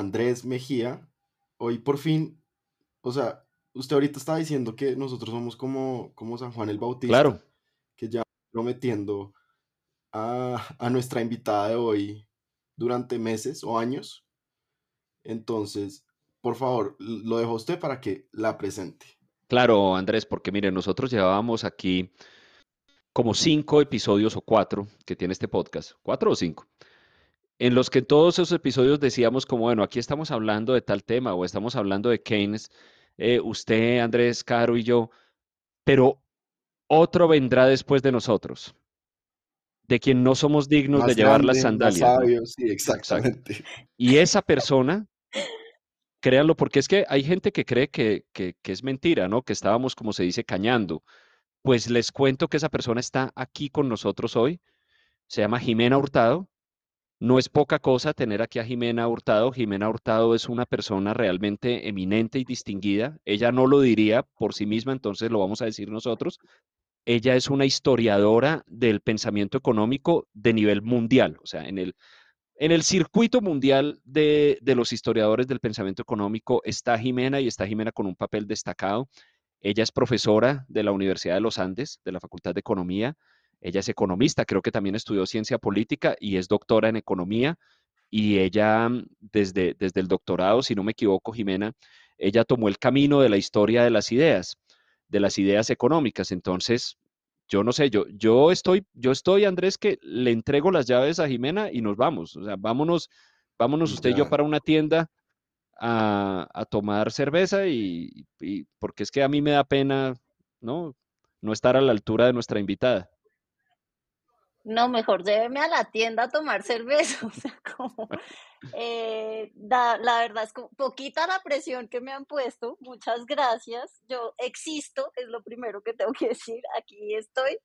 Andrés Mejía, hoy por fin, o sea, usted ahorita estaba diciendo que nosotros somos como, como San Juan el Bautista, Claro, que ya prometiendo a, a nuestra invitada de hoy durante meses o años. Entonces, por favor, lo dejo a usted para que la presente. claro, Andrés, porque mire, nosotros llevábamos aquí como cinco episodios o cuatro que tiene este podcast, cuatro o cinco, en los que todos esos episodios decíamos como, bueno, aquí estamos hablando de tal tema o estamos hablando de Keynes, eh, usted, Andrés, Caro y yo, pero otro vendrá después de nosotros, de quien no somos dignos de llevar las más sandalias, sí, Exacto. exactamente. Y esa persona, créanlo, porque es que hay gente que cree que, que, que es mentira, ¿no? Que estábamos, como se dice, cañando. Pues les cuento que esa persona está aquí con nosotros hoy. Se llama Jimena Hurtado. No es poca cosa tener aquí a Jimena Hurtado. Jimena Hurtado es una persona realmente eminente y distinguida. Ella no lo diría por sí misma, entonces lo vamos a decir nosotros. Ella es una historiadora del pensamiento económico de nivel mundial, o sea, en el, en el circuito mundial de, de los historiadores del pensamiento económico está Jimena y está Jimena con un papel destacado. Ella es profesora de la Universidad de los Andes, de la Facultad de Economía. Ella es economista, creo que también estudió ciencia política y es doctora en economía. Y ella, mm, desde, desde el doctorado, si no me equivoco, Jimena, ella tomó el camino de la historia de las ideas, de las ideas económicas. Entonces, yo no sé, yo, yo estoy, yo estoy, Andrés, que le entrego las llaves a Jimena y nos vamos. O sea, vámonos, vámonos usted y yo para una tienda a, a tomar cerveza y, y porque es que a mí me da pena, ¿no? No estar a la altura de nuestra invitada. No, mejor lléveme a la tienda a tomar cerveza. O sea, como, eh, la verdad es como poquita la presión que me han puesto. Muchas gracias. Yo existo, es lo primero que tengo que decir. Aquí estoy.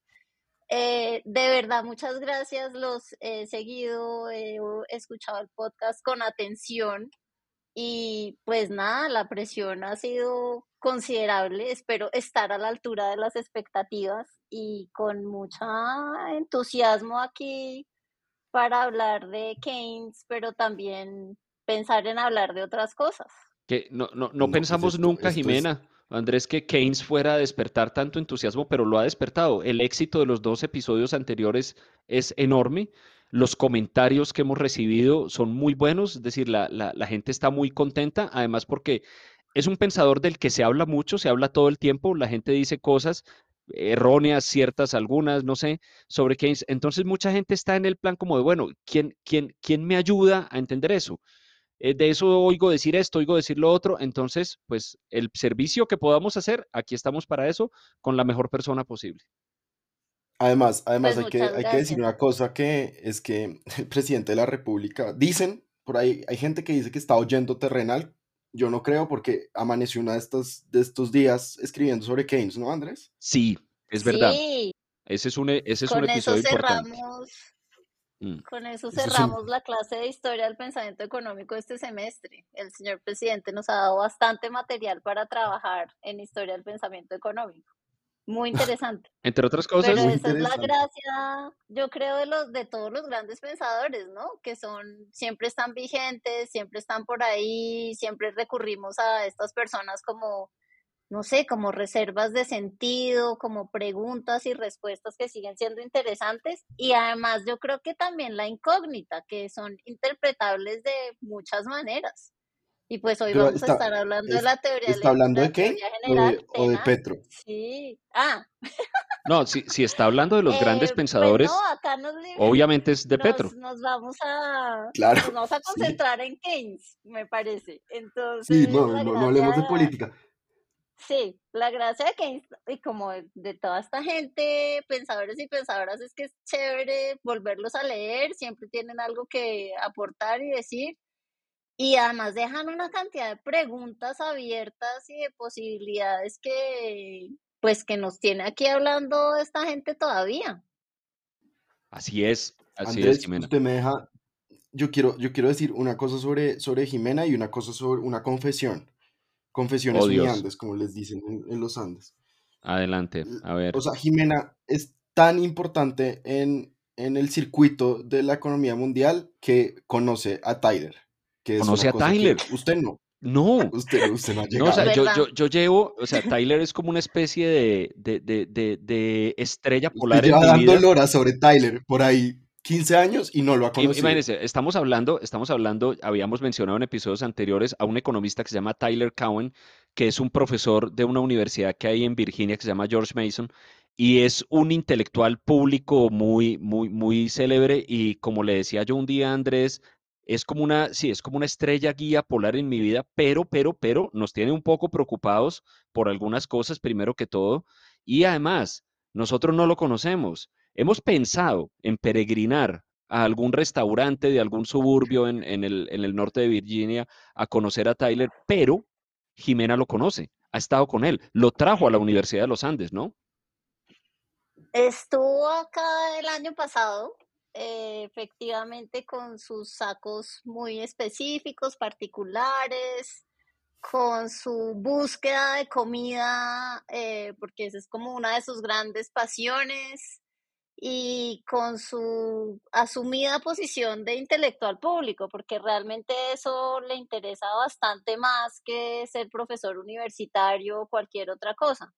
Eh, de verdad, muchas gracias. Los he seguido, he escuchado el podcast con atención. Y pues nada, la presión ha sido considerable. Espero estar a la altura de las expectativas y con mucho entusiasmo aquí para hablar de Keynes, pero también pensar en hablar de otras cosas. Que no, no, no No, pues pensamos esto, nunca, esto es, Jimena, Andrés, que Keynes fuera a despertar tanto entusiasmo, pero lo ha despertado. El éxito de los dos episodios anteriores es enorme. Los comentarios que hemos recibido son muy buenos, es decir, la, la, la gente está muy contenta, además porque es un pensador del que se habla mucho, se habla todo el tiempo, la gente dice cosas erróneas, ciertas, algunas, no sé, sobre Keynes. Entonces mucha gente está en el plan como de, bueno, ¿quién, quién, quién me ayuda a entender eso? Eh, de eso oigo decir esto, oigo decir lo otro. Entonces, pues el servicio que podamos hacer, aquí estamos para eso, con la mejor persona posible. Además, además Pues hay que, hay que decir una cosa que es que el presidente de la República, dicen, por ahí hay gente que dice que está oyendo terrenal, yo no creo porque amaneció una de estas, de estos días escribiendo sobre Keynes, ¿no, Andrés? Sí, es verdad. Sí, Ese es un, e- ese es un con eso episodio importante. cerramos, Mm. con eso Eso es un, cerramos la clase de historia del pensamiento económico este semestre. El señor presidente nos ha dado bastante material para trabajar en historia del pensamiento económico. Muy interesante. Entre otras Pero cosas, muy esa es la gracia, yo creo, de los, de todos los grandes pensadores, ¿no? Que son, siempre están vigentes, siempre están por ahí, siempre recurrimos a estas personas como, no sé, como reservas de sentido, como preguntas y respuestas que siguen siendo interesantes. Y además yo creo que también la incógnita, que son interpretables de muchas maneras. Y pues hoy Pero vamos a estar hablando de la teoría, ¿está hablando la de Keynes teoría o general, de, o de. Petro? Sí. Ah, no, si, si está hablando de los grandes eh, pues pensadores, no, acá nos, obviamente es de Petro. nos, vamos a Claro, nos vamos a sí. concentrar en Keynes, me parece. Sí, Entonces, no, la no, no hablemos de gracia, política. sí, la gracia de Keynes y como de toda esta gente, pensadores y pensadoras, es que es chévere volverlos a leer, siempre tienen algo que aportar y decir. Y además dejan una cantidad de preguntas abiertas y de posibilidades que, pues, que nos tiene aquí hablando esta gente todavía. Así es, así es, Andrés, Jimena. usted me deja, yo quiero, yo quiero decir una cosa sobre, sobre Jimena y una cosa sobre una confesión. Confesiones Oh, Dios. humeantes, como les dicen en, en los Andes. Adelante, a ver. O sea, Jimena es tan importante en, en el circuito de la economía mundial que conoce a Tyler. Que es Conoce una a cosa que Tyler. usted no, No, usted, usted no ha no, o llegado. sea, yo, yo, yo llevo, o sea, Tyler es como una especie de, de, de, de, de estrella polar lleva dando lora sobre Tyler por ahí 15 años y no lo ha conocido. Imagínense, estamos hablando, estamos hablando, habíamos mencionado en episodios anteriores a un economista que se llama Tyler Cowen, que es un profesor de una universidad que hay en Virginia que se llama George Mason, y es un intelectual público muy, muy, muy célebre, y como le decía yo un día a Andrés, es como una, sí, es como una estrella guía polar en mi vida, pero, pero, pero nos tiene un poco preocupados por algunas cosas, primero que todo, y además, nosotros no lo conocemos. Hemos pensado en peregrinar a algún restaurante de algún suburbio en, en el, en el norte de Virginia a conocer a Tyler, pero Jimena lo conoce, ha estado con él, lo trajo a la Universidad de los Andes, ¿no? Estuvo acá el año pasado, eh, efectivamente con sus sacos muy específicos, particulares, con su búsqueda de comida, eh, porque esa es como una de sus grandes pasiones, y con su asumida posición de intelectual público, porque realmente eso le interesa bastante más que ser profesor universitario o cualquier otra cosa.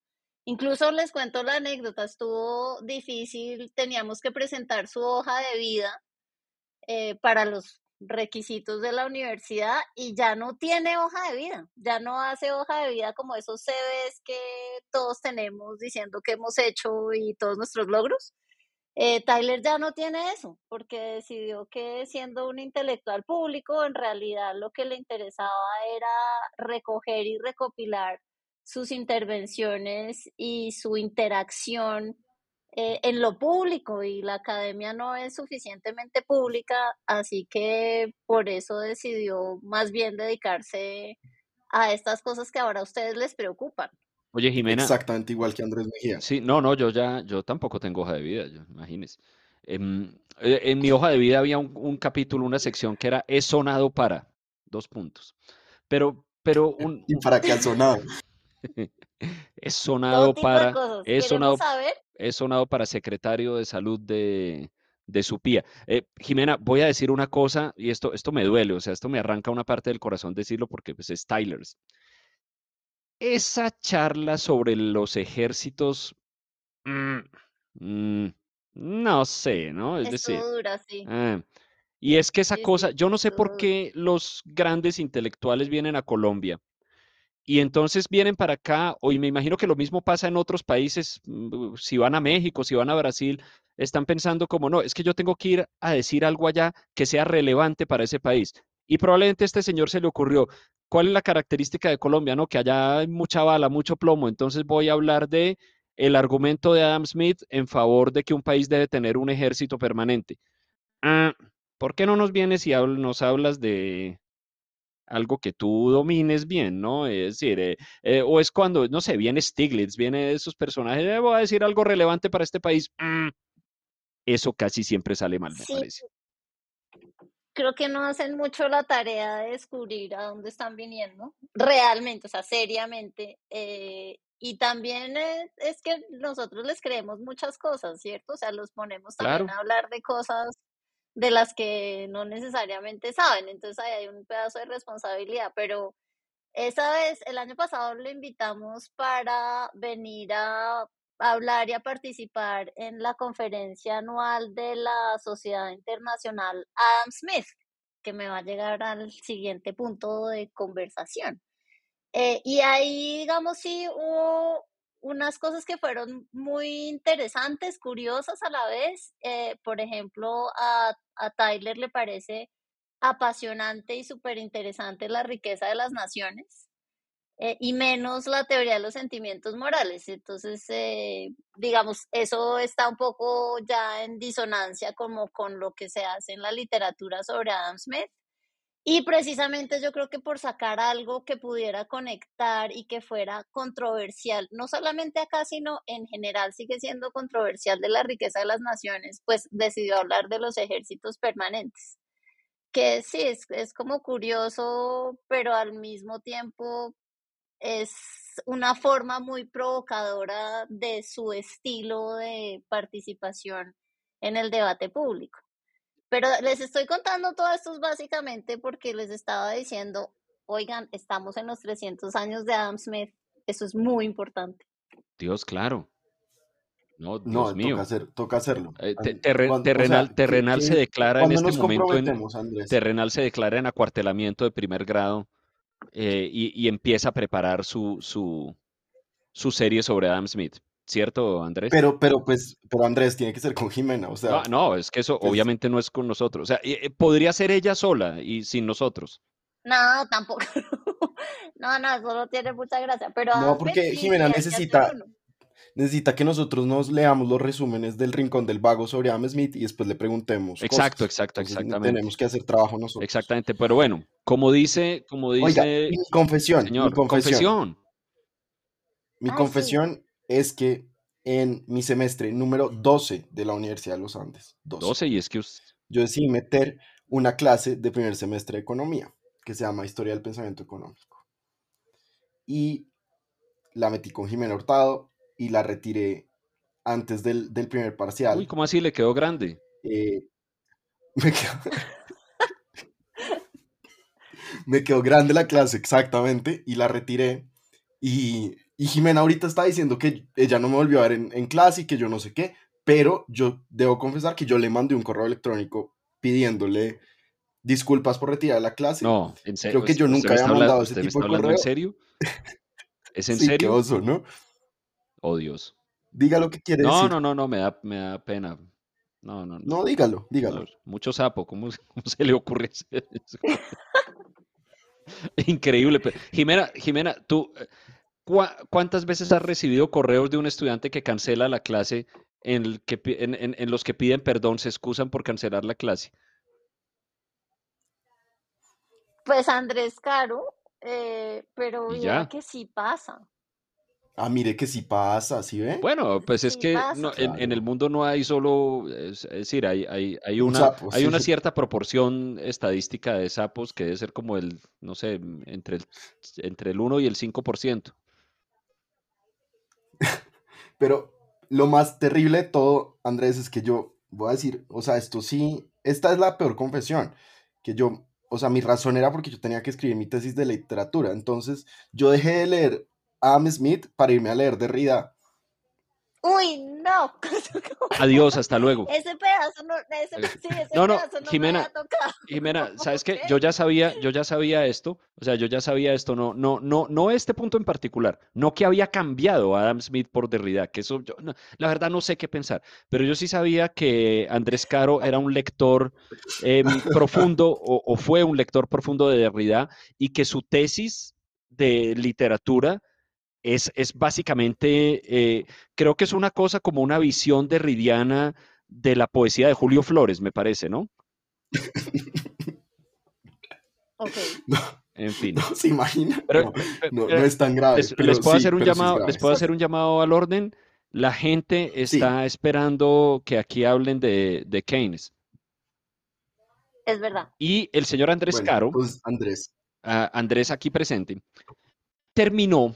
Incluso les cuento la anécdota, estuvo difícil, teníamos que presentar su hoja de vida eh, para los requisitos de la universidad y ya no tiene hoja de vida, ya no hace hoja de vida como esos CVs que todos tenemos diciendo que hemos hecho y todos nuestros logros. Eh, Tyler ya no tiene eso, porque decidió que siendo un intelectual público, en realidad lo que le interesaba era recoger y recopilar sus intervenciones y su interacción eh, en lo público y la academia no es suficientemente pública, así que por eso decidió más bien dedicarse a estas cosas que ahora a ustedes les preocupan. Oye, Jimena, Exactamente igual que Andrés Mejía. sí, no, no, yo ya, yo tampoco tengo hoja de vida, yo, imagínese. Em, eh, en mi hoja de vida había un, un capítulo, una sección que era he sonado para, dos puntos. Pero, pero un, ¿Y para qué ha sonado? he Todo sonado para, sonado saber sonado para secretario de salud de, de Supía. Eh, Jimena, voy a decir una cosa, y esto, esto me duele, o sea, esto me arranca una parte del corazón decirlo porque pues, es Tyler's. Esa charla sobre los ejércitos, mm, mm, no sé, ¿no? Es decir, dura, sí. ah, y es que esa cosa, yo no sé por qué los grandes intelectuales vienen a Colombia y entonces vienen para acá, o y me imagino que lo mismo pasa en otros países, mm, si van a México, si van a Brasil, están pensando como, no, es que yo tengo que ir a decir algo allá que sea relevante para ese país. Y probablemente a este señor se le ocurrió, ¿cuál es la característica de Colombia? No, que allá hay mucha bala, mucho plomo, entonces voy a hablar de el argumento de Adam Smith en favor de que un país debe tener un ejército permanente. Ah, ¿por qué no nos vienes y nos hablas de algo que tú domines bien, ¿no? Es decir, eh, eh, o es cuando, no sé, viene Stiglitz, viene esos personajes, "Eh, voy a decir algo relevante para este país. Mm, eso casi siempre sale mal, me Sí, parece. creo que no hacen mucho la tarea de descubrir a dónde están viniendo, realmente, o sea, seriamente. eh, y también eh, es que nosotros les creemos muchas cosas, ¿cierto? O sea, los ponemos también Claro. a hablar de cosas de las que no necesariamente saben, entonces ahí hay un pedazo de responsabilidad, pero esa vez, el año pasado lo invitamos para venir a hablar y a participar en la conferencia anual de la Sociedad Internacional Adam Smith, que me va a llegar al siguiente punto de conversación. Eh, y ahí, digamos, sí hubo unas cosas que fueron muy interesantes, curiosas a la vez. Eh, por ejemplo, a, a Tyler le parece apasionante y súper interesante la riqueza de las naciones eh, y menos la teoría de los sentimientos morales. Entonces, eh, digamos, eso está un poco ya en disonancia como con lo que se hace en la literatura sobre Adam Smith. Y precisamente yo creo que por sacar algo que pudiera conectar y que fuera controversial, no solamente acá, sino en general sigue siendo controversial de la riqueza de las naciones, pues decidió hablar de los ejércitos permanentes. Que sí, es, es como curioso, pero al mismo tiempo es una forma muy provocadora de su estilo de participación en el debate público. Pero les estoy contando todo esto básicamente porque les estaba diciendo, oigan, estamos en los 300 años de Adam Smith, eso es muy importante. Dios, claro. No, No, Dios mío. toca, hacer, toca hacerlo. Eh, te- o sea, terrenal que- terrenal se declara en ¿Cuándo este momento en? Terrenal se declara en acuartelamiento de primer grado eh, y, y empieza a preparar su, su, su serie sobre Adam Smith. ¿Cierto, Andrés? Pero, pero, pues, pero Andrés tiene que ser con Jimena, o sea, no, no, es que eso pues- obviamente no es con nosotros. O sea, eh, eh, podría ser ella sola y sin nosotros. No, tampoco. No, no, eso no tiene mucha gracia. Pero No, porque sí, Jimena necesita- necesita que nosotros nos leamos los resúmenes del Rincón del Vago sobre Adam Smith y después le preguntemos. Exacto, cosas. exacto, Entonces, exactamente. Tenemos que hacer trabajo nosotros. Exactamente. Pero bueno, como dice, como Oiga, dice mi confesión, señor, mi confesión. confesión. Mi sí. confesión es que en mi semestre número 12 de la Universidad de los Andes, 12, 12 y es que yo decidí meter una clase de primer semestre de economía que se llama Historia del Pensamiento Económico. Y la metí con Jimena Hurtado y la retiré antes del, del primer parcial. Uy, ¿cómo así le quedó grande? Eh, me, quedó, me quedó grande la clase, exactamente, y la retiré. Y, y Jimena ahorita está diciendo que ella no me volvió a ver en, en clase y que yo no sé qué, pero yo debo confesar que yo le mandé un correo electrónico pidiéndole disculpas por retirar la clase. No, en serio. Creo que yo ¿usted nunca había mandado ese ¿Usted me tipo de hablando en correo. serio? ¿Es en Sí, qué serio? oso, ¿no? Oh, Dios. Diga lo que quiere No, decir. no, no, no, me da, me da pena. No, no, no. No, dígalo, dígalo. no, mucho sapo, ¿cómo, se- cómo se le ocurre eso? Increíble. Jimena, Jimena, tú, eh, ¿cuá- ¿cuántas veces has recibido correos de un estudiante que cancela la clase en, el que, pi- en, en- en los que piden perdón, se excusan por cancelar la clase? Pues Andrés Caro, eh, pero ya. que sí pasa. Ah, mire que sí pasa, ¿sí ve? Bueno, pues es Sí que en, en el mundo no hay solo, es, es decir, hay, hay, hay Un una, sapo, hay una sí. cierta proporción estadística de sapos que debe ser como el, no sé, entre el, entre el 1 y el 5%. Pero lo más terrible de todo, Andrés, es que yo voy a decir, o sea, esto sí, esta es la peor confesión, que yo, o sea, mi razón era porque yo tenía que escribir mi tesis de literatura, entonces yo dejé de leer a Adam Smith para irme a leer Derrida. Uy, no. Adiós, hasta luego. Ese pedazo no, ese, sí, ese No, no, pedazo no Jimena, me había tocado. Jimena, ¿sabes qué? Yo ya sabía, yo ya sabía esto, o sea, yo ya sabía esto, no, no, no, no este punto en particular, no que había cambiado a Adam Smith por Derrida, que eso yo, no, la verdad no sé qué pensar, pero yo sí sabía que Andrés Caro era un lector em, profundo o, o fue un lector profundo de Derrida y que su tesis de literatura es, es básicamente, eh, creo que es una cosa como una visión derridiana de la poesía de Julio Flores, me parece, ¿no? Ok. En fin. ¿No se imagina? Pero- no, es tan grave. les, pero les puedo sí, hacer un pero sí es llamado, grave. les puedo hacer un llamado al orden. La gente está esperando que aquí hablen de, de Keynes. Es verdad. Y el señor Andrés Bueno, Caro, entonces, Andrés, ah, Andrés aquí presente, terminó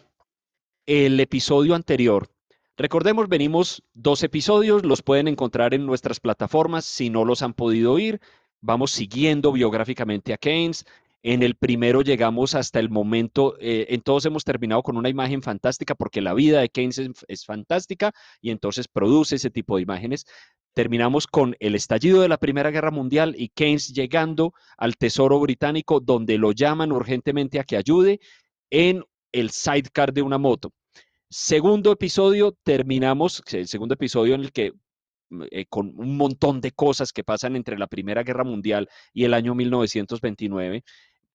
el episodio anterior. Recordemos, venimos dos episodios, los pueden encontrar en nuestras plataformas si no los han podido oír. Vamos siguiendo biográficamente a Keynes. En el primero llegamos hasta el momento, eh, en todos hemos terminado con una imagen fantástica porque la vida de Keynes es, es fantástica y entonces produce ese tipo de imágenes. Terminamos con el estallido de la Primera Guerra Mundial y Keynes llegando al Tesoro Británico donde lo llaman urgentemente a que ayude en el sidecar de una moto. Segundo episodio, terminamos, el segundo episodio en el que mm, eh, con un montón de cosas que pasan entre la Primera Guerra Mundial y el año 1929.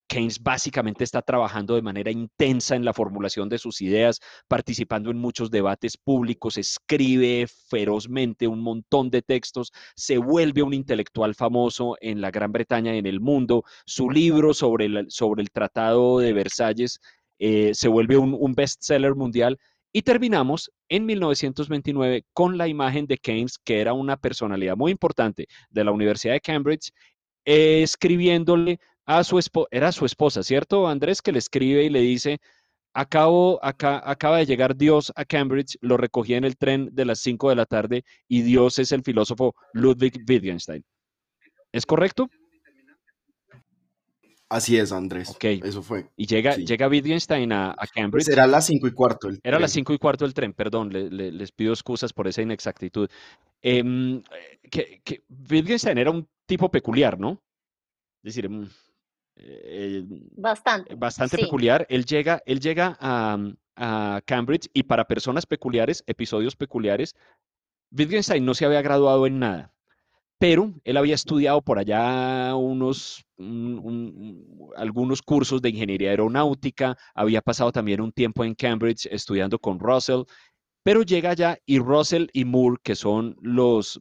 Keynes básicamente está trabajando de manera intensa en la formulación de sus ideas, participando en muchos debates públicos, escribe ferozmente un montón de textos, se vuelve un intelectual famoso en la Gran Bretaña y en el mundo. Su libro sobre el, sobre el Tratado de Versalles eh, se vuelve un, un bestseller mundial. Y terminamos en 1929 con la imagen de Keynes, que era una personalidad muy importante de la Universidad de Cambridge, escribiéndole a su esposa, era su esposa, ¿cierto, Andrés? Que le escribe y le dice, Acabo, acá, acaba de llegar Dios a Cambridge, lo recogí en el tren de las 5 de la tarde y Dios es el filósofo Ludwig Wittgenstein. ¿Es correcto? Así es, Andrés. Ok. Eso fue. Y llega, Sí. llega Wittgenstein a, a Cambridge. Pues era las cinco y cuarto. el Era las tren. cinco y cuarto del tren, perdón, le- le- les pido excusas por esa inexactitud. Eh, que, que Wittgenstein era un tipo peculiar, ¿no? Es decir, mm, eh, Bastante. bastante sí. peculiar. Él llega, él llega a, a Cambridge y para personas peculiares, episodios peculiares, Wittgenstein no se había graduado en nada, pero él había estudiado por allá unos, un- un- un- algunos cursos de ingeniería aeronáutica, había pasado también un tiempo en Cambridge estudiando con Russell, pero llega allá y Russell y Moore, que son los,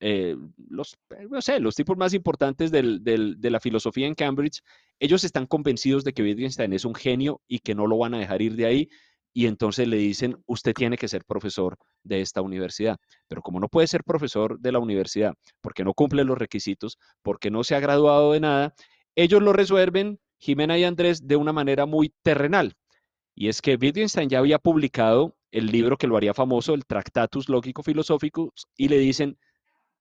eh, los, eh, no sé, los tipos más importantes de la filosofía en Cambridge, ellos están convencidos de que Wittgenstein es un genio y que no lo van a dejar ir de ahí, y entonces le dicen, usted tiene que ser profesor de esta universidad. Pero como no puede ser profesor de la universidad, porque no cumple los requisitos, porque no se ha graduado de nada, ellos lo resuelven, Jimena y Andrés, de una manera muy terrenal. Y es que Wittgenstein ya había publicado el libro que lo haría famoso, el Tractatus Lógico-Filosóficus, y le dicen,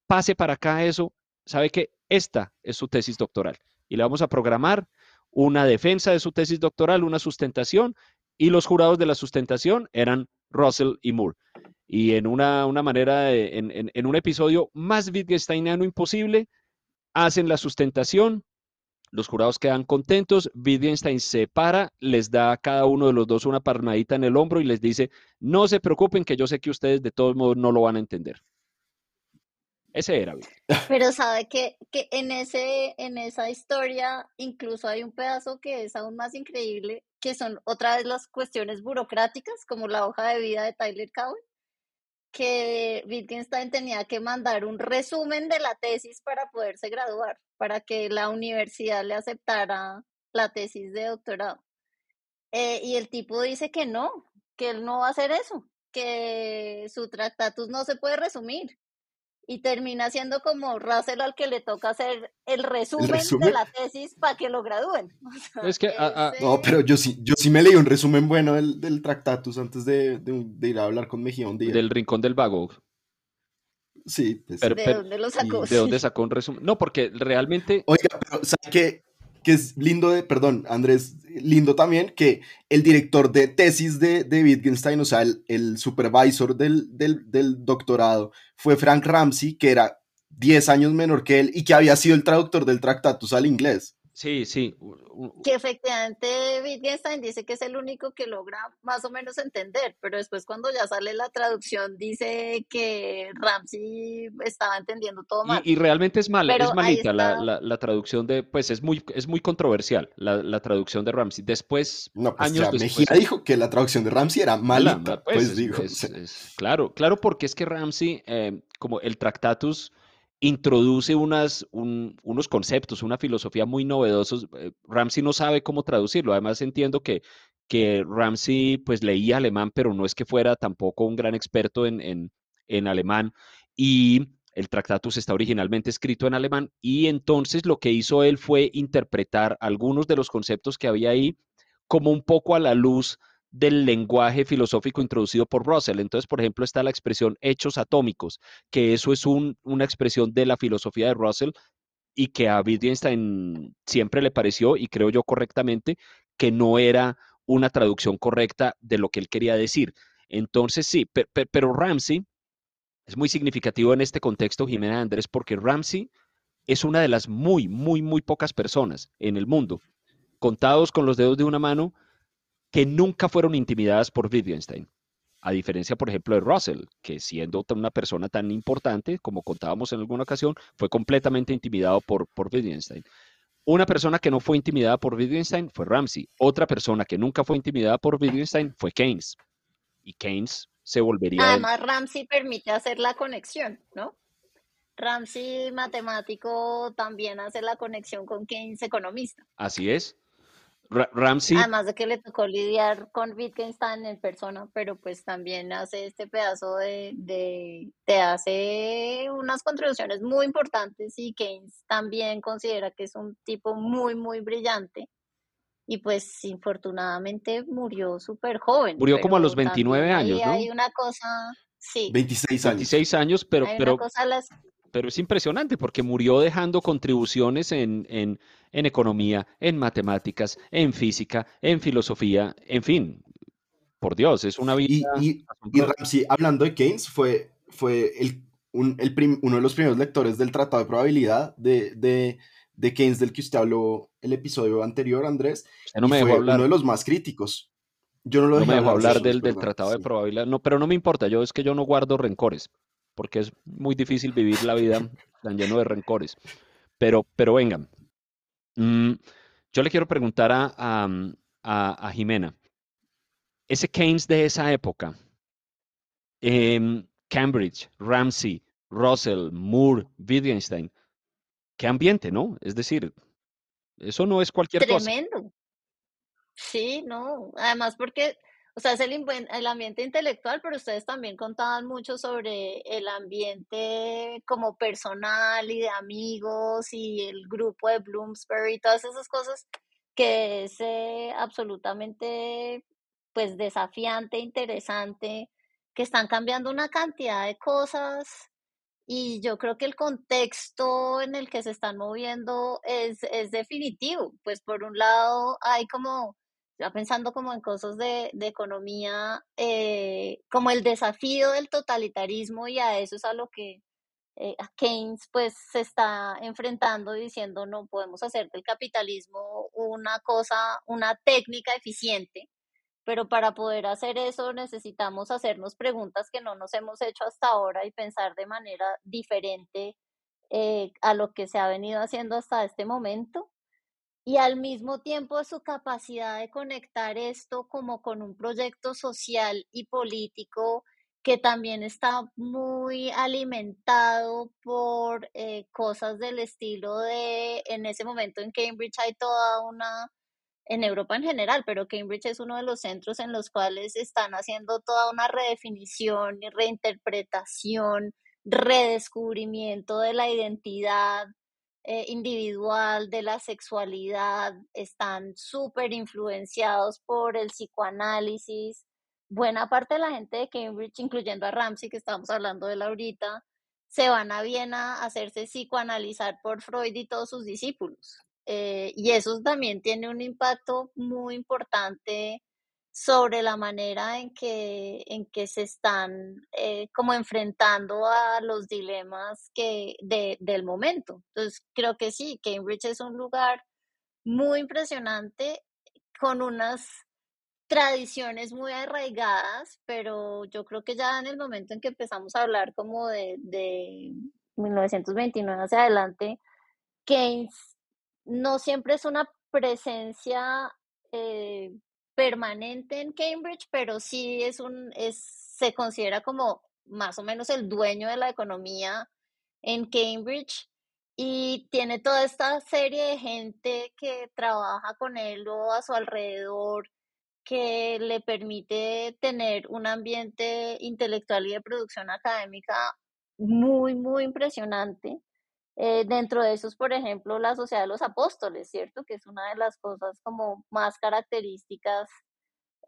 pase para acá eso, sabe que esta es su tesis doctoral. Y le vamos a programar una defensa de su tesis doctoral, una sustentación, y los jurados de la sustentación eran Russell y Moore. Y en una, una manera, de- en, en- un episodio más Wittgensteiniano imposible, hacen la sustentación, los jurados quedan contentos, Wittgenstein se para, les da a cada uno de los dos una palmadita en el hombro y les dice, no se preocupen que yo sé que ustedes de todos modos no lo van a entender. Ese era. Pero sabe que, que en ese, en esa historia incluso hay un pedazo que es aún más increíble, que son otra vez las cuestiones burocráticas, como la hoja de vida de Tyler Cowen, que Wittgenstein tenía que mandar un resumen de la tesis para poderse graduar, para que la universidad le aceptara la tesis de doctorado. Eh, y el tipo dice que no, que él no va a hacer eso, que su tractatus no se puede resumir. Y termina siendo como Russell al que le toca hacer el resumen, de resumen? la tesis para que lo gradúen. O sea, Es que, ah, ah, No, pero yo sí, yo sí me leí un resumen bueno del, del Tractatus antes de, de- de ir a hablar con Mejía un día. Del rincón del vago. Sí, pues. Pero- ¿De pero- dónde lo sacó? ¿De dónde sacó un resumen? No, porque realmente Oiga, pero ¿sabe qué? Que es lindo de, perdón, Andrés, lindo también que el director de tesis de, Wittgenstein, o sea, el, el supervisor del, del, del doctorado, fue Frank Ramsey, que era 10 años menor que él y que había sido el traductor del Tractatus al inglés. Sí, sí. Que efectivamente Wittgenstein dice que es el único que logra más o menos entender, pero después cuando ya sale la traducción dice que Ramsey estaba entendiendo todo mal. Y, y realmente es mala, Pero es malita la, está. la- la traducción de, pues es muy, es muy controversial la, la traducción de Ramsey. Después, No, pues años ya después. Mejía dijo que la traducción de Ramsey era mala, malita, ma- pues, pues, es- digo. es- es- claro, claro, porque es que Ramsey, eh, como el Tractatus, introduce unos conceptos, una filosofía muy novedosos. eh, Ramsey no sabe cómo traducirlo. Además, entiendo que, que Ramsey pues leía alemán, pero no es que fuera tampoco un gran experto en, en, en alemán. Y el Tractatus está originalmente escrito en alemán. Y entonces lo que hizo él fue interpretar algunos de los conceptos que había ahí como un poco a la luz del lenguaje filosófico introducido por Russell. Entonces, por ejemplo, está la expresión hechos atómicos, que eso es un- una expresión de la filosofía de Russell y que a Wittgenstein siempre le pareció, y creo yo correctamente, que no era una traducción correcta de lo que él quería decir. Entonces, sí, pe- pe- pero Ramsey es muy significativo en este contexto, Jimena Andrés, porque Ramsey es una de las muy, muy, muy pocas personas en el mundo, contados con los dedos de una mano, que nunca fueron intimidadas por Wittgenstein. A diferencia, por ejemplo, de Russell, que siendo una persona tan importante, como contábamos en alguna ocasión, fue completamente intimidado por, por Wittgenstein. Una persona que no fue intimidada por Wittgenstein fue Ramsey. Otra persona que nunca fue intimidada por Wittgenstein fue Keynes. Y Keynes se volvería... el- Además, Ramsey permite hacer la conexión, ¿no? Ramsey, matemático, también hace la conexión con Keynes, economista. Así es. Ra- Ramsey, Además de que le tocó lidiar con Wittgenstein en persona, pero pues también hace este pedazo de, de, te hace unas contribuciones muy importantes y Keynes también considera que es un tipo muy, muy brillante. Y pues infortunadamente murió súper joven. Murió como a los 29 también ahí años, ¿no? Hay una cosa, sí, 26 años. 26 años, pero, hay pero una cosa las pero es impresionante porque murió dejando contribuciones en, en, en economía, en matemáticas, en física, en filosofía, en fin, por Dios, es una vida. Y, y, Ramsey, hablando de Keynes, fue, fue el, un, el uno de los primeros lectores del Tratado de Probabilidad de, de, de, Keynes, del que usted habló el episodio anterior, Andrés. no me fue uno de los más críticos. Yo no lo no me dejó hablar del, del Tratado de Probabilidad, no, pero no me importa, yo es que yo no guardo rencores, porque es muy difícil vivir la vida tan lleno de rencores. Pero, pero vengan, mm, yo le quiero preguntar a, a, a Jimena ese Keynes de esa época, em, Cambridge, Ramsey, Russell, Moore, Wittgenstein, qué ambiente, ¿no? Es decir, eso no es cualquier cosa. Tremendo. Sí, no. Además porque, o sea, es el, ambiente intelectual, pero ustedes también contaban mucho sobre el ambiente como personal y de amigos y el grupo de Bloomsbury y todas esas cosas que es eh, absolutamente pues desafiante, interesante, que están cambiando una cantidad de cosas y yo creo que el contexto en el que se están moviendo es, es definitivo. Pues por un lado hay como, ya pensando como en cosas de, de economía, eh, como el desafío del totalitarismo y a eso es a lo que eh, Keynes pues se está enfrentando diciendo no podemos hacer del capitalismo una cosa, una técnica eficiente pero para poder hacer eso necesitamos hacernos preguntas que no nos hemos hecho hasta ahora y pensar de manera diferente eh, a lo que se ha venido haciendo hasta este momento. Y al mismo tiempo su capacidad de conectar esto como con un proyecto social y político que también está muy alimentado por eh, cosas del estilo de, en ese momento en Cambridge hay toda una en Europa en general, pero Cambridge es uno de los centros en los cuales están haciendo toda una redefinición y reinterpretación, redescubrimiento de la identidad eh, individual, de la sexualidad, están súper influenciados por el psicoanálisis. Buena parte de la gente de Cambridge, incluyendo a Ramsey, que estamos hablando de él ahorita, se van a Viena a hacerse psicoanalizar por Freud y todos sus discípulos. Eh, y eso también tiene un impacto muy importante sobre la manera en que, en que se están eh, como enfrentando a los dilemas que, de, del momento. Entonces, creo que sí, Cambridge es un lugar muy impresionante con unas tradiciones muy arraigadas, pero yo creo que ya en el momento en que empezamos a hablar como de, de 1929 hacia adelante, Keynes no siempre es una presencia eh, permanente en Cambridge, pero sí es un, es, se considera como más o menos el dueño de la economía en Cambridge y tiene toda esta serie de gente que trabaja con él o a su alrededor que le permite tener un ambiente intelectual y de producción académica muy, muy impresionante. Eh, dentro de esos, por ejemplo, la Sociedad de los Apóstoles, ¿cierto? Que es una de las cosas como más características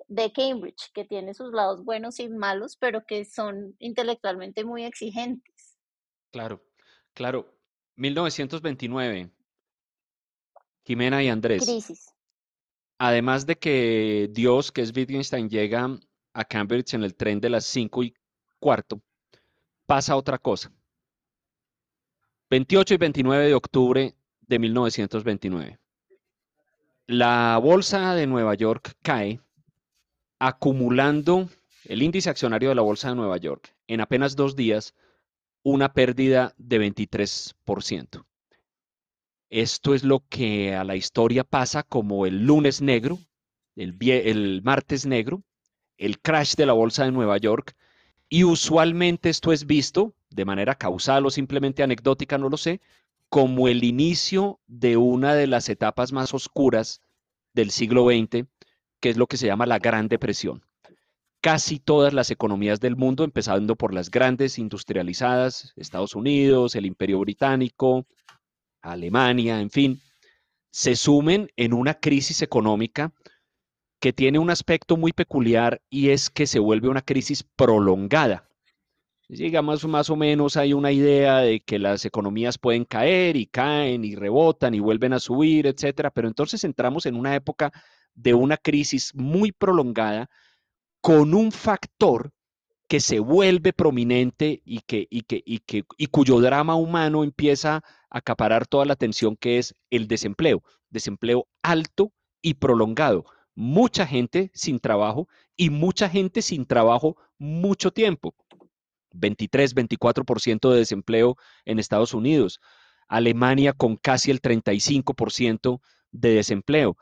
de Cambridge, que tiene sus lados buenos y malos, pero que son intelectualmente muy exigentes. Claro, claro. 1929, Jimena y Andrés. Crisis. Además de que Dios, que es Wittgenstein, llega a Cambridge en el tren de las 5 y cuarto, pasa otra cosa. 28 y 29 de octubre de 1929. La bolsa de Nueva York cae acumulando el índice accionario de la bolsa de Nueva York en apenas dos días una pérdida de 23%. Esto es lo que a la historia pasa como el lunes negro, el, el martes negro, el crash de la bolsa de Nueva York, y usualmente esto es visto de manera causal o simplemente anecdótica, no lo sé, como el inicio de una de las etapas más oscuras del siglo XX, que es lo que se llama la Gran Depresión. Casi todas las economías del mundo, empezando por las grandes industrializadas, Estados Unidos, el Imperio Británico, Alemania, en fin, se sumen en una crisis económica que tiene un aspecto muy peculiar y es que se vuelve una crisis prolongada digamos, más o menos hay una idea de que las economías pueden caer y caen y rebotan y vuelven a subir, etcétera, pero entonces entramos en una época de una crisis muy prolongada con un factor que se vuelve prominente y, que, y, que, y, que, y cuyo drama humano empieza a acaparar toda la atención, que es el desempleo, desempleo alto y prolongado. Mucha gente sin trabajo y mucha gente sin trabajo mucho tiempo. 23, 24% de desempleo en Estados Unidos. Alemania con casi el 35% de desempleo.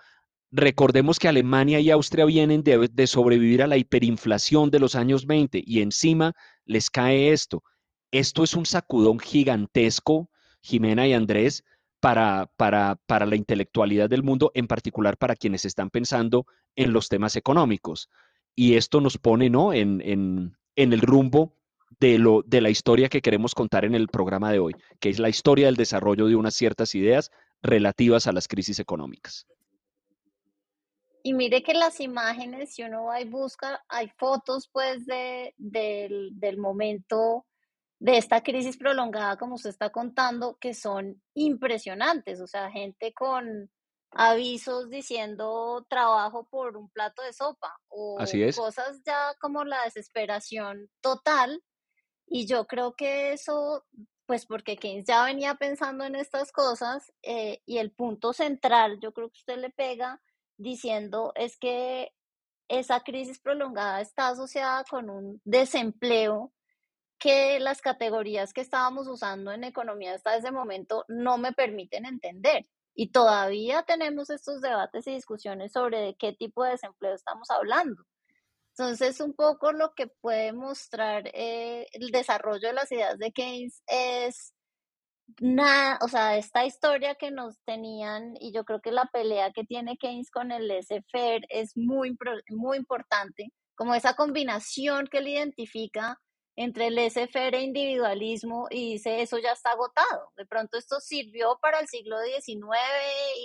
Recordemos que Alemania y Austria vienen de, sobrevivir a la hiperinflación de los años 20 y encima les cae esto. Esto es un sacudón gigantesco, Jimena y Andrés, para, para, para la intelectualidad del mundo, en particular para quienes están pensando en los temas económicos. Y esto nos pone ¿no? en, en, en el rumbo de, lo, de la historia que queremos contar en el programa de hoy, que es la historia del desarrollo de unas ciertas ideas relativas a las crisis económicas. Y mire que las imágenes, si uno va y busca, hay fotos pues de, del, del momento de esta crisis prolongada, como usted está contando, que son impresionantes. O sea, gente con avisos diciendo trabajo por un plato de sopa o Así es. cosas ya como la desesperación total. Y yo creo que eso, pues porque Keynes ya venía pensando en estas cosas eh, y el punto central, yo creo que usted le pega diciendo es que esa crisis prolongada está asociada con un desempleo que las categorías que estábamos usando en economía hasta ese momento no me permiten entender. Y todavía tenemos estos debates y discusiones sobre de qué tipo de desempleo estamos hablando. Entonces, un poco lo que puede mostrar eh, el desarrollo de las ideas de Keynes es nada, o sea, esta historia que nos tenían, y yo creo que la pelea que tiene Keynes con el laissez-faire es muy, muy importante, como esa combinación que él identifica entre el laissez-faire e individualismo y dice, eso ya está agotado. De pronto esto sirvió para el siglo XIX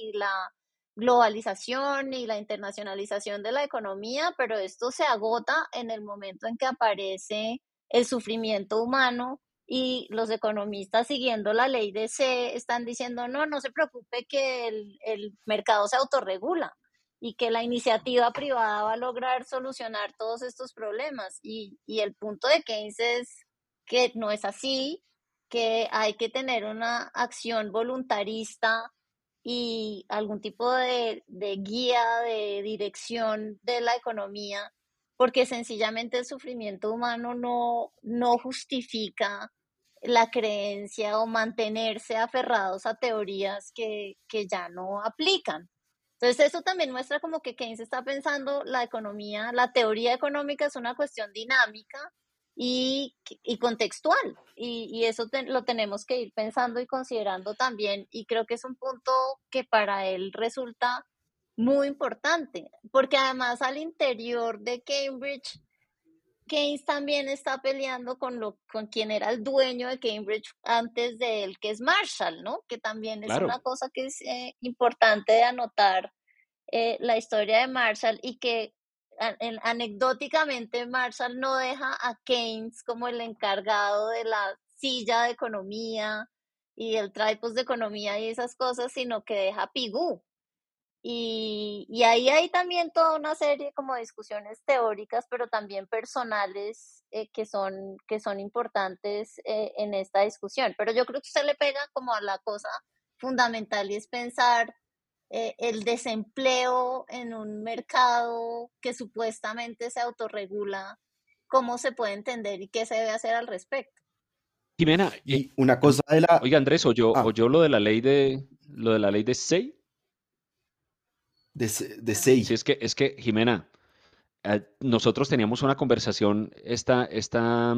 y la globalización y la internacionalización de la economía, pero esto se agota en el momento en que aparece el sufrimiento humano y los economistas siguiendo la ley de C están diciendo, no, no se preocupe que el, el, mercado se autorregula y que la iniciativa privada va a lograr solucionar todos estos problemas. Y, y el punto de Keynes es que no es así, que hay que tener una acción voluntarista y algún tipo de, de guía, de dirección de la economía porque sencillamente el sufrimiento humano no, no justifica la creencia o mantenerse aferrados a teorías que, que ya no aplican. Entonces eso también muestra como que Keynes está pensando la economía, la teoría económica es una cuestión dinámica y, y contextual y, y eso lo tenemos que ir pensando y considerando también y creo que es un punto que para él resulta muy importante porque además al interior de Cambridge Keynes también está peleando con, lo, con quien era el dueño de Cambridge antes de él, que es Marshall, ¿no? Que también es una cosa que es eh, importante de anotar eh, la historia de Marshall y que anecdóticamente Marshall no deja a Keynes como el encargado de la silla de economía y el tripos de economía y esas cosas, sino que deja a Pigou, y, y, ahí hay también toda una serie como de discusiones teóricas, pero también personales eh, que, son, que son importantes eh, en esta discusión. Pero yo creo que usted le pega como a la cosa fundamental y es pensar eh, el desempleo en un mercado que supuestamente se autorregula, cómo se puede entender y qué se debe hacer al respecto. Jimena, y una cosa de la... Oiga, Andrés, o yo, o yo lo de la ley de lo de la ley de SEI de, de seis. Sí, es que, es que Jimena, eh, nosotros teníamos una conversación esta, esta,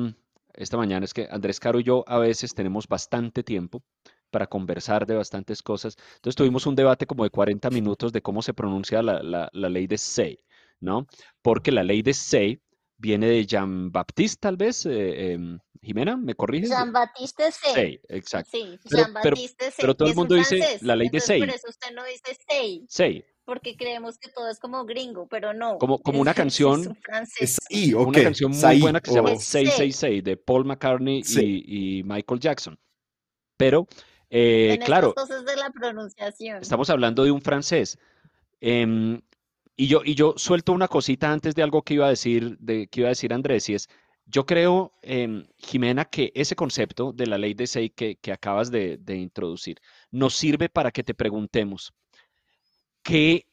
esta mañana, es que Andrés Caro y yo a veces tenemos bastante tiempo para conversar de bastantes cosas. Entonces tuvimos un debate como de 40 minutos de cómo se pronuncia la, la, la ley de SEI, ¿no? Porque la ley de SEI viene de Jean-Baptiste, tal vez. Eh, eh, Jimena, ¿me corriges? Jean-Baptiste Say. Say, exacto. Sí, Jean-Baptiste Say. Pero todo el mundo dice la ley de Say. Por eso usted no dice Say. Say. porque creemos que todo es como gringo, pero no. Como, como una canción. Es, y, Una canción muy buena que se llama 666 de Paul McCartney y, Michael Jackson. Pero, eh, claro. Cosas de la pronunciación. Estamos hablando de un francés. Em, y yo, y yo suelto una cosita antes de algo que iba a decir, de, que iba a decir Andrés, y es, yo creo, em, Jimena, que ese concepto de la ley de SEI que, que acabas de, introducir nos sirve para que te preguntemos qué,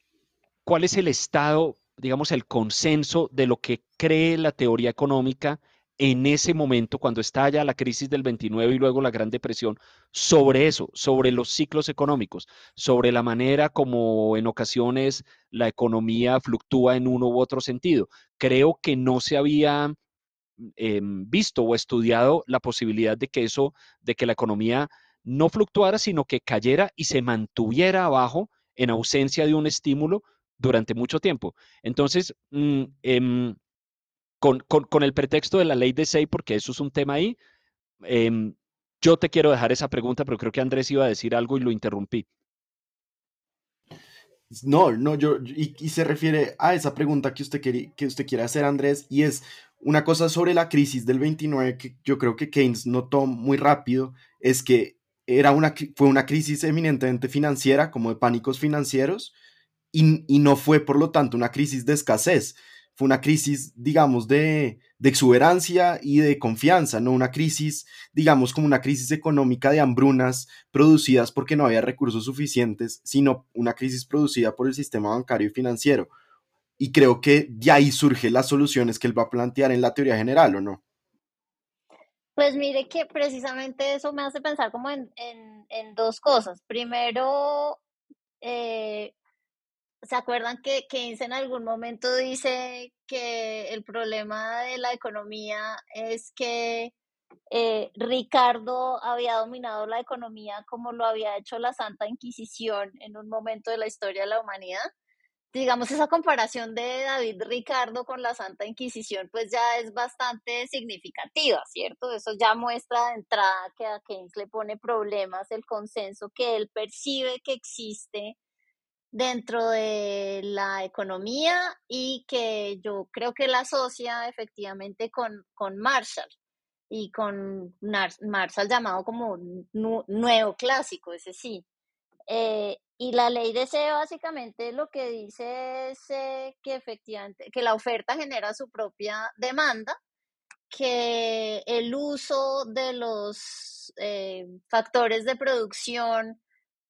cuál es el estado, digamos, el consenso de lo que cree la teoría económica en ese momento, cuando estalla la crisis del 29 y luego la Gran Depresión, sobre eso, sobre los ciclos económicos, sobre la manera como en ocasiones la economía fluctúa en uno u otro sentido. Creo que no se había em, visto o estudiado la posibilidad de que eso, de que la economía no fluctuara, sino que cayera y se mantuviera abajo en ausencia de un estímulo durante mucho tiempo. Entonces, mm, em, con, el pretexto de la ley de SEI, porque eso es un tema ahí, em, yo te quiero dejar esa pregunta, pero creo que Andrés iba a decir algo y lo interrumpí. No, no, yo, y, se refiere a esa pregunta que usted, quiere, que usted quiere hacer, Andrés, y es una cosa sobre la crisis del 29 que yo creo que Keynes notó muy rápido, es que era una, fue una crisis eminentemente financiera, como de pánicos financieros, y, y no fue, por lo tanto, una crisis de escasez, fue una crisis, digamos, de, exuberancia y de confianza, no una crisis, digamos, como una crisis económica de hambrunas producidas porque no había recursos suficientes, sino una crisis producida por el sistema bancario y financiero. Y creo que de ahí surgen las soluciones que él va a plantear en la teoría general, ¿o no? Pues mire que precisamente eso me hace pensar como en, dos cosas. Primero, eh, ¿Se acuerdan que Keynes en algún momento dice que el problema de la economía es que eh, Ricardo había dominado la economía como lo había hecho la Santa Inquisición en un momento de la historia de la humanidad? Digamos, esa comparación de David Ricardo con la Santa Inquisición pues ya es bastante significativa, ¿cierto? Eso ya muestra de entrada que a Keynes le pone problemas el consenso que él percibe que existe dentro de la economía y que yo creo que la asocia efectivamente con, con Marshall y con Marshall llamado como nuevo clásico, ese sí. Eh, y la ley de C básicamente lo que dice es eh, que efectivamente que la oferta genera su propia demanda, que el uso de los eh, factores de producción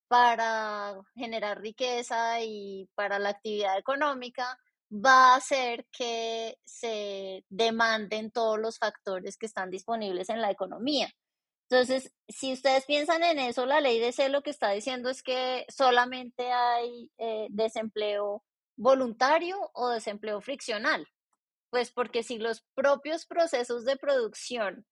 para generar riqueza y para la actividad económica, va a hacer que se demanden todos los factores que están disponibles en la economía. Entonces, si ustedes piensan en eso, la ley de C lo que está diciendo es que solamente hay eh, desempleo voluntario o desempleo friccional. Pues porque si los propios procesos de producción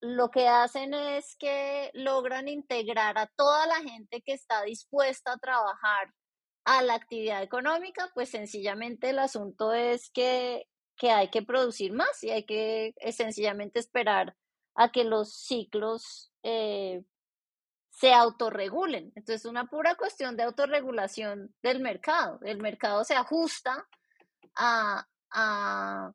lo que hacen es que logran integrar a toda la gente que está dispuesta a trabajar a la actividad económica, pues sencillamente el asunto es que, hay que producir más y hay que eh, sencillamente esperar a que los ciclos eh, se autorregulen. Entonces, una pura cuestión de autorregulación del mercado. El mercado se ajusta a, a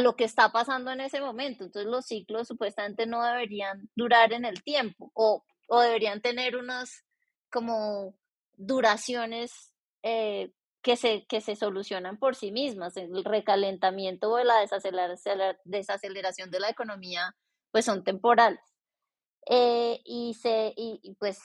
lo que está pasando en ese momento. Entonces los ciclos supuestamente no deberían durar en el tiempo o, o deberían tener unas como duraciones eh, que, se, que se solucionan por sí mismas. El recalentamiento o la desaceleración de la economía pues son temporales. Eh, y, se, y pues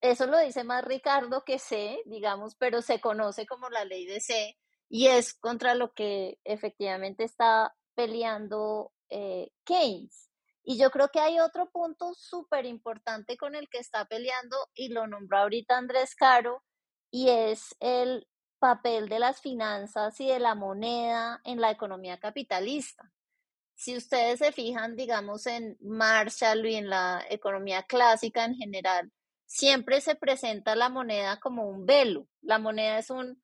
eso lo dice más Ricardo que C, digamos, pero se conoce como la ley de C, y es contra lo que efectivamente está peleando eh, Keynes. Y yo creo que hay otro punto súper importante con el que está peleando, y lo nombró ahorita Andrés Caro, y es el papel de las finanzas y de la moneda en la economía capitalista. Si ustedes se fijan, digamos, en Marshall y en la economía clásica en general, siempre se presenta la moneda como un velo. La moneda es un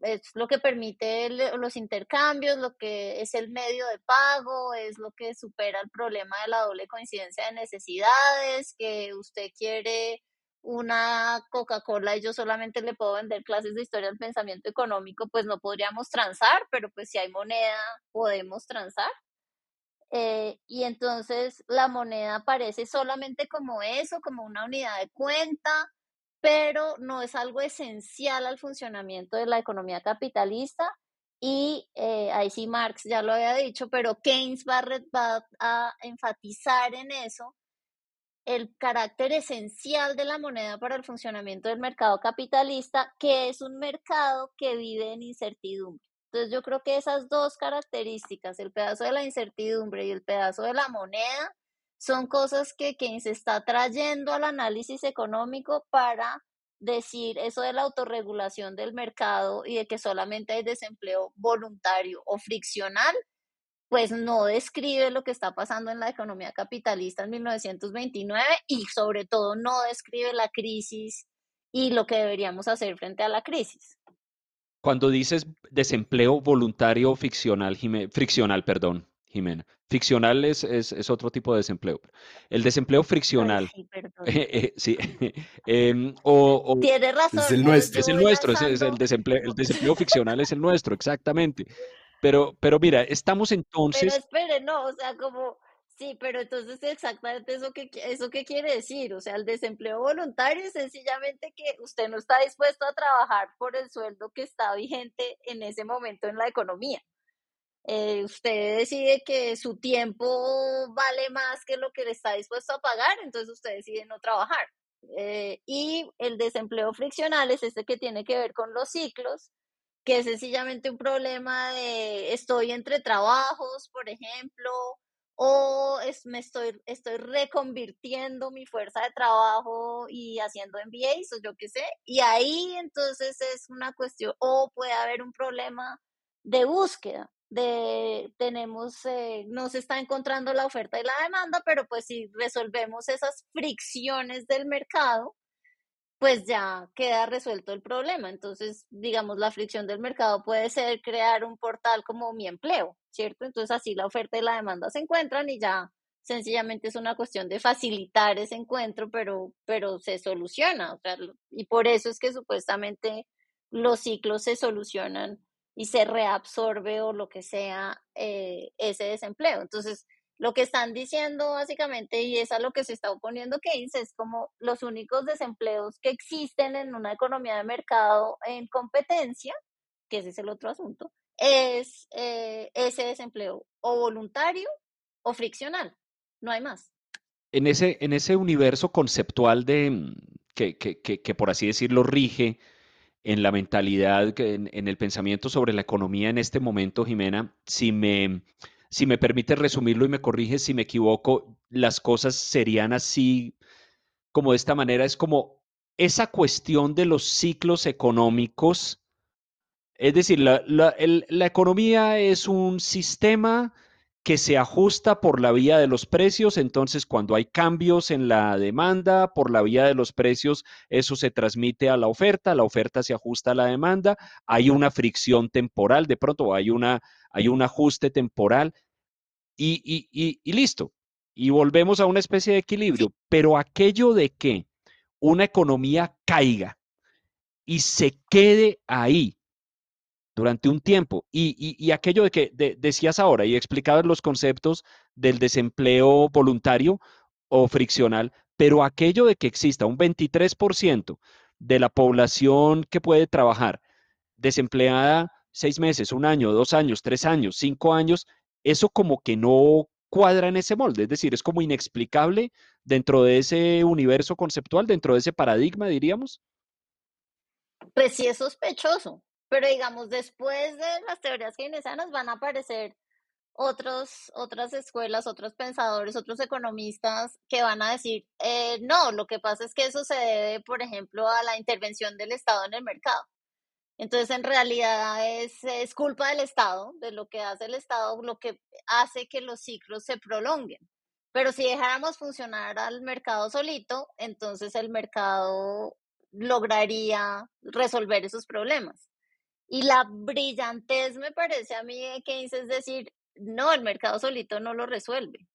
es lo que permite los intercambios, lo que es el medio de pago, es lo que supera el problema de la doble coincidencia de necesidades, que usted quiere una Coca-Cola y yo solamente le puedo vender clases de historia del pensamiento económico, pues no podríamos transar, pero pues si hay moneda podemos transar. Eh, y entonces la moneda aparece solamente como eso, como una unidad de cuenta, pero no es algo esencial al funcionamiento de la economía capitalista. Y eh, ahí sí Marx ya lo había dicho, pero Keynes va a enfatizar en eso el carácter esencial de la moneda para el funcionamiento del mercado capitalista, que es un mercado que vive en incertidumbre. Entonces yo creo que esas dos características, el pedazo de la incertidumbre y el pedazo de la moneda, son cosas que Keynes está trayendo al análisis económico para decir eso de la autorregulación del mercado y de que solamente hay desempleo voluntario o friccional pues no describe lo que está pasando en la economía capitalista en 1929 y sobre todo no describe la crisis y lo que deberíamos hacer frente a la crisis. Cuando dices desempleo voluntario o ficcional, friccional, perdón, Jimena. Ficcional es, es, otro tipo de desempleo. El desempleo friccional. sí, eh, sí. Em, o, Tiene razón. Es el nuestro. Es el nuestro, es, el, desempleo, el desempleo ficcional es el nuestro, exactamente. Pero, pero mira, estamos entonces. Pero espere, no, o sea, como, sí, pero entonces exactamente eso que, eso qué quiere decir, o sea, el desempleo voluntario es sencillamente que usted no está dispuesto a trabajar por el sueldo que está vigente en ese momento en la economía. Eh, usted decide que su tiempo vale más que lo que le está dispuesto a pagar, entonces usted decide no trabajar. Eh, y el desempleo friccional es este que tiene que ver con los ciclos, que es sencillamente un problema de estoy entre trabajos, por ejemplo, o es, me estoy, estoy reconvirtiendo mi fuerza de trabajo y haciendo MBAs o yo qué sé, y ahí entonces es una cuestión, o puede haber un problema de búsqueda, de tenemos, eh, no se está encontrando la oferta y la demanda, pero pues si resolvemos esas fricciones del mercado, pues ya queda resuelto el problema. Entonces, digamos, la fricción del mercado puede ser crear un portal como mi empleo, ¿cierto? Entonces, así la oferta y la demanda se encuentran y ya sencillamente es una cuestión de facilitar ese encuentro, pero, pero se soluciona. O sea, y por eso es que supuestamente los ciclos se solucionan y se reabsorbe o lo que sea eh, ese desempleo. Entonces, lo que están diciendo básicamente, y es a lo que se está oponiendo Keynes, es como los únicos desempleos que existen en una economía de mercado en competencia, que ese es el otro asunto, es eh, ese desempleo o voluntario o friccional, no hay más. En ese, en ese universo conceptual de mm, que, que, que, por así decirlo rige en la mentalidad, en, el pensamiento sobre la economía en este momento, Jimena, si me si me permite resumirlo y me corrige si me equivoco, las cosas serían así, como de esta manera, es como esa cuestión de los ciclos económicos, es decir, la, economía es un sistema que se ajusta por la vía de los precios, entonces cuando hay cambios en la demanda por la vía de los precios, eso se transmite a la oferta, la oferta se ajusta a la demanda, hay una fricción temporal, de pronto hay, una, hay un ajuste temporal y, listo. Y volvemos a una especie de equilibrio. Pero aquello de que una economía caiga y se quede ahí durante un tiempo. Y, aquello de que decías ahora y explicabas los conceptos del desempleo voluntario o friccional, pero aquello de que exista un 23% de la población que puede trabajar desempleada seis meses, un año, dos años, tres años, cinco años, eso como que no cuadra en ese molde, es decir, es como inexplicable dentro de ese universo conceptual, dentro de ese paradigma, diríamos. Pues sí es sospechoso, pero digamos, después de las teorías keynesianas van a aparecer otros, otras escuelas, otros pensadores, otros economistas que van a decir, eh, no, lo que pasa es que eso se debe, por ejemplo, a la intervención del Estado en el mercado. Entonces, en realidad es, culpa del Estado, de lo que hace el Estado, lo que hace que los ciclos se prolonguen. Pero si dejáramos funcionar al mercado solito, entonces el mercado lograría resolver esos problemas. Y la brillantez me parece a mí que dice es decir, no, el mercado solito no lo resuelve.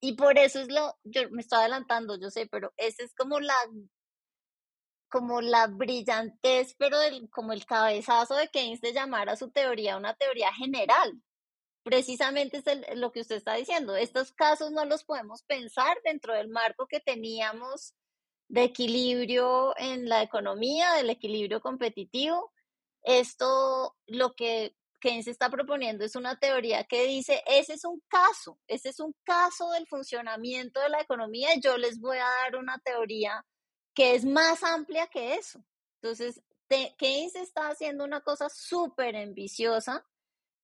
Y por eso es lo, yo me estoy adelantando, yo sé, pero esa es como la como la brillantez, pero como el cabezazo de Keynes de llamar a su teoría una teoría general. Precisamente es lo que usted está diciendo. Estos casos no los podemos pensar dentro del marco que teníamos de equilibrio en la economía, del equilibrio competitivo. Esto, lo que Keynes está proponiendo es una teoría que dice, ese es un caso, ese es un caso del funcionamiento de la economía yo les voy a dar una teoría que es más amplia que eso. Entonces, Keynes está haciendo una cosa súper ambiciosa,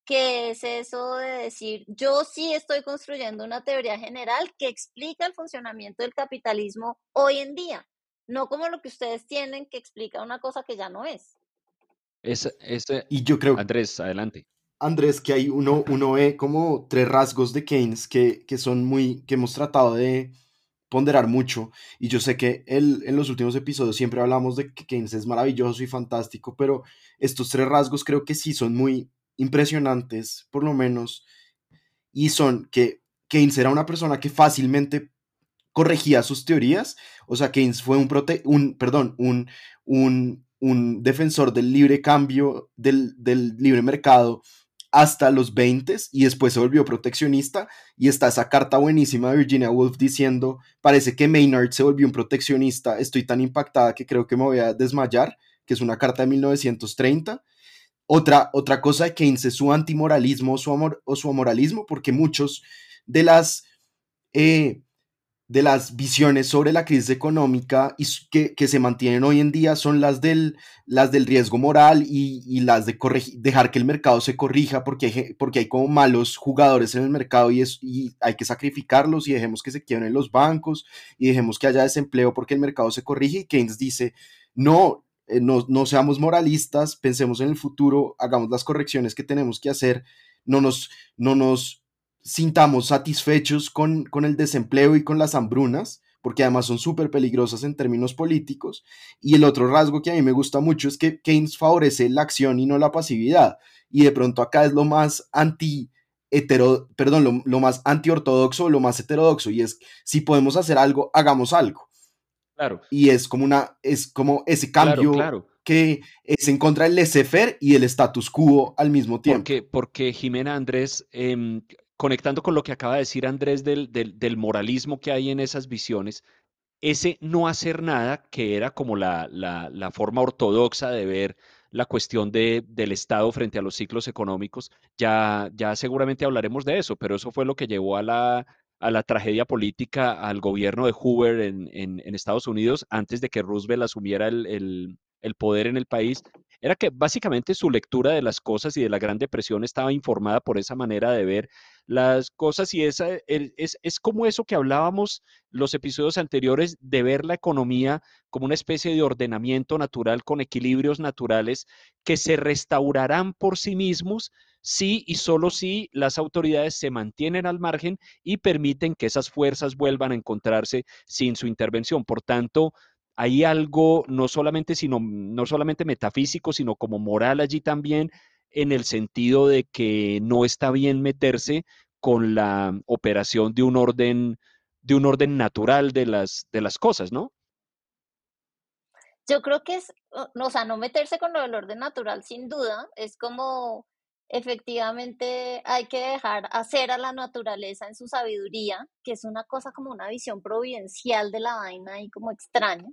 que es eso de decir, yo sí estoy construyendo una teoría general que explica el funcionamiento del capitalismo hoy en día, no como lo que ustedes tienen que explica una cosa que ya no es. Y yo creo, Andrés, adelante. Andrés, que hay uno, uno ve como tres rasgos de Keynes que, que son muy, que hemos tratado de, ponderar mucho y yo sé que en los últimos episodios siempre hablamos de que Keynes es maravilloso y fantástico, pero estos tres rasgos creo que sí son muy impresionantes, por lo menos, y son que Keynes era una persona que fácilmente corregía sus teorías, o sea, Keynes fue un, prote un perdón, un, un, un defensor del libre cambio, del, del libre mercado, hasta los 20 y después se volvió proteccionista y está esa carta buenísima de Virginia Woolf diciendo, parece que Maynard se volvió un proteccionista, estoy tan impactada que creo que me voy a desmayar, que es una carta de 1930. Otra, otra cosa de Keynes es su antimoralismo su amor, o su amoralismo, porque muchos de las... Eh, de las visiones sobre la crisis económica y que, que, se mantienen hoy en día son las del, las del riesgo moral y, y las de dejar que el mercado se corrija porque hay, porque hay como malos jugadores en el mercado y, es, y hay que sacrificarlos y dejemos que se quiebren los bancos y dejemos que haya desempleo porque el mercado se corrige. Y Keynes dice, no, eh, no, no seamos moralistas, pensemos en el futuro, hagamos las correcciones que tenemos que hacer, no nos, no nos sintamos satisfechos con, con el desempleo y con las hambrunas, porque además son súper peligrosas en términos políticos. Y el otro rasgo que a mí me gusta mucho es que Keynes favorece la acción y no la pasividad. Y de pronto acá es lo más anti hetero, perdón, lo, lo más antiortodoxo, lo más heterodoxo, y es si podemos hacer algo, hagamos algo. Claro. Y es como una, es como ese cambio claro, que es en contra del laissez-faire y el status quo al mismo tiempo. Porque, porque Jimena Andrés, eh, conectando con lo que acaba de decir Andrés del, del, moralismo que hay en esas visiones, ese no hacer nada, que era como la, la, la forma ortodoxa de ver la cuestión de, del Estado frente a los ciclos económicos, ya, ya seguramente hablaremos de eso, pero eso fue lo que llevó a la, a la tragedia política al gobierno de Hoover en, en, en Estados Unidos antes de que Roosevelt asumiera el, el, el poder en el país. Era que básicamente su lectura de las cosas y de la Gran Depresión estaba informada por esa manera de ver las cosas y esa, es, es como eso que hablábamos los episodios anteriores de ver la economía como una especie de ordenamiento natural con equilibrios naturales que se restaurarán por sí mismos si y solo si las autoridades se mantienen al margen y permiten que esas fuerzas vuelvan a encontrarse sin su intervención. Por tanto, hay algo no solamente, sino, no solamente metafísico, sino como moral allí también, en el sentido de que no está bien meterse con la operación de un orden, de un orden natural de las, de las cosas, ¿no? Yo creo que es, o sea, no meterse con lo del orden natural, sin duda, es como efectivamente hay que dejar hacer a la naturaleza en su sabiduría, que es una cosa como una visión providencial de la vaina y como extraña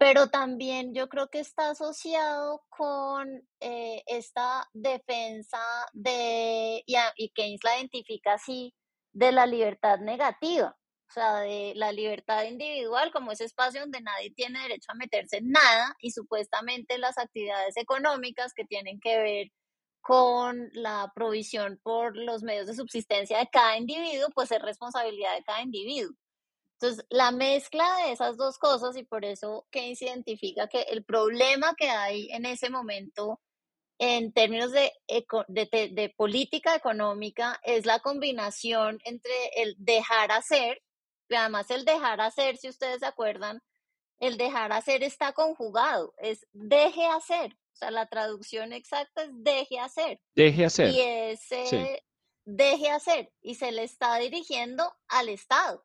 pero también yo creo que está asociado con eh, esta defensa de, y, y Keynes la identifica así, de la libertad negativa, o sea, de la libertad individual como ese espacio donde nadie tiene derecho a meterse en nada y supuestamente las actividades económicas que tienen que ver con la provisión por los medios de subsistencia de cada individuo, pues es responsabilidad de cada individuo. Entonces, la mezcla de esas dos cosas, y por eso Keynes identifica que el problema que hay en ese momento en términos de, de, política económica es la combinación entre el dejar hacer, y además el dejar hacer, si ustedes se acuerdan, el dejar hacer está conjugado, es deje hacer, o sea, la traducción exacta es deje hacer. Deje hacer. Y ese deje hacer, y se le está dirigiendo al Estado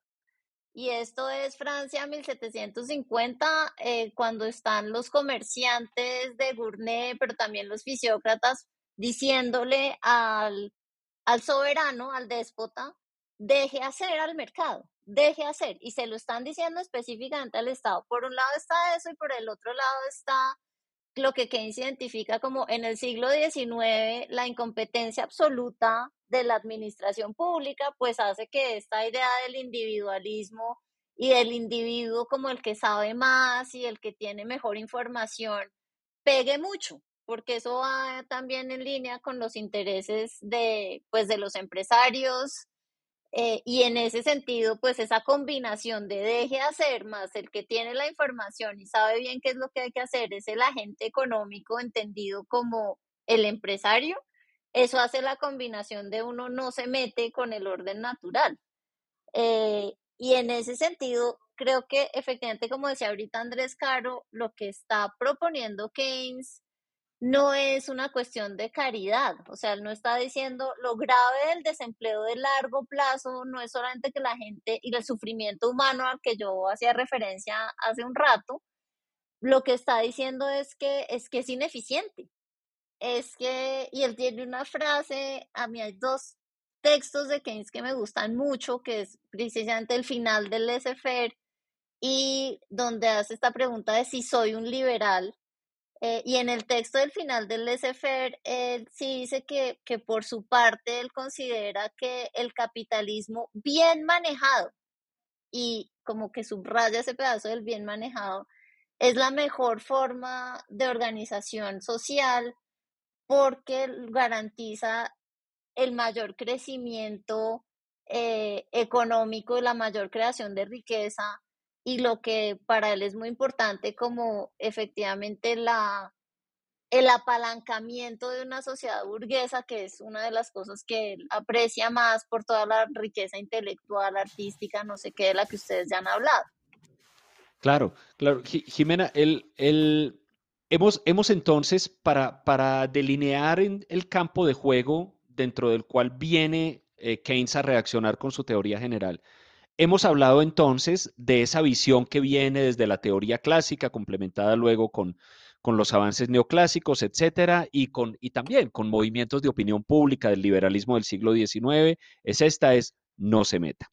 y esto es Francia 1750, eh, cuando están los comerciantes de Gournay, pero también los fisiócratas, diciéndole al, al soberano, al déspota, deje hacer al mercado, deje hacer. Y se lo están diciendo específicamente al Estado. Por un lado está eso y por el otro lado está lo que Keynes identifica como en el siglo XIX la incompetencia absoluta de la administración pública, pues hace que esta idea del individualismo y del individuo como el que sabe más y el que tiene mejor información pegue mucho, porque eso va también en línea con los intereses de, pues, de los empresarios, eh, y en ese sentido, pues esa combinación de deje hacer más el que tiene la información y sabe bien qué es lo que hay que hacer es el agente económico entendido como el empresario, eso hace la combinación de uno no se mete con el orden natural. Eh, y en ese sentido, creo que efectivamente, como decía ahorita Andrés Caro, lo que está proponiendo Keynes no es una cuestión de caridad, o sea, él no está diciendo lo grave del desempleo de largo plazo no es solamente que la gente y el sufrimiento humano al que yo hacía referencia hace un rato, lo que está diciendo es que es que es ineficiente. Es que y él tiene una frase, a mí hay dos textos de Keynes que me gustan mucho, que es precisamente el final del laissez-faire y donde hace esta pregunta de si soy un liberal eh, y en el texto del final del laissez-faire, él sí dice que, que por su parte él considera que el capitalismo bien manejado, y como que subraya ese pedazo del bien manejado, es la mejor forma de organización social porque garantiza el mayor crecimiento eh, económico la mayor creación de riqueza y lo que para él es muy importante como efectivamente la, el apalancamiento de una sociedad burguesa, que es una de las cosas que él aprecia más por toda la riqueza intelectual, artística, no sé qué, de la que ustedes ya han hablado. Claro, claro. Jimena, el, el, hemos, hemos entonces, para, para delinear el campo de juego dentro del cual viene eh, Keynes a reaccionar con su teoría general, Hemos hablado entonces de esa visión que viene desde la teoría clásica, complementada luego con, con los avances neoclásicos, etcétera, y, con, y también con movimientos de opinión pública del liberalismo del siglo XIX, es esta, es no se meta.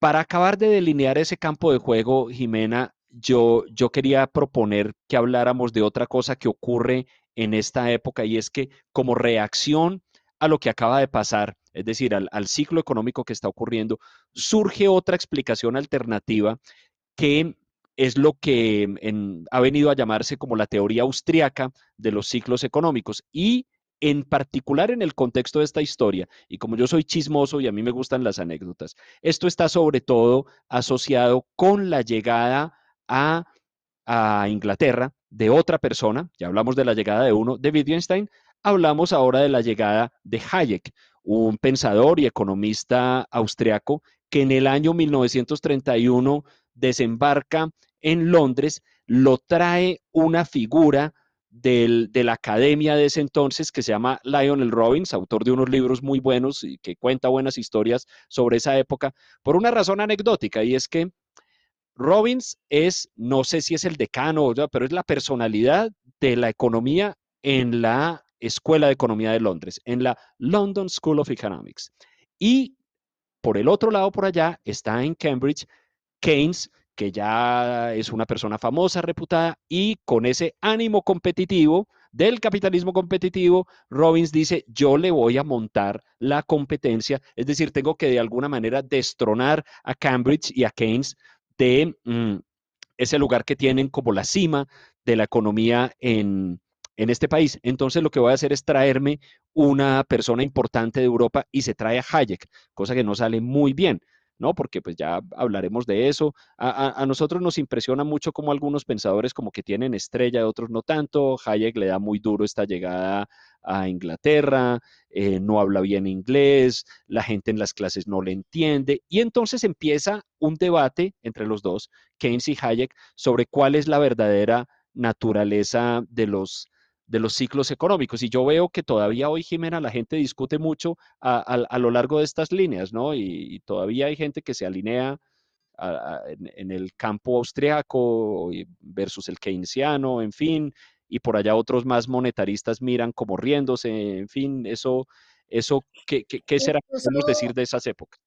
Para acabar de delinear ese campo de juego, Jimena, yo, yo quería proponer que habláramos de otra cosa que ocurre en esta época y es que como reacción a lo que acaba de pasar, es decir, al, ciclo económico que está ocurriendo, surge otra explicación alternativa que es lo que ha venido a llamarse como la teoría austriaca de los ciclos económicos. Y en particular en el contexto de esta historia, y como yo soy chismoso y a mí me gustan las anécdotas, esto está sobre todo asociado con la llegada a, a Inglaterra de otra persona, ya hablamos de la llegada de uno, de Wittgenstein, hablamos ahora de la llegada de Hayek, un pensador y economista austriaco que en el año 1931 desembarca en Londres, lo trae una figura de la academia de ese entonces que se llama Lionel Robbins, autor de unos libros muy buenos y que cuenta buenas historias sobre esa época, por una razón anecdótica, y es que Robbins es, no sé si es el decano, pero es la personalidad de la economía en la Escuela de Economía de Londres, en la London School of Economics. Y por el otro lado, por allá, está en Cambridge Keynes, que ya es una persona famosa, reputada, y con ese ánimo competitivo del capitalismo competitivo, Robbins dice, yo le voy a montar la competencia, es decir, tengo que de alguna manera destronar a Cambridge y a Keynes de mm, ese lugar que tienen como la cima de la economía en, en este país. Entonces lo que voy a hacer es traerme una persona importante de Europa y se trae a Hayek, cosa que no sale muy bien. ¿no? Porque pues ya hablaremos de eso. A, nosotros nos impresiona mucho como algunos pensadores como que tienen estrella, otros no tanto. Hayek le da muy duro esta llegada a Inglaterra, eh, no habla bien inglés, la gente en las clases no le entiende. Y entonces empieza un debate entre los dos, Keynes y Hayek, sobre cuál es la verdadera naturaleza de los, de los ciclos económicos. Y yo veo que todavía hoy, Jimena, la gente discute mucho a, lo largo de estas líneas, ¿no? Y, todavía hay gente que se alinea en, el campo austriaco versus el keynesiano, en fin, y por allá otros más monetaristas miran como riéndose, en fin, eso, eso ¿qué, qué, será, podemos decir de esas épocas?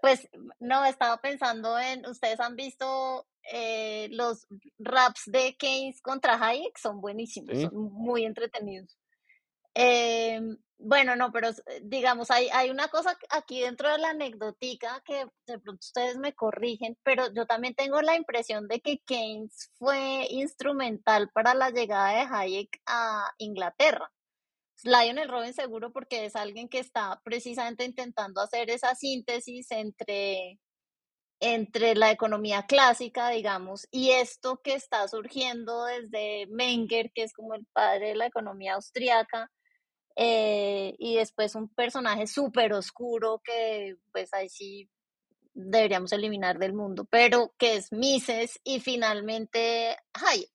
Pues no, estaba pensando en, ustedes han visto eh, los raps de Keynes contra Hayek, son buenísimos, son muy entretenidos. Em, bueno, no, pero eh, digamos, hay, hay una cosa aquí dentro de la anecdotica que de pronto ustedes me corrigen, pero yo también tengo la impresión de que Keynes fue instrumental para la llegada de Hayek a Inglaterra. Lionel Robin seguro porque es alguien que está precisamente intentando hacer esa síntesis entre, entre la economía clásica, digamos, y esto que está surgiendo desde Menger, que es como el padre de la economía austriaca, eh, y después un personaje súper oscuro que pues ahí sí deberíamos eliminar del mundo, pero que es Mises y finalmente Hayek.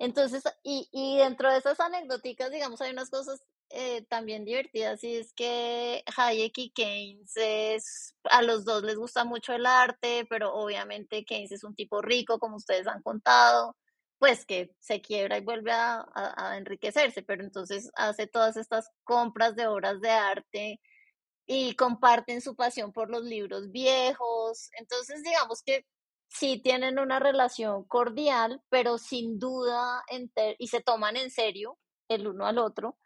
Entonces, y, y dentro de esas anecdóticas, digamos, hay unas cosas eh, también divertidas y es que Hayek y Keynes es, a los dos les gusta mucho el arte, pero obviamente Keynes es un tipo rico, como ustedes han contado, pues que se quiebra y vuelve a, a, enriquecerse, pero entonces hace todas estas compras de obras de arte y comparten su pasión por los libros viejos. Entonces, digamos que sí tienen una relación cordial, pero sin duda, y se toman en serio el uno al otro,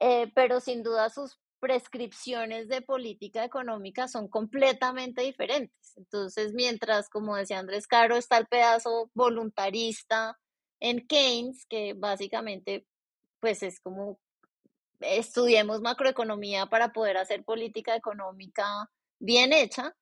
eh, pero sin duda sus prescripciones de política económica son completamente diferentes. Entonces, mientras, como decía Andrés Caro, está el pedazo voluntarista en Keynes, que básicamente pues es como estudiemos macroeconomía para poder hacer política económica bien hecha,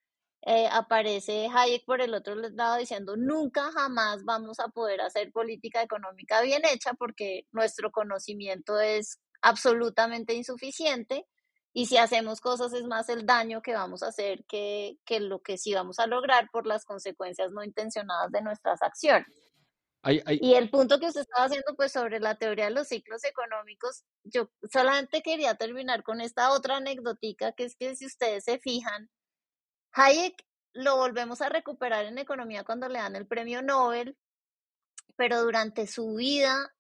eh, aparece Hayek por el otro lado diciendo nunca jamás vamos a poder hacer política económica bien hecha porque nuestro conocimiento es absolutamente insuficiente y si hacemos cosas es más el daño que vamos a hacer que, que lo que sí vamos a lograr por las consecuencias no intencionadas de nuestras acciones. Y el punto que usted estaba haciendo pues sobre la teoría de los ciclos económicos, yo solamente quería terminar con esta otra anecdotica que es que si ustedes se fijan, Hayek lo volvemos a recuperar en economía cuando le dan el premio Nobel, pero durante su vida,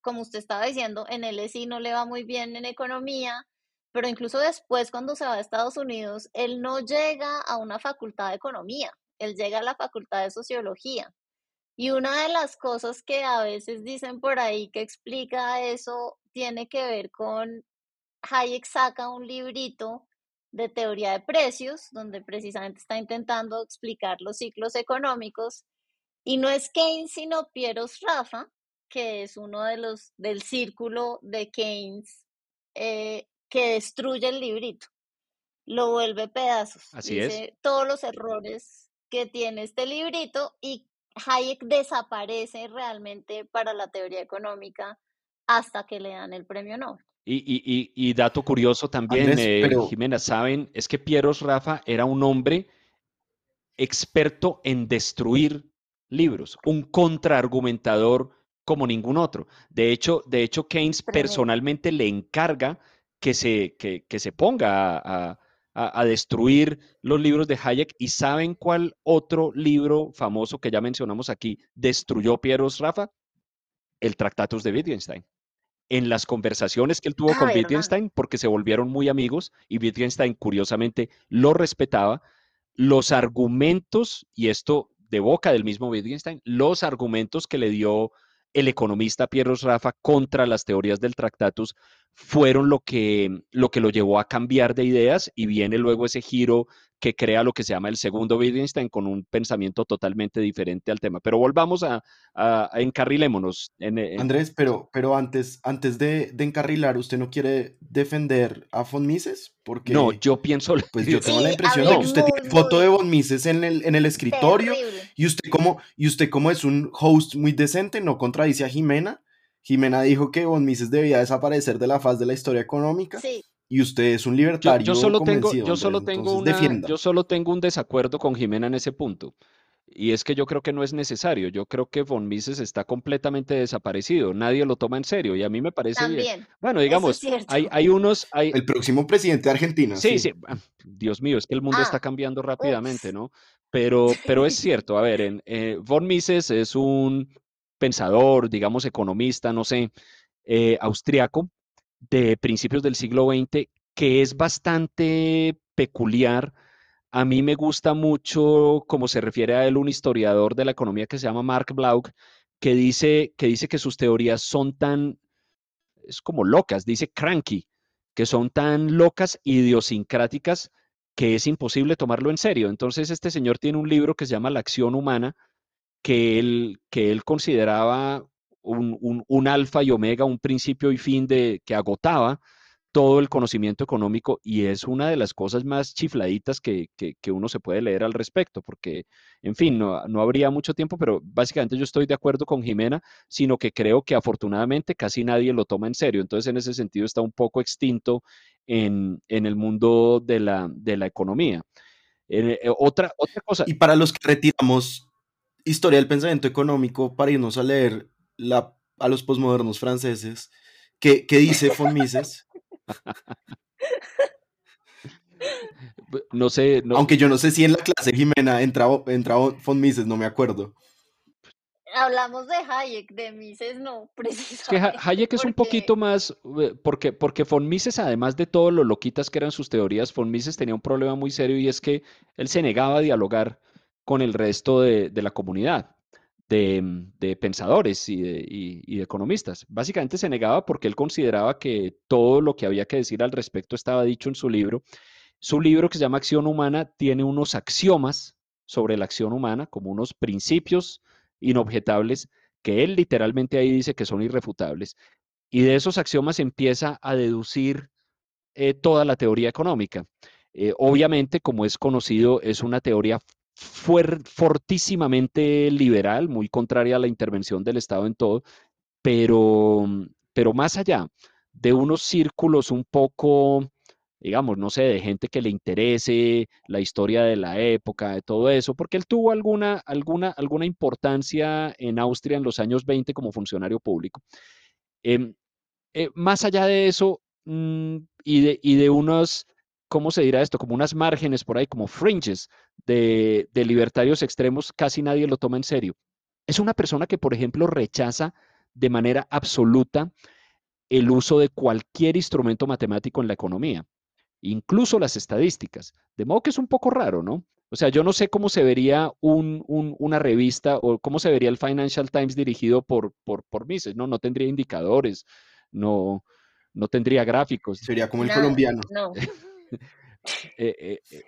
como usted estaba diciendo, en el ESI no le va muy bien en economía, pero incluso después cuando se va a Estados Unidos, él no llega a una facultad de economía, él llega a la facultad de sociología. Y una de las cosas que a veces dicen por ahí que explica eso tiene que ver con Hayek saca un librito de teoría de precios, donde precisamente está intentando explicar los ciclos económicos. Y no es Keynes, sino Pieros Rafa, que es uno de los del círculo de Keynes eh, que destruye el librito, lo vuelve pedazos. Así dice todos los errores que tiene este librito y Hayek desaparece realmente para la teoría económica hasta que le dan el premio Nobel. Y, dato curioso también, eh, Jimena, saben, es que Pieros Rafa era un hombre experto en destruir libros, un contraargumentador como ningún otro. De hecho, de hecho Keynes personalmente le encarga que se, que, se ponga a a, destruir los libros de Hayek. ¿Y saben cuál otro libro famoso que ya mencionamos aquí destruyó Pieros Rafa? El Tractatus de Wittgenstein. En las conversaciones que él tuvo con Wittgenstein, porque se volvieron muy amigos y Wittgenstein curiosamente lo respetaba, los argumentos, y esto de boca del mismo Wittgenstein, los argumentos que le dio el economista Pieros Rafa contra las teorías del Tractatus fueron lo que, lo que lo llevó a cambiar de ideas y viene luego ese giro que crea lo que se llama el segundo Wittgenstein con un pensamiento totalmente diferente al tema. Pero volvamos a, a, encarrilémonos. Andrés, pero, pero antes, antes de, encarrilar, ¿usted no quiere defender a von Mises? Porque, no, yo pienso... Pues yo tengo la impresión de que usted tiene foto de von Mises en el, en el escritorio y usted, como, y usted como es un host muy decente, no contradice a Jimena. Jimena dijo que von Mises debía desaparecer de la faz de la historia económica. Sí y usted es un libertario. Yo, solo, tengo, yo, solo tengo yo solo tengo un desacuerdo con Jimena en ese punto. Y es que yo creo que no es necesario. Yo creo que von Mises está completamente desaparecido. Nadie lo toma en serio. Y a mí me parece bien. También, Bueno, eso es digamos, hay, hay unos, hay, El próximo presidente de Argentina, Sí, sí. sí, ah, Dios mío, es que el mundo está Ah, cambiando rápidamente, ups. ¿no? Pero, pero es cierto, a ver, en, eh, von Mises es un pensador, digamos, economista, no sé, eh, austriaco de principios del siglo XX, que es bastante peculiar. A mí me gusta mucho cómo se refiere a él un historiador de la economía que se llama Mark Blauk, que dice, que dice que sus teorías son tan, es como locas, dice cranky, que son tan locas, idiosincráticas, que es imposible tomarlo en serio. Entonces, este señor tiene un libro que se llama La acción humana, que él, que él consideraba un, un, alfa y omega, un principio y fin de, que agotaba todo el conocimiento económico y es una de las cosas más chifladitas que, que, que uno se puede leer al respecto, porque, en fin, no, no, habría mucho tiempo, pero básicamente yo estoy de acuerdo con Jimena, sino que creo que afortunadamente casi nadie lo toma en serio. Entonces, en ese sentido, está un poco extinto en, en el mundo de la, de la economía. Eh, otra, otra cosa. Y para los que retiramos historia del pensamiento económico para irnos a leer la, a los posmodernos franceses, ¿qué, qué dice von Mises? No sé. No... Aunque yo no sé si en la clase Jimena entraba, entraba von Mises, no me acuerdo. Hablamos de Hayek, de Mises no, precisamente. Es que Hayek es porque... un poquito más, porque, porque von Mises, además de todo lo loquitas que eran sus teorías, von Mises tenía un problema muy serio y es que él se negaba a dialogar con el resto de, de la comunidad. De, de, pensadores y de, y, y de, economistas. Básicamente se negaba porque él consideraba que todo lo que había que decir al respecto estaba dicho en su libro. Su libro, que se llama Acción Humana, tiene unos axiomas sobre la acción humana, como unos principios inobjetables, que él literalmente ahí dice que son irrefutables. Y de esos axiomas empieza a deducir eh, toda la teoría económica. Eh, obviamente, como es conocido, es una teoría fortísimamente liberal, muy contraria a la intervención del Estado en todo, pero, pero más allá de unos círculos un poco, digamos, no sé, de gente que le interese la historia de la época, de todo eso, porque él tuvo alguna, alguna, alguna importancia en Austria en los años 20 como funcionario público. Eh, eh, más allá de eso, mmm, y, de, y de unos ¿cómo se dirá esto? Como unas márgenes por ahí, como fringes de, de, libertarios extremos, casi nadie lo toma en serio. Es una persona que, por ejemplo, rechaza de manera absoluta el uso de cualquier instrumento matemático en la economía, incluso las estadísticas. De modo que es un poco raro, ¿no? O sea, yo no sé cómo se vería un, un, una revista o cómo se vería el Financial Times dirigido por, por, por Mises, ¿no? No tendría indicadores, no, no tendría gráficos. Sería como el No, colombiano. No. eh, eh, eh,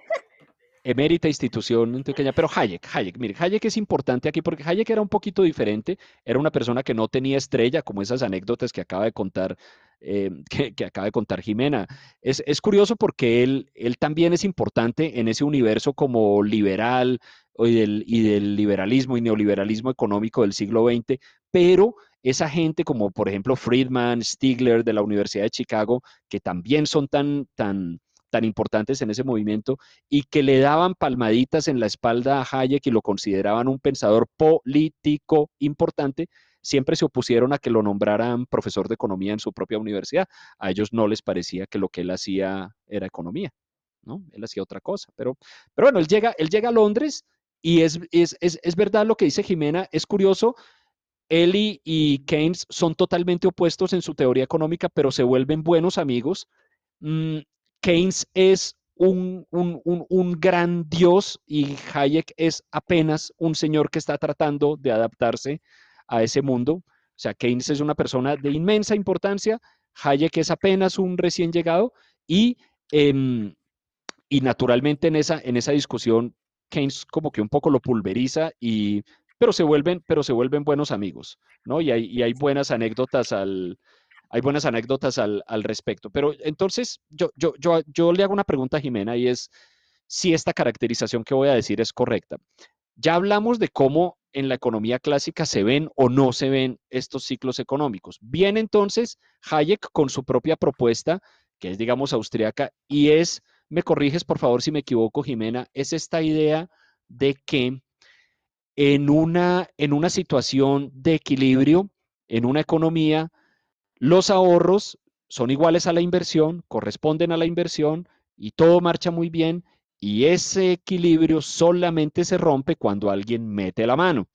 emérita institución antioqueña, pero Hayek, Hayek, mire, Hayek es importante aquí porque Hayek era un poquito diferente, era una persona que no tenía estrella, como esas anécdotas que acaba de contar, eh, que, que, acaba de contar Jimena. Es, es curioso porque él, él, también es importante en ese universo como liberal y del, y del liberalismo y neoliberalismo económico del siglo XX, pero esa gente como por ejemplo Friedman, Stigler de la Universidad de Chicago, que también son tan, tan, tan importantes en ese movimiento y que le daban palmaditas en la espalda a Hayek y lo consideraban un pensador político importante, siempre se opusieron a que lo nombraran profesor de economía en su propia universidad. A ellos no les parecía que lo que él hacía era economía, ¿no? Él hacía otra cosa. Pero, pero bueno, él llega, él llega a Londres y es, es, es, es verdad lo que dice Jimena, es curioso. Él y, y Keynes son totalmente opuestos en su teoría económica, pero se vuelven buenos amigos. Keynes es un, un, un, un, gran dios y Hayek es apenas un señor que está tratando de adaptarse a ese mundo. O sea, Keynes es una persona de inmensa importancia, Hayek es apenas un recién llegado y, eh, y naturalmente en esa, en esa discusión Keynes como que un poco lo pulveriza y pero se vuelven, pero se vuelven buenos amigos, ¿no? Y hay, y hay buenas anécdotas al, hay buenas anécdotas al, al respecto. Pero entonces yo, yo, yo, yo, le hago una pregunta a Jimena y es si esta caracterización que voy a decir es correcta. Ya hablamos de cómo en la economía clásica se ven o no se ven estos ciclos económicos. Bien, entonces Hayek con su propia propuesta, que es, digamos, austriaca, y es, me corriges por favor si me equivoco, Jimena, es esta idea de que en una, en una situación de equilibrio, en una economía, los ahorros son iguales a la inversión, corresponden a la inversión y todo marcha muy bien y ese equilibrio solamente se rompe cuando alguien mete la mano.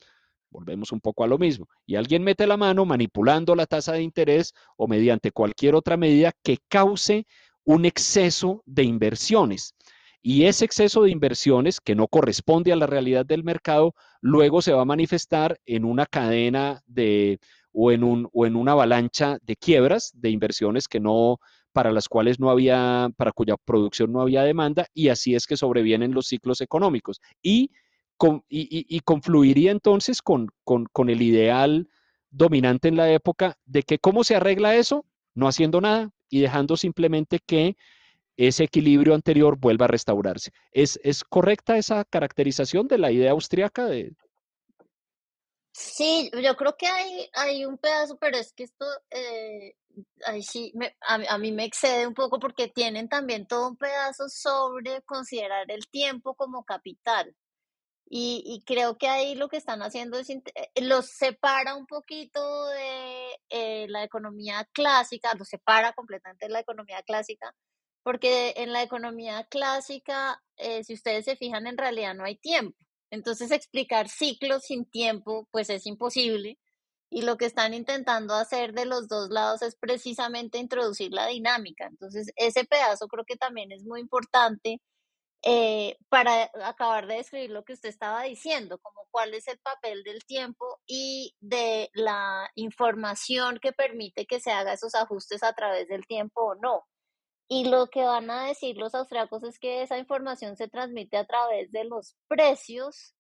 Volvemos un poco a lo mismo. Y alguien mete la mano manipulando la tasa de interés o mediante cualquier otra medida que cause un exceso de inversiones. Y ese exceso de inversiones que no corresponde a la realidad del mercado, luego se va a manifestar en una cadena de o en, un, o en una avalancha de quiebras de inversiones que no, para las cuales no había, para cuya producción no había demanda, y así es que sobrevienen los ciclos económicos. Y y, confluiría entonces con, con, el ideal dominante en la época de que cómo se arregla eso, no haciendo nada y dejando simplemente que ese equilibrio anterior vuelva a restaurarse. ¿Es, es correcta esa caracterización de la idea austriaca? De... Sí, yo creo que hay, hay un pedazo, pero es que esto, eh, sí, a, a, mí me excede un poco porque tienen también todo un pedazo sobre considerar el tiempo como capital. Y, creo que ahí lo que están haciendo es, eh, los separa un poquito de eh, la economía clásica, los separa completamente de la economía clásica, porque en la economía clásica, eh, si ustedes se fijan, en realidad no hay tiempo. Entonces explicar ciclos sin tiempo, pues es imposible. Y lo que están intentando hacer de los dos lados es precisamente introducir la dinámica. Entonces, ese pedazo creo que también es muy importante eh, para acabar de describir lo que usted estaba diciendo, como cuál es el papel del tiempo y de la información que permite que se haga esos ajustes a través del tiempo o no. Y lo que van a decir los austriacos es que esa información se transmite a través de los precios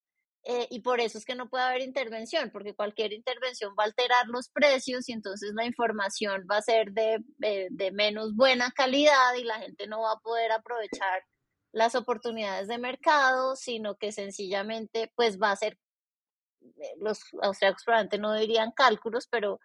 eh, y por eso es que no puede haber intervención, porque cualquier intervención va a alterar los precios y entonces la información va a ser de, de menos buena calidad y la gente no va a poder aprovechar las oportunidades de mercado, sino que sencillamente pues va a ser, eh, los austriacos probablemente no dirían cálculos, pero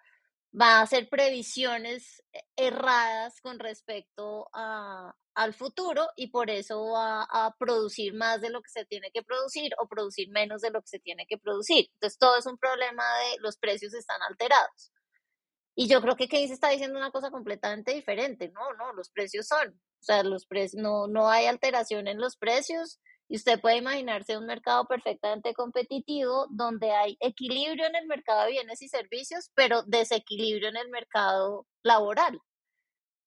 va a hacer previsiones eh, erradas con respecto a, al futuro y por eso va a producir más de lo que se tiene que producir o producir menos de lo que se tiene que producir. Entonces todo es un problema de los precios están alterados. Y yo creo que Keynes está diciendo una cosa completamente diferente. No, no, los precios son. O sea, los precios, no, no hay alteración en los precios. Y usted puede imaginarse un mercado perfectamente competitivo donde hay equilibrio en el mercado de bienes y servicios, pero desequilibrio en el mercado laboral.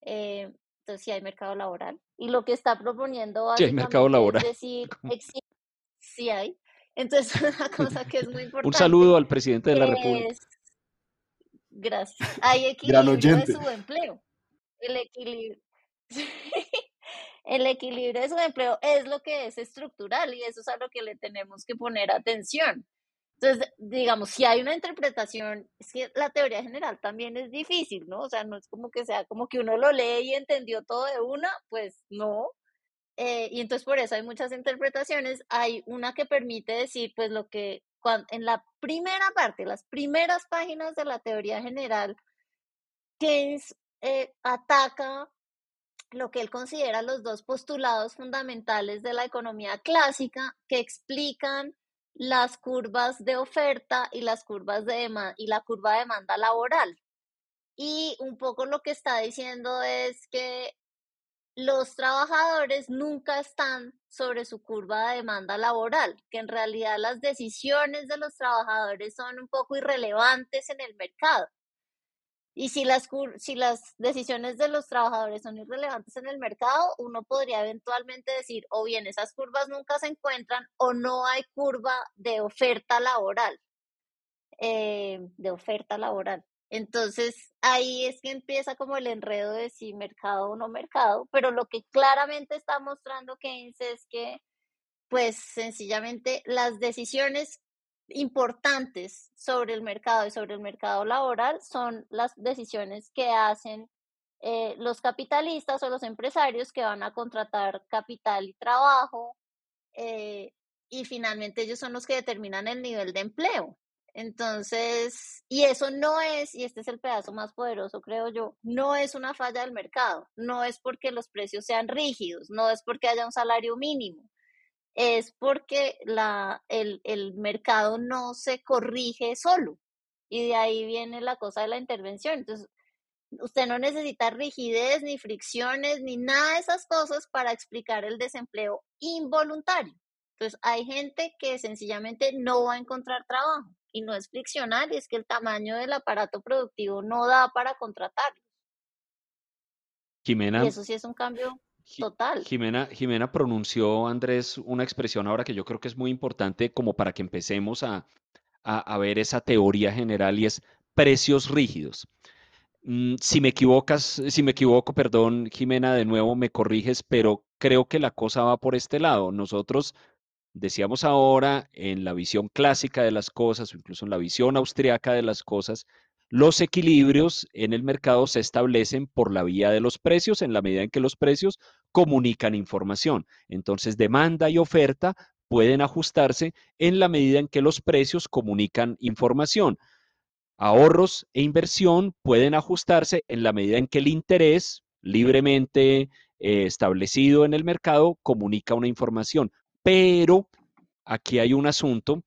Eh, entonces, sí hay mercado laboral. Y lo que está proponiendo sí hay mercado laboral. es decir, sí hay. Entonces, una cosa que es muy importante. Un saludo al presidente de la República. Gracias. Hay equilibrio de su empleo. El equilibrio. el equilibrio de su empleo es lo que es estructural y eso es a lo que le tenemos que poner atención. Entonces, digamos, si hay una interpretación, es que la teoría general también es difícil, ¿no? O sea, no es como que sea como que uno lo lee y entendió todo de una, pues no. Eh, y entonces por eso hay muchas interpretaciones. Hay una que permite decir, pues lo que en la primera parte, las primeras páginas de la teoría general, Keynes eh, ataca lo que él considera los dos postulados fundamentales de la economía clásica que explican las curvas de oferta y las curvas de y la curva de demanda laboral. Y un poco lo que está diciendo es que los trabajadores nunca están sobre su curva de demanda laboral, que en realidad las decisiones de los trabajadores son un poco irrelevantes en el mercado. Y si las, si las decisiones de los trabajadores son irrelevantes en el mercado, uno podría eventualmente decir, o bien esas curvas nunca se encuentran o no hay curva de oferta laboral. Eh, de oferta laboral. Entonces, ahí es que empieza como el enredo de si mercado o no mercado, pero lo que claramente está mostrando Keynes es que, pues, sencillamente las decisiones importantes sobre el mercado y sobre el mercado laboral son las decisiones que hacen eh, los capitalistas o los empresarios que van a contratar capital y trabajo eh, y finalmente ellos son los que determinan el nivel de empleo. Entonces, y eso no es, y este es el pedazo más poderoso, creo yo, no es una falla del mercado, no es porque los precios sean rígidos, no es porque haya un salario mínimo, es porque la, el, el mercado no se corrige solo. Y de ahí viene la cosa de la intervención. Entonces, usted no necesita rigidez, ni fricciones, ni nada de esas cosas para explicar el desempleo involuntario. Entonces, hay gente que sencillamente no va a encontrar trabajo y no es friccional, y es que el tamaño del aparato productivo no da para contratarlos. Jimena. Y eso sí es un cambio total. Jimena, Jimena pronunció, Andrés, una expresión ahora que yo creo que es muy importante como para que empecemos a, a, ver esa teoría general y es precios rígidos. Mm, si me equivocas, si me equivoco, perdón, Jimena, de nuevo me corriges, pero creo que la cosa va por este lado. Nosotros decíamos ahora en la visión clásica de las cosas, o incluso en la visión austriaca de las cosas, los equilibrios en el mercado se establecen por la vía de los precios en la medida en que los precios comunican información. Entonces, demanda y oferta pueden ajustarse en la medida en que los precios comunican información. Ahorros e inversión pueden ajustarse en la medida en que el interés libremente eh, establecido en el mercado comunica una información. Pero aquí hay un asunto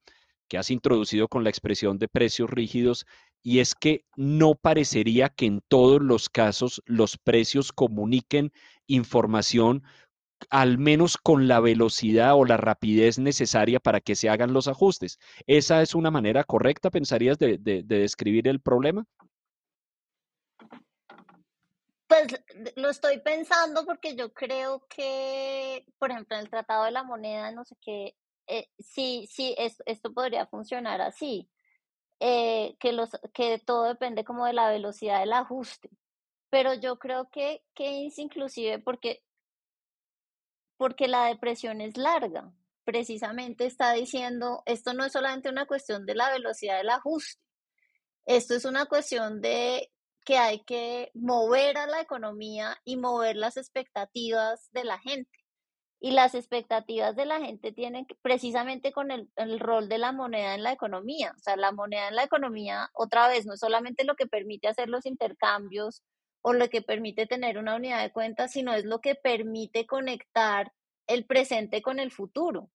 que has introducido con la expresión de precios rígidos y es que no parecería que en todos los casos los precios comuniquen información al menos con la velocidad o la rapidez necesaria para que se hagan los ajustes. ¿Esa es una manera correcta, pensarías, de, describir el problema? Pues lo estoy pensando porque yo creo que, por ejemplo, en el Tratado de la Moneda, no sé qué, eh, sí, sí, esto podría funcionar así, eh, que, los, que todo depende como de la velocidad del ajuste. Pero yo creo que Keynes inclusive, porque porque la depresión es larga. Precisamente está diciendo, esto no es solamente una cuestión de la velocidad del ajuste, esto es una cuestión de que hay que mover a la economía y mover las expectativas de la gente. Y las expectativas de la gente tienen que, precisamente con el, el, rol de la moneda en la economía. O sea, la moneda en la economía, otra vez, no es solamente lo que permite hacer los intercambios o lo que permite tener una unidad de cuenta, sino es lo que permite conectar el presente con el futuro.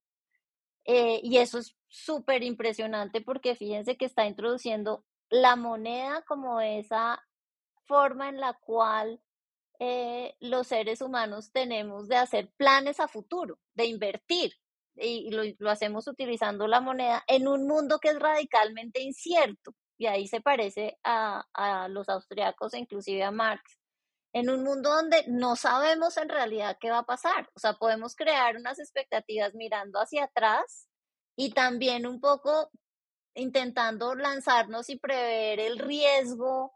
Eh, y eso es súper impresionante porque fíjense que está introduciendo la moneda como esa forma en la cual eh, los seres humanos tenemos de hacer planes a futuro, de invertir. Y lo, lo hacemos utilizando la moneda en un mundo que es radicalmente incierto y ahí se parece a, a los austriacos e inclusive a Marx, en un mundo donde no sabemos en realidad qué va a pasar. O sea, podemos crear unas expectativas mirando hacia atrás y también un poco intentando lanzarnos y prever el riesgo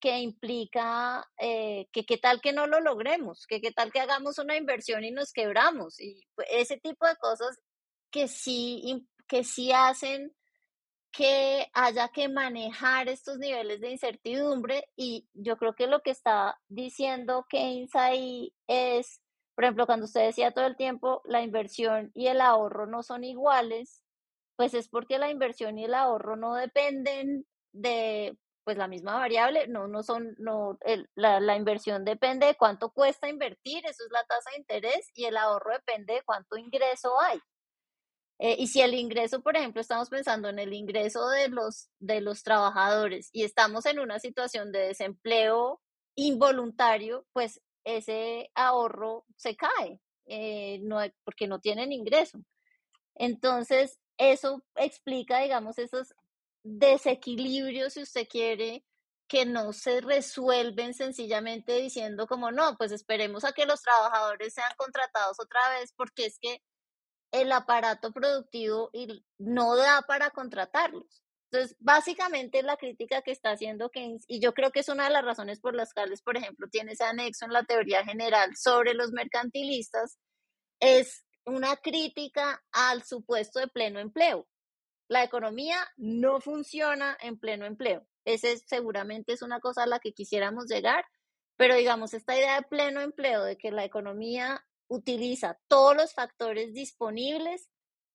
que implica que qué tal que no lo logremos, que qué tal que hagamos una inversión y nos quebramos. Y pues, ese tipo de cosas que sí, que sí hacen que haya que manejar estos niveles de incertidumbre y yo creo que lo que está diciendo Keynes ahí es, por ejemplo, cuando usted decía todo el tiempo la inversión y el ahorro no son iguales, pues es porque la inversión y el ahorro no dependen de pues la misma variable, no, no son, no, la, la inversión depende de cuánto cuesta invertir, eso es la tasa de interés, y el ahorro depende de cuánto ingreso hay. Eh, y si el ingreso, por ejemplo, estamos pensando en el ingreso de los, de los trabajadores y estamos en una situación de desempleo involuntario, pues ese ahorro se cae eh, no porque no tienen ingreso. Entonces, eso explica, digamos, esos desequilibrios, si usted quiere, que no se resuelven sencillamente diciendo como, no, pues esperemos a que los trabajadores sean contratados otra vez, porque es que el aparato productivo no da para contratarlos. Entonces, básicamente la crítica que está haciendo Keynes, y yo creo que es una de las razones por las cuales, por ejemplo, tiene ese anexo en la teoría general sobre los mercantilistas, es una crítica al supuesto de pleno empleo. La economía no funciona en pleno empleo. Ese seguramente es una cosa a la que quisiéramos llegar, pero digamos, esta idea de pleno empleo, de que la economía utiliza todos los factores disponibles,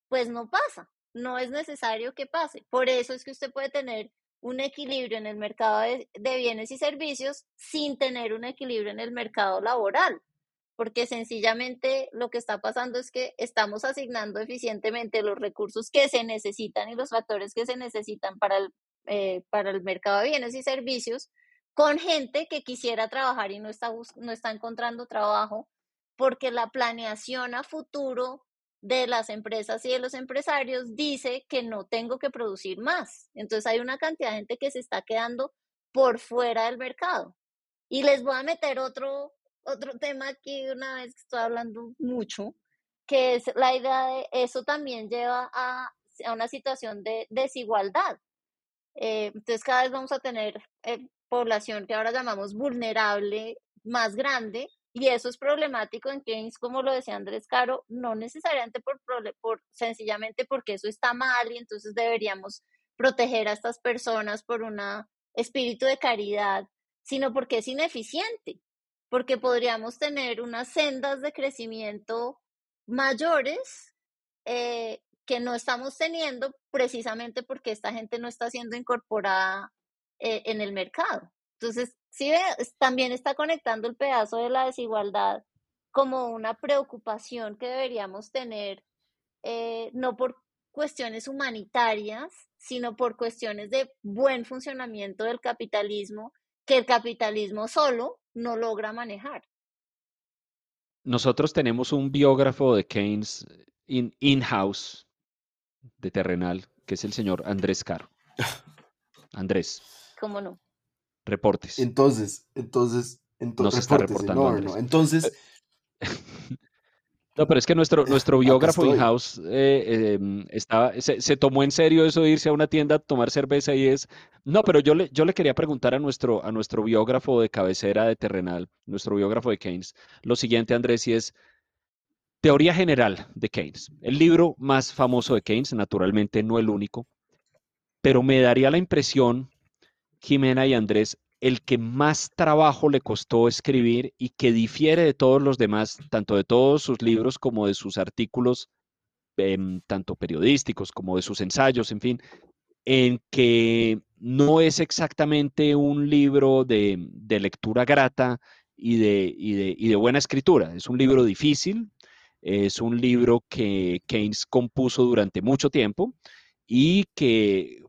pues no pasa, no es necesario que pase. Por eso es que usted puede tener un equilibrio en el mercado de, bienes y servicios sin tener un equilibrio en el mercado laboral, porque sencillamente lo que está pasando es que estamos asignando eficientemente los recursos que se necesitan y los factores que se necesitan para el, eh, para el mercado de bienes y servicios con gente que quisiera trabajar y no está, no está encontrando trabajo, porque la planeación a futuro de las empresas y de los empresarios dice que no tengo que producir más. Entonces hay una cantidad de gente que se está quedando por fuera del mercado. Y les voy a meter otro, otro tema aquí una vez que estoy hablando mucho, que es la idea de eso también lleva a, a una situación de desigualdad. Eh, entonces cada vez vamos a tener eh, población que ahora llamamos vulnerable más grande y eso es problemático en Keynes, como lo decía Andrés Caro, no necesariamente por, por sencillamente porque eso está mal y entonces deberíamos proteger a estas personas por un espíritu de caridad, sino porque es ineficiente, porque podríamos tener unas sendas de crecimiento mayores eh, que no estamos teniendo precisamente porque esta gente no está siendo incorporada eh, en el mercado. Entonces, sí, también está conectando el pedazo de la desigualdad como una preocupación que deberíamos tener, eh, no por cuestiones humanitarias, sino por cuestiones de buen funcionamiento del capitalismo que el capitalismo solo no logra manejar. Nosotros tenemos un biógrafo de Keynes in-house de Terrenal, que es el señor Andrés Caro. Andrés. ¿Cómo no? Reportes. Entonces, entonces, entonces, no reportando. No, no, entonces. No, pero es que nuestro, nuestro biógrafo in-house eh, em, se, tomó en serio eso de irse a una tienda a tomar cerveza y es. No, pero yo le, yo le quería preguntar a nuestro, a nuestro biógrafo de cabecera de Terrenal, nuestro biógrafo de Keynes, lo siguiente, Andrés, y es Teoría General de Keynes. El libro más famoso de Keynes, naturalmente no el único, pero me daría la impresión Jimena y Andrés, el que más trabajo le costó escribir y que difiere de todos los demás, tanto de todos sus libros como de sus artículos, em, tanto periodísticos como de sus ensayos, en fin, en que no es exactamente un libro de, lectura grata y de, y de buena escritura. Es un libro difícil, es un libro que Keynes compuso durante mucho tiempo y que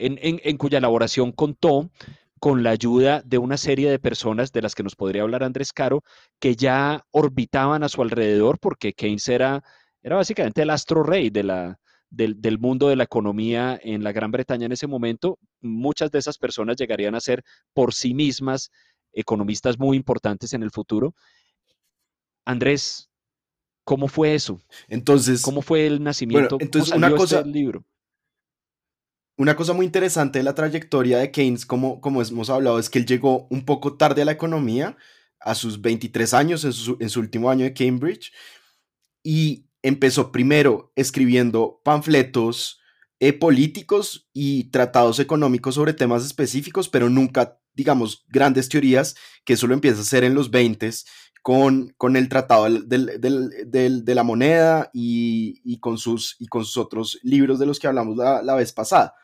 en, cuya elaboración contó con la ayuda de una serie de personas de las que nos podría hablar Andrés Caro, que ya orbitaban a su alrededor, porque Keynes era, era básicamente el astro rey de la, del, del, mundo de la economía en la Gran Bretaña en ese momento. Muchas de esas personas llegarían a ser por sí mismas economistas muy importantes en el futuro. Andrés, ¿cómo fue eso? Entonces, ¿cómo fue el nacimiento? entonces, una cosa, este libro? Una cosa muy interesante de la trayectoria de Keynes, como, como hemos hablado, es que él llegó un poco tarde a la economía, a sus 23 años, en su, último año de Cambridge, y empezó primero escribiendo panfletos eh, políticos y tratados económicos sobre temas específicos, pero nunca, digamos, grandes teorías, que eso lo empieza a hacer en los 20 con, con el tratado de la moneda y, con sus, y con sus otros libros de los que hablamos la vez pasada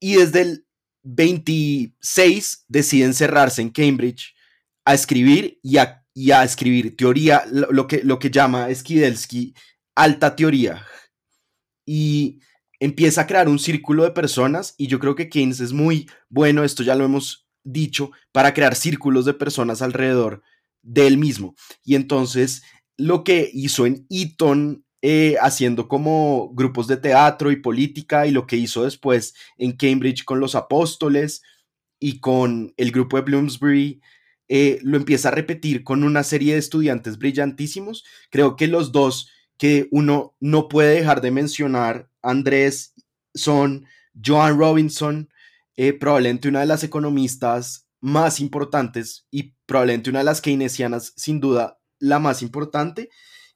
y desde el 26 decide encerrarse en Cambridge a escribir y a, escribir teoría, lo, que, lo que llama Skidelsky alta teoría. Y empieza a crear un círculo de personas y yo creo que Keynes es muy bueno, esto ya lo hemos dicho, para crear círculos de personas alrededor de él mismo. Y entonces lo que hizo en Eton eh, haciendo como grupos de teatro y política y lo que hizo después en Cambridge con los apóstoles y con el grupo de Bloomsbury, eh, lo empieza a repetir con una serie de estudiantes brillantísimos. Creo que los dos que uno no puede dejar de mencionar, Andrés, son Joan Robinson, eh, probablemente una de las economistas más importantes y probablemente una de las keynesianas, sin duda, la más importante,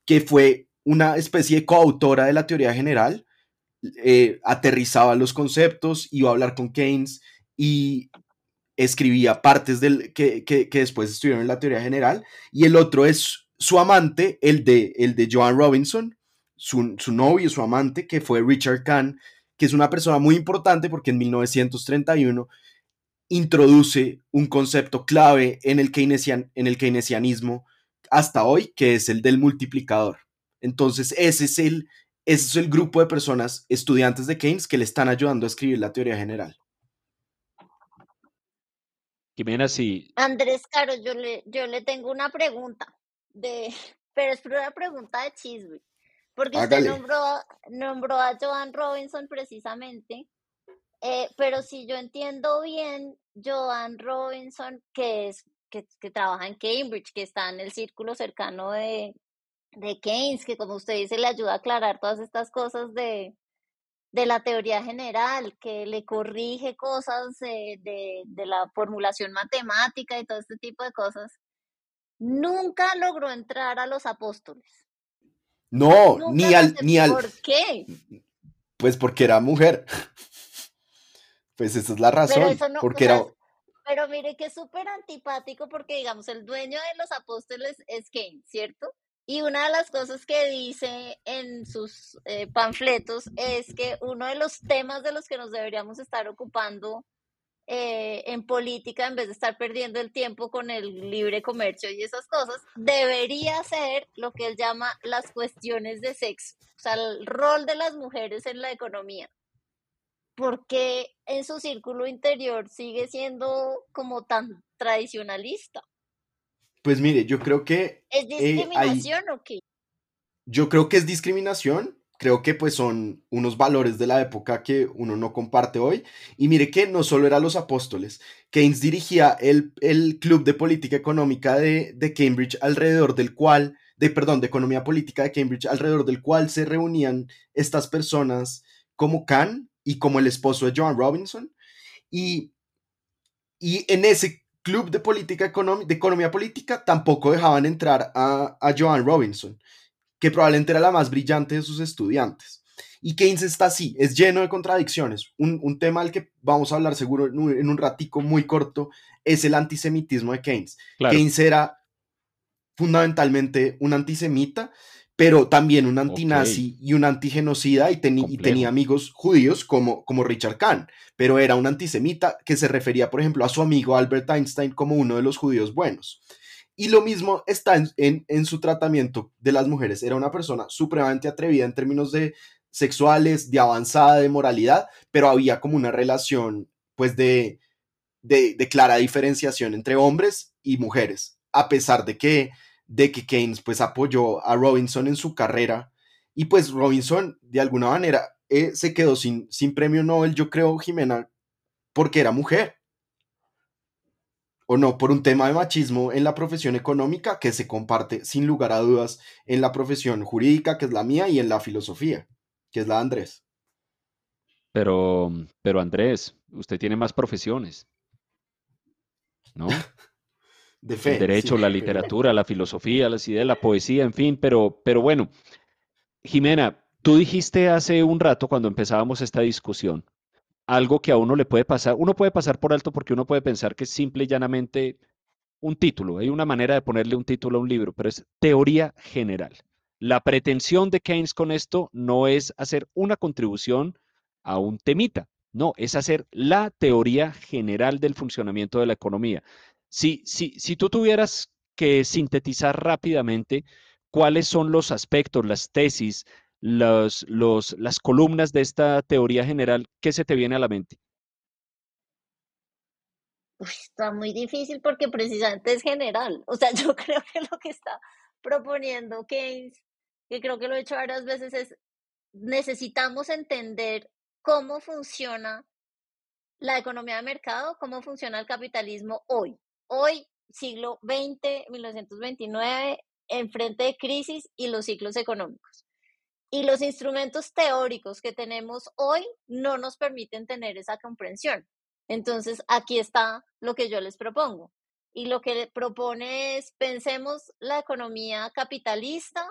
que fue una especie de coautora de la teoría general, eh, aterrizaba los conceptos, iba a hablar con Keynes y escribía partes del, que, que, después estuvieron en la teoría general, y el otro es su amante, el de, el de Joan Robinson, su, su novio, su amante, que fue Richard Kahn, que es una persona muy importante porque en 1931 introduce un concepto clave en el, keynesian, en el keynesianismo hasta hoy, que es el del multiplicador. Entonces, ese es el, ese es el grupo de personas, estudiantes de Keynes, que le están ayudando a escribir la teoría general. Jimena, sí. Andrés Caro, yo le, yo le tengo una pregunta, de, pero es una pregunta de chisme, porque usted nombró, nombró a Joan Robinson precisamente, eh, pero si yo entiendo bien, Joan Robinson, que es que, que, trabaja en Cambridge, que está en el círculo cercano de, de Keynes, que como usted dice, le ayuda a aclarar todas estas cosas de, de la teoría general, que le corrige cosas de, de, la formulación matemática y todo este tipo de cosas, nunca logró entrar a los apóstoles. No, ni al, ni al. ¿Por qué? Pues porque era mujer. Pues esa es la razón. porque era. Pero mire que es súper antipático porque, digamos, el dueño de los apóstoles es Keynes, ¿cierto? Y una de las cosas que dice en sus eh, panfletos es que uno de los temas de los que nos deberíamos estar ocupando eh, en política, en vez de estar perdiendo el tiempo con el libre comercio y esas cosas, debería ser lo que él llama las cuestiones de sexo, o sea, el rol de las mujeres en la economía. Porque en su círculo interior sigue siendo como tan tradicionalista. Pues mire, yo creo que... ¿Es eh, discriminación o qué? Yo creo que es discriminación, creo que pues son unos valores de la época que uno no comparte hoy. Y mire que no solo eran los apóstoles, Keynes dirigía el, Club de Política Económica de, de, Cambridge, alrededor del cual, de perdón, de Economía Política de Cambridge, alrededor del cual se reunían estas personas como Kahn y como el esposo de John Robinson. Y, y en ese Club de, política de Economía Política tampoco dejaban entrar a, a Joan Robinson, que probablemente era la más brillante de sus estudiantes. Y Keynes está así, es lleno de contradicciones. Un, un tema al que vamos a hablar seguro en un, en un, ratico muy corto es el antisemitismo de Keynes. Keynes era fundamentalmente un antisemita, pero también un antinazi y un antigenocida y, y, tenía amigos judíos como, como Richard Kahn, pero era un antisemita que se refería, por ejemplo, a su amigo Albert Einstein como uno de los judíos buenos. Y lo mismo está en, en, su tratamiento de las mujeres. Era una persona supremamente atrevida en términos de sexuales, de avanzada, de moralidad, pero había como una relación, pues, de, de, de clara diferenciación entre hombres y mujeres, a pesar de que de que Keynes pues apoyó a Robinson en su carrera y pues Robinson de alguna manera eh, se quedó sin, sin premio Nobel, yo creo, Jimena, porque era mujer. O no, por un tema de machismo en la profesión económica que se comparte sin lugar a dudas en la profesión jurídica, que es la mía, y en la filosofía, que es la de Andrés. Pero, pero Andrés, usted tiene más profesiones. ¿No? el derecho, la literatura, la filosofía, las ideas, la poesía, en fin, pero, pero bueno, Jimena, tú dijiste hace un rato cuando empezábamos esta discusión, algo que a uno le puede pasar, uno puede pasar por alto porque uno puede pensar que es simple y llanamente un título, hay una manera de ponerle un título a un libro, pero es teoría general. La pretensión de Keynes con esto no es hacer una contribución a un temita, no, es hacer la teoría general del funcionamiento de la economía. Si, si tú tuvieras que sintetizar rápidamente cuáles son los aspectos, las tesis, los, las columnas de esta teoría general, ¿qué se te viene a la mente? está muy difícil porque precisamente es general. O sea, yo creo que lo que está proponiendo Keynes, que creo que lo he hecho varias veces, es necesitamos entender cómo funciona la economía de mercado, cómo funciona el capitalismo hoy hoy, siglo XX, 1929, enfrente de crisis y los ciclos económicos. Y los instrumentos teóricos que tenemos hoy no nos permiten tener esa comprensión. Entonces, aquí está lo que yo les propongo. Y lo que propone es, pensemos la economía capitalista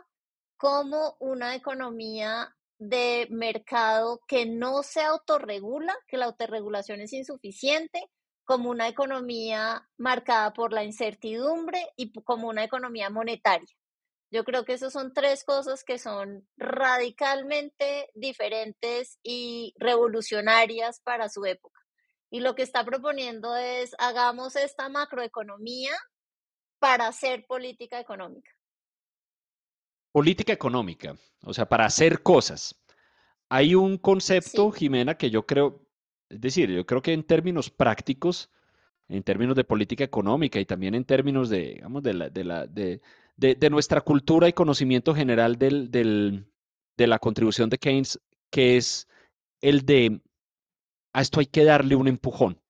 como una economía de mercado que no se autorregula, que la autorregulación es insuficiente, como una economía marcada por la incertidumbre y como una economía monetaria. Yo creo que esas son tres cosas que son radicalmente diferentes y revolucionarias para su época. Y lo que está proponiendo es hagamos esta macroeconomía para hacer política económica? Política económica, o sea, para hacer cosas. Hay un concepto, Jimena, que yo creo, es decir, yo creo que en términos prácticos, en términos de política económica y también en términos de, digamos, de, la, de, de nuestra cultura y conocimiento general del, del, de la contribución de Keynes, que es el de a esto hay que darle un empujón.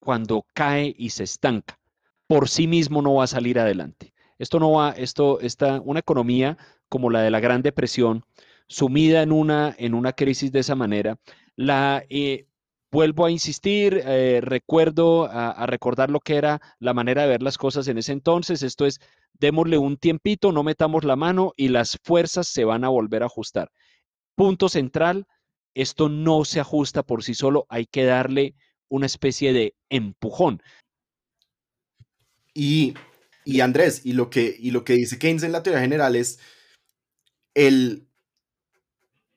Cuando cae y se estanca, por sí mismo no va a salir adelante. Esto no va, esto está, una economía como la de la Gran Depresión, sumida en una, en una crisis de esa manera, la, eh, vuelvo a insistir, eh, recuerdo a, recordar lo que era la manera de ver las cosas en ese entonces. Esto es, démosle un tiempito, no metamos la mano y las fuerzas se van a volver a ajustar. Punto central, esto no se ajusta por sí solo, hay que darle una especie de empujón. Y, Andrés, y lo, que, y lo que dice Keynes en la teoría general es el,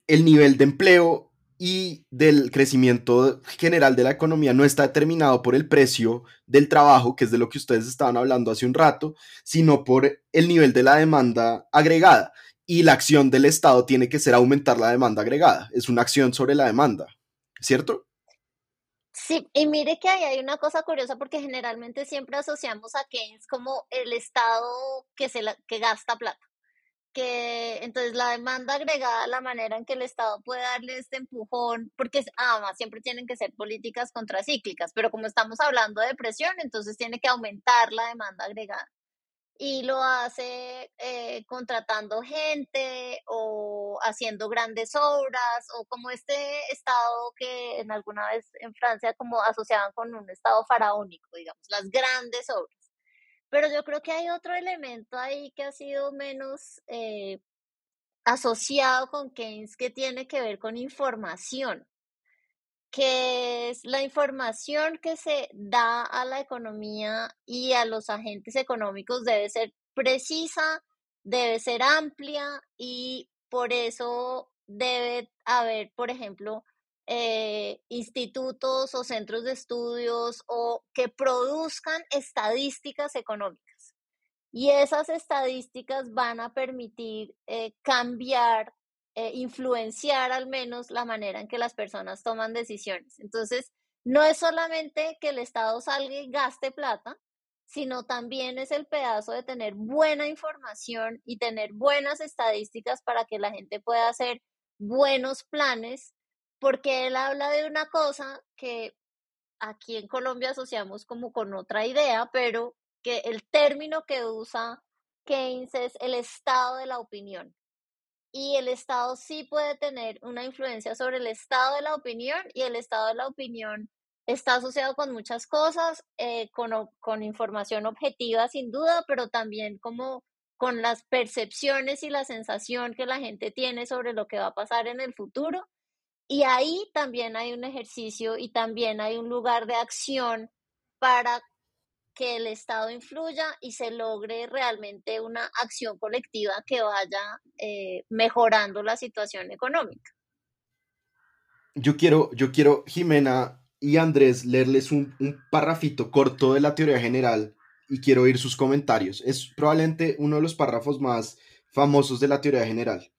el nivel de empleo y del crecimiento general de la economía no está determinado por el precio del trabajo, que es de lo que ustedes estaban hablando hace un rato, sino por el nivel de la demanda agregada y la acción del Estado tiene que ser aumentar la demanda agregada. Es una acción sobre la demanda, ¿cierto? Sí, y mire que ahí hay una cosa curiosa porque generalmente siempre asociamos a Keynes como el Estado que, se que gasta plata. Que entonces la demanda agregada, la manera en que el Estado puede darle este empujón, porque además siempre tienen que ser políticas contracíclicas, pero como estamos hablando de presión, entonces tiene que aumentar la demanda agregada y lo hace eh, contratando gente o haciendo grandes obras o como este estado que en alguna vez en Francia como asociaban con un estado faraónico, digamos, las grandes obras. Pero yo creo que hay otro elemento ahí que ha sido menos eh, asociado con Keynes que tiene que ver con información que es la información que se da a la economía y a los agentes económicos debe ser precisa, debe ser amplia y por eso debe haber, por ejemplo, eh, institutos o centros de estudios o que produzcan estadísticas económicas. Y esas estadísticas van a permitir eh, cambiar eh, influenciar al menos la manera en que las personas toman decisiones. Entonces, no es solamente que el Estado salga y gaste plata, sino también es el pedazo de tener buena información y tener buenas estadísticas para que la gente pueda hacer buenos planes, porque él habla de una cosa que aquí en Colombia asociamos como con otra idea, pero que el término que usa Keynes es el estado de la opinión y el Estado sí puede tener una influencia sobre el estado de la opinión y el estado de la opinión está asociado con muchas cosas, eh, con, con, información objetiva sin duda, pero también como con las percepciones y la sensación que la gente tiene sobre lo que va a pasar en el futuro. Y ahí también hay un ejercicio y también hay un lugar de acción para que el Estado influya y se logre realmente una acción colectiva que vaya eh, mejorando la situación económica. Yo quiero, yo quiero, Jimena y Andrés, leerles un, un párrafito corto de la teoría general y quiero oír sus comentarios. Es probablemente uno de los párrafos más famosos de la teoría general.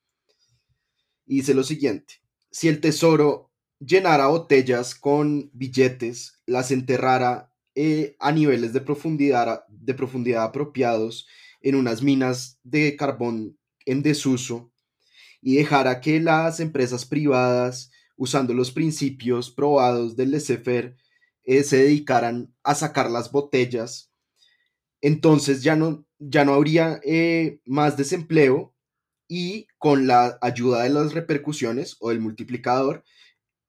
Y dice lo siguiente, si el tesoro llenara botellas con billetes, las enterrara eh, a niveles de profundidad, de profundidad apropiados en unas minas de carbón en desuso y dejara que las empresas privadas, usando los principios probados del laissez eh, se dedicaran a sacar las botellas, entonces ya no, ya no habría eh, más desempleo y con la ayuda de las repercusiones o del multiplicador,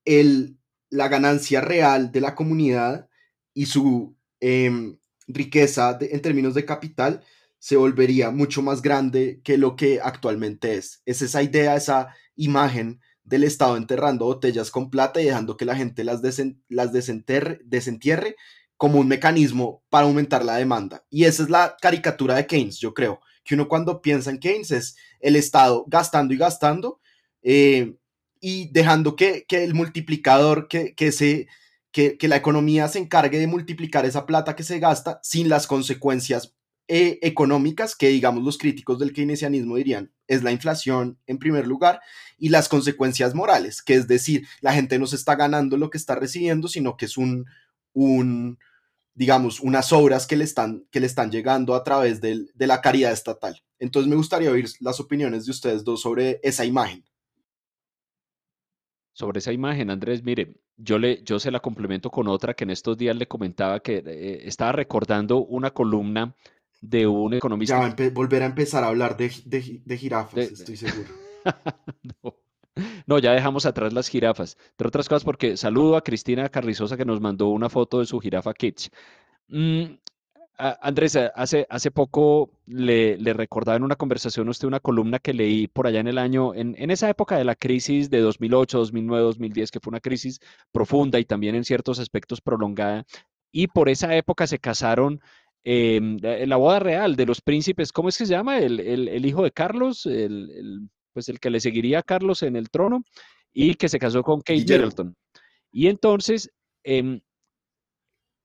el, la ganancia real de la comunidad y su em, riqueza en términos de capital se volvería mucho más grande que lo que actualmente es. Es esa idea, esa imagen del Estado enterrando botellas con plata y dejando que la gente las, las desentierre como un mecanismo para aumentar la demanda. Y esa es la caricatura de Keynes, yo creo, que uno cuando piensa en Keynes es el Estado gastando y gastando eh, y dejando que, el multiplicador, que, que se que, la economía se encargue de multiplicar esa plata que se gasta sin las consecuencias eh, económicas que, digamos, los críticos del keynesianismo dirían es la inflación en primer lugar y las consecuencias morales, que es decir, la gente no se está ganando lo que está recibiendo, sino que es un, un digamos, unas obras que le están, que le están llegando a través de la caridad estatal. Entonces me gustaría oír las opiniones de ustedes dos sobre esa imagen. Sobre esa imagen, Andrés, mire, yo, le, yo se la complemento con otra que en estos días le comentaba que eh, estaba recordando una columna de un economista. Ya volver a empezar a hablar de, de, jirafas, estoy seguro. no. Ya dejamos atrás las jirafas. Entre otras cosas, porque saludo a Cristina Carrizosa que nos mandó una foto de su jirafa Kitsch. Mm, Andrés, eh, hace, hace poco le, le, recordaba en una conversación usted una columna que leí por allá en el año, en, en, esa época de la crisis de 2008, 2009, 2010, que fue una crisis profunda y también en ciertos aspectos prolongada. Y por esa época se casaron Em, la boda real de los príncipes, ¿cómo es que se llama? El, hijo de Carlos, el, pues el que le seguiría a Carlos en el trono y que se casó con Kate Middleton. Y entonces em,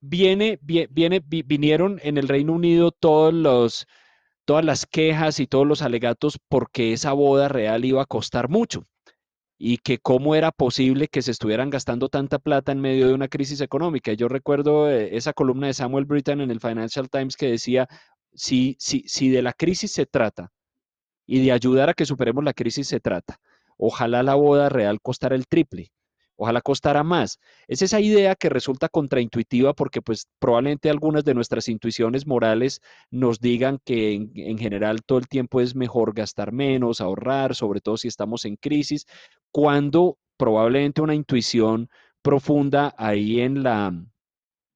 viene, viene, vinieron en el Reino Unido todos los, todas las quejas y todos los alegatos porque esa boda real iba a costar mucho y que cómo era posible que se estuvieran gastando tanta plata en medio de una crisis económica. Yo recuerdo eh, esa columna de Samuel Britton en el Financial Times que decía, si, si, si de la crisis se trata y de ayudar a que superemos la crisis se trata, ojalá la boda real costara el triple. Ojalá costara más. Es esa idea que resulta contraintuitiva porque pues probablemente algunas de nuestras intuiciones morales nos digan que en, en, general todo el tiempo es mejor gastar menos, ahorrar, sobre todo si estamos en crisis, cuando probablemente una intuición profunda ahí en la,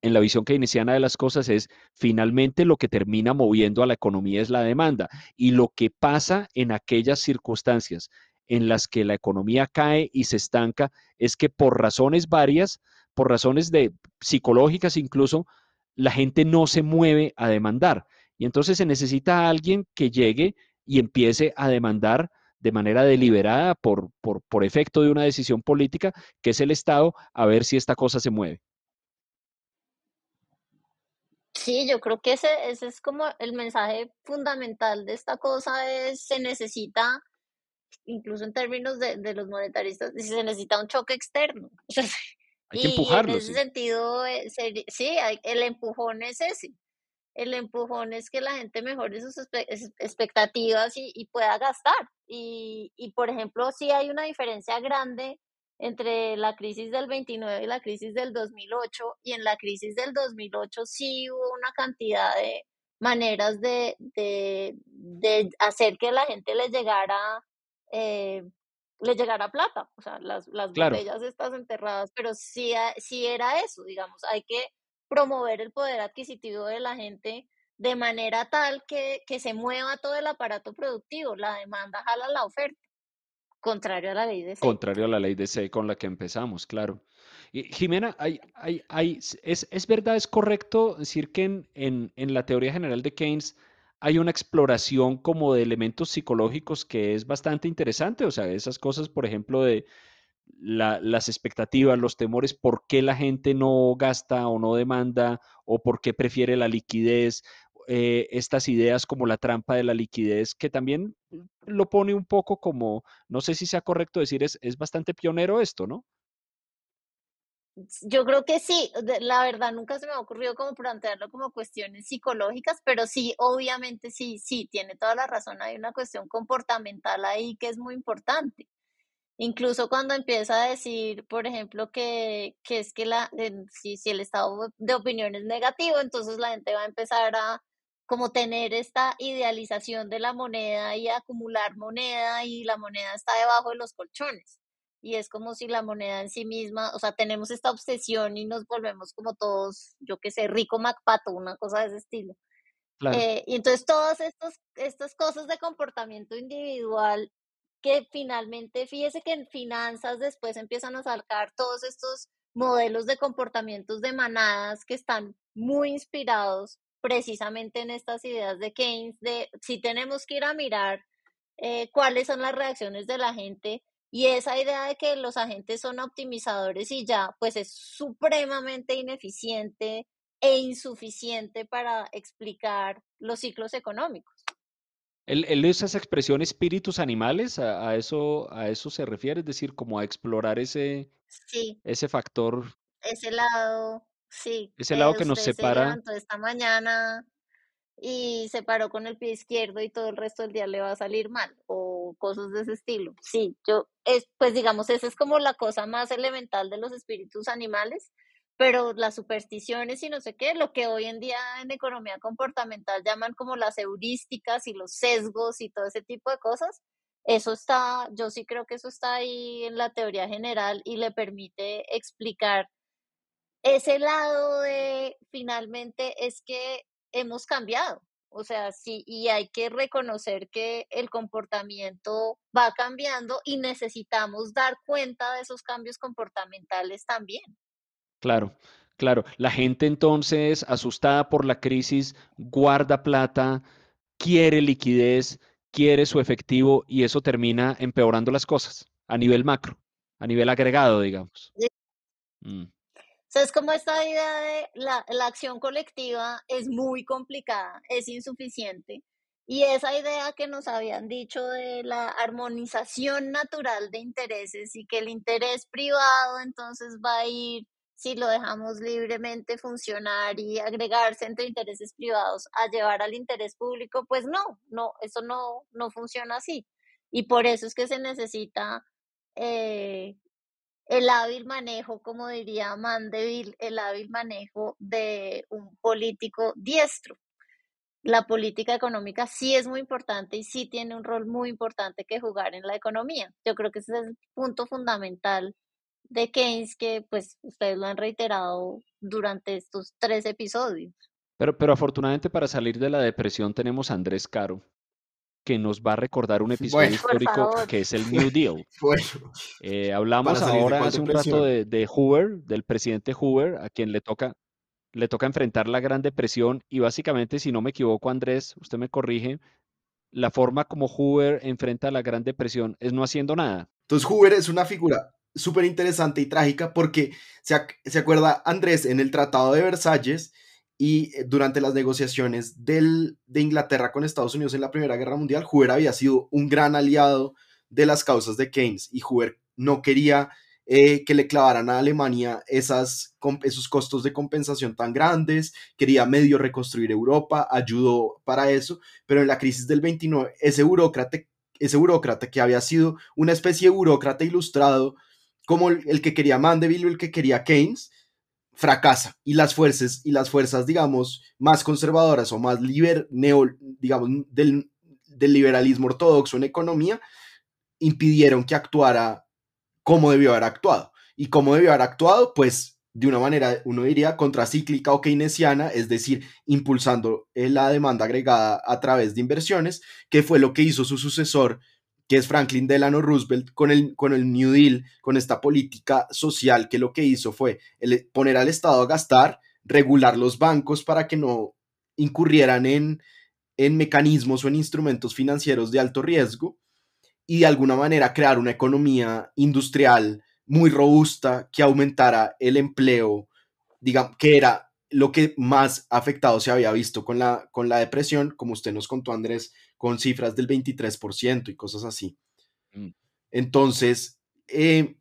en la visión keynesiana de las cosas es finalmente lo que termina moviendo a la economía es la demanda y lo que pasa en aquellas circunstancias en las que la economía cae y se estanca es que por razones varias, por razones de psicológicas incluso, la gente no se mueve a demandar y entonces se necesita alguien que llegue y empiece a demandar de manera deliberada por, por, por efecto de una decisión política, que es el Estado, a ver si esta cosa se mueve. Sí, yo creo que ese, ese es como el mensaje fundamental de esta cosa, es se necesita, incluso en términos de, de los monetaristas, se necesita un choque externo. hay que empujarlo. en ese sentido, eh, sí, el empujón es ese el empujón es que la gente mejore sus expectativas y, pueda gastar. Y, y, por ejemplo, sí hay una diferencia grande entre la crisis del 29 y la crisis del 2008, y en la crisis del 2008 sí hubo una cantidad de maneras de, de, de hacer que la gente le llegara, eh, le llegara plata, o sea, las, las botellas estas enterradas, pero sí, sí era eso, digamos, hay que promover el poder adquisitivo de la gente de manera tal que, se mueva todo el aparato productivo. La demanda jala la oferta, contrario a la ley de C. Contrario a la ley de C con la que empezamos, claro. Y, Jimena, hay, hay, hay, es, es, verdad, es correcto decir que en, en, en la teoría general de Keynes hay una exploración como de elementos psicológicos que es bastante interesante. O sea, esas cosas, por ejemplo, de las expectativas, los temores, por qué la gente no gasta o no demanda o por qué prefiere la liquidez, eh, estas ideas como la trampa de la liquidez, que también lo pone un poco como, no sé si sea correcto decir, es, es bastante pionero esto, ¿no? Yo creo que sí, la verdad nunca se me ha ocurrido como plantearlo como cuestiones psicológicas, pero sí, obviamente sí, sí, tiene toda la razón, hay una cuestión comportamental ahí que es muy importante. Incluso cuando empieza a decir, por ejemplo, que, que es que la, si, si el estado de opinión es negativo, entonces la gente va a empezar a como tener esta idealización de la moneda y acumular moneda y la moneda está debajo de los colchones. Y es como si la moneda en sí misma, o sea, tenemos esta obsesión y nos volvemos como todos, yo qué sé, rico Macpato, una cosa de ese estilo. Eh, y entonces todas estas, estas cosas de comportamiento individual que finalmente, fíjese que en finanzas después empiezan a sacar todos estos modelos de comportamientos de manadas que están muy inspirados precisamente en estas ideas de Keynes, de si tenemos que ir a mirar eh, cuáles son las reacciones de la gente y esa idea de que los agentes son optimizadores y ya, pues es supremamente ineficiente e insuficiente para explicar los ciclos económicos. ¿Él, él usa esa expresión espíritus animales? ¿A, a eso, ¿A eso se refiere? Es decir, como a explorar ese, Sí, ese factor, ese lado, sí, ese lado que que nos se separa. levantó esta mañana y se paró con el pie izquierdo y todo el resto del día le va a salir mal o cosas de ese estilo. Sí, yo, es, pues digamos, esa es como la cosa más elemental de los espíritus animales, pero las supersticiones y no sé qué, lo que hoy en día en economía comportamental llaman como las heurísticas y los sesgos y todo ese tipo de cosas, eso está, yo sí creo que eso está ahí en la teoría general y le permite explicar ese lado de finalmente es que hemos cambiado. O sea, sí, y hay que reconocer que el comportamiento va cambiando y necesitamos dar cuenta de esos cambios comportamentales también. Claro, claro. La gente entonces, asustada por la crisis, guarda plata, quiere liquidez, quiere su efectivo y eso termina empeorando las cosas a nivel macro, a nivel agregado, digamos. Sí. Mm. O sea, es como esta idea de la, la acción colectiva es muy complicada, es insuficiente. Y esa idea que nos habían dicho de la armonización natural de intereses y que el interés privado entonces va a ir, si lo dejamos libremente funcionar y agregarse entre intereses privados a llevar al interés público, pues no, no, eso no, no funciona así. Y por eso es que se necesita eh, el hábil manejo, como diría Mandeville, el hábil manejo de un político diestro. La política económica sí es muy importante y sí tiene un rol muy importante que jugar en la economía. Yo creo que ese es el punto fundamental de Keynes que pues ustedes lo han reiterado durante estos tres episodios. Pero, pero afortunadamente para salir de la depresión tenemos a Andrés Caro, que nos va a recordar un episodio Bueno. Histórico que es el New Deal. Bueno, Eh, hablamos ahora hace un depresión. rato de, de Hoover, del presidente Hoover, a quien le toca, le toca enfrentar la Gran Depresión y básicamente, si no me equivoco, Andrés, usted me corrige, la forma como Hoover enfrenta la Gran Depresión es no haciendo nada. Entonces Hoover es una figura súper interesante y trágica porque se, ac- se acuerda Andrés en el Tratado de Versalles y eh, durante las negociaciones del, de Inglaterra con Estados Unidos en la Primera Guerra Mundial, Hoover había sido un gran aliado de las causas de Keynes y Hoover no quería eh, que le clavaran a Alemania esas, esos costos de compensación tan grandes, quería medio reconstruir Europa, ayudó para eso, pero en la crisis del 29, ese burócrata, ese burócrata que había sido una especie de burócrata ilustrado, como el, el que quería Mandeville o el que quería Keynes, fracasa. Y las fuerzas y las fuerzas digamos más conservadoras o más liber, digamos del, del liberalismo ortodoxo en economía impidieron que actuara como debió haber actuado. Y cómo debió haber actuado pues de una manera uno diría contracíclica o keynesiana es decir impulsando eh, la demanda agregada a través de inversiones que fue lo que hizo su sucesor que es Franklin Delano Roosevelt, con el, con el New Deal, con esta política social que lo que hizo fue poner al Estado a gastar, regular los bancos para que no incurrieran en, en mecanismos o en instrumentos financieros de alto riesgo y de alguna manera crear una economía industrial muy robusta que aumentara el empleo, digamos, que era lo que más afectado se había visto con la, con la depresión, como usted nos contó, Andrés, con cifras del 23% y cosas así. Mm. Entonces, eh,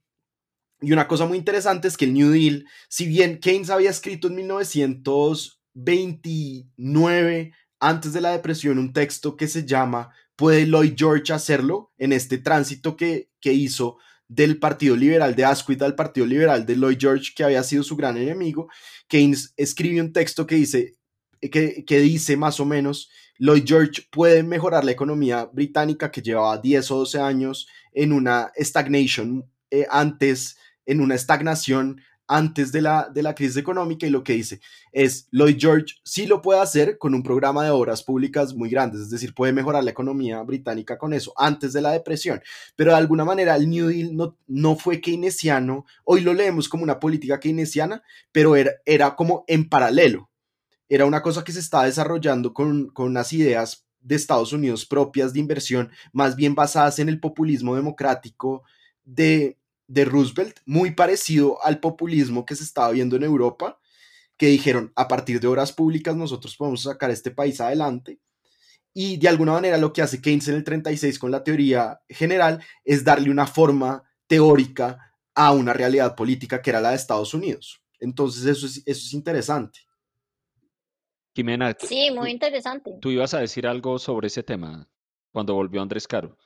y una cosa muy interesante es que el New Deal, si bien Keynes había escrito en 1929, antes de la depresión, un texto que se llama ¿Puede Lloyd George hacerlo? En este tránsito que, que hizo del Partido Liberal de Asquith al Partido Liberal de Lloyd George, que había sido su gran enemigo, Keynes escribe un texto que dice, que, que dice más o menos, Lloyd George puede mejorar la economía británica que llevaba 10 o 12 años en una stagnation eh, antes, en una estagnación antes de la, de la crisis económica y lo que dice es, Lloyd George sí lo puede hacer con un programa de obras públicas muy grandes, es decir, puede mejorar la economía británica con eso antes de la depresión, pero de alguna manera el New Deal no, no fue keynesiano, hoy lo leemos como una política keynesiana, pero era, era como en paralelo, era una cosa que se estaba desarrollando con, con unas ideas de Estados Unidos propias de inversión, más bien basadas en el populismo democrático de, de Roosevelt, muy parecido al populismo que se estaba viendo en Europa, que dijeron, a partir de obras públicas nosotros podemos sacar este país adelante. Y de alguna manera lo que hace Keynes en el 36 con la teoría general es darle una forma teórica a una realidad política que era la de Estados Unidos. Entonces eso es, eso es interesante. Jimena, sí, muy interesante. Tú ibas a decir algo sobre ese tema cuando volvió Andrés Caro.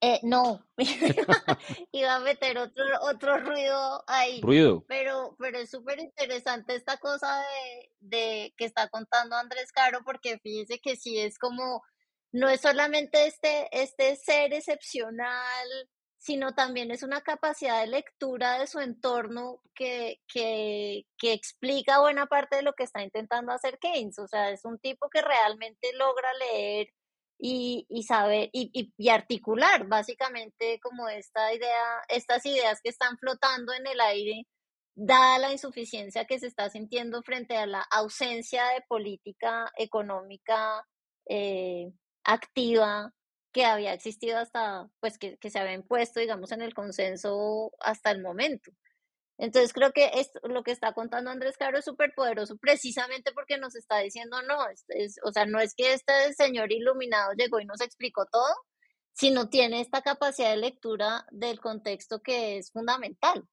Eh, no, iba a meter otro, otro ruido ahí. Ruido. Pero, pero es súper interesante esta cosa de, de, que está contando Andrés Caro, porque fíjese que sí es como, no es solamente este, este ser excepcional, sino también es una capacidad de lectura de su entorno que, que, que explica buena parte de lo que está intentando hacer Keynes. O sea, es un tipo que realmente logra leer y, y saber y, y, articular básicamente como esta idea, estas ideas que están flotando en el aire, dada la insuficiencia que se está sintiendo frente a la ausencia de política económica eh, activa que había existido hasta, pues que, que se había impuesto, digamos, en el consenso hasta el momento. Entonces creo que esto, lo que está contando Andrés Caro es súper poderoso precisamente porque nos está diciendo, no, es, o sea, no es que este señor iluminado llegó y nos explicó todo, sino tiene esta capacidad de lectura del contexto que es fundamental.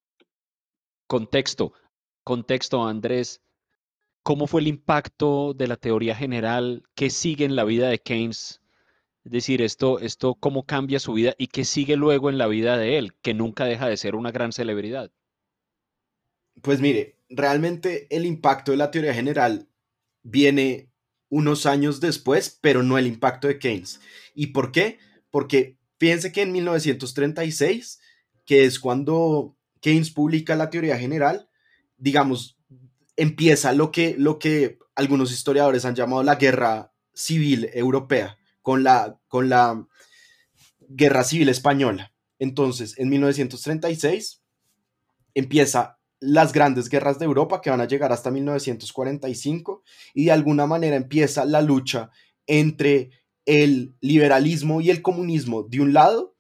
Contexto, contexto, Andrés. ¿Cómo fue el impacto de la teoría general que sigue en la vida de Keynes? Es decir, esto, esto cómo cambia su vida y qué sigue luego en la vida de él, que nunca deja de ser una gran celebridad. Pues mire, realmente el impacto de la teoría general viene unos años después, pero no el impacto de Keynes. ¿Y por qué? Porque fíjense que en 1936, que es cuando Keynes publica la teoría general, digamos, empieza lo que, lo que algunos historiadores han llamado la guerra civil europea, con la, con la guerra civil española. Entonces, en 1936 empieza las grandes guerras de Europa que van a llegar hasta 1945 y de alguna manera empieza la lucha entre el liberalismo y el comunismo de un lado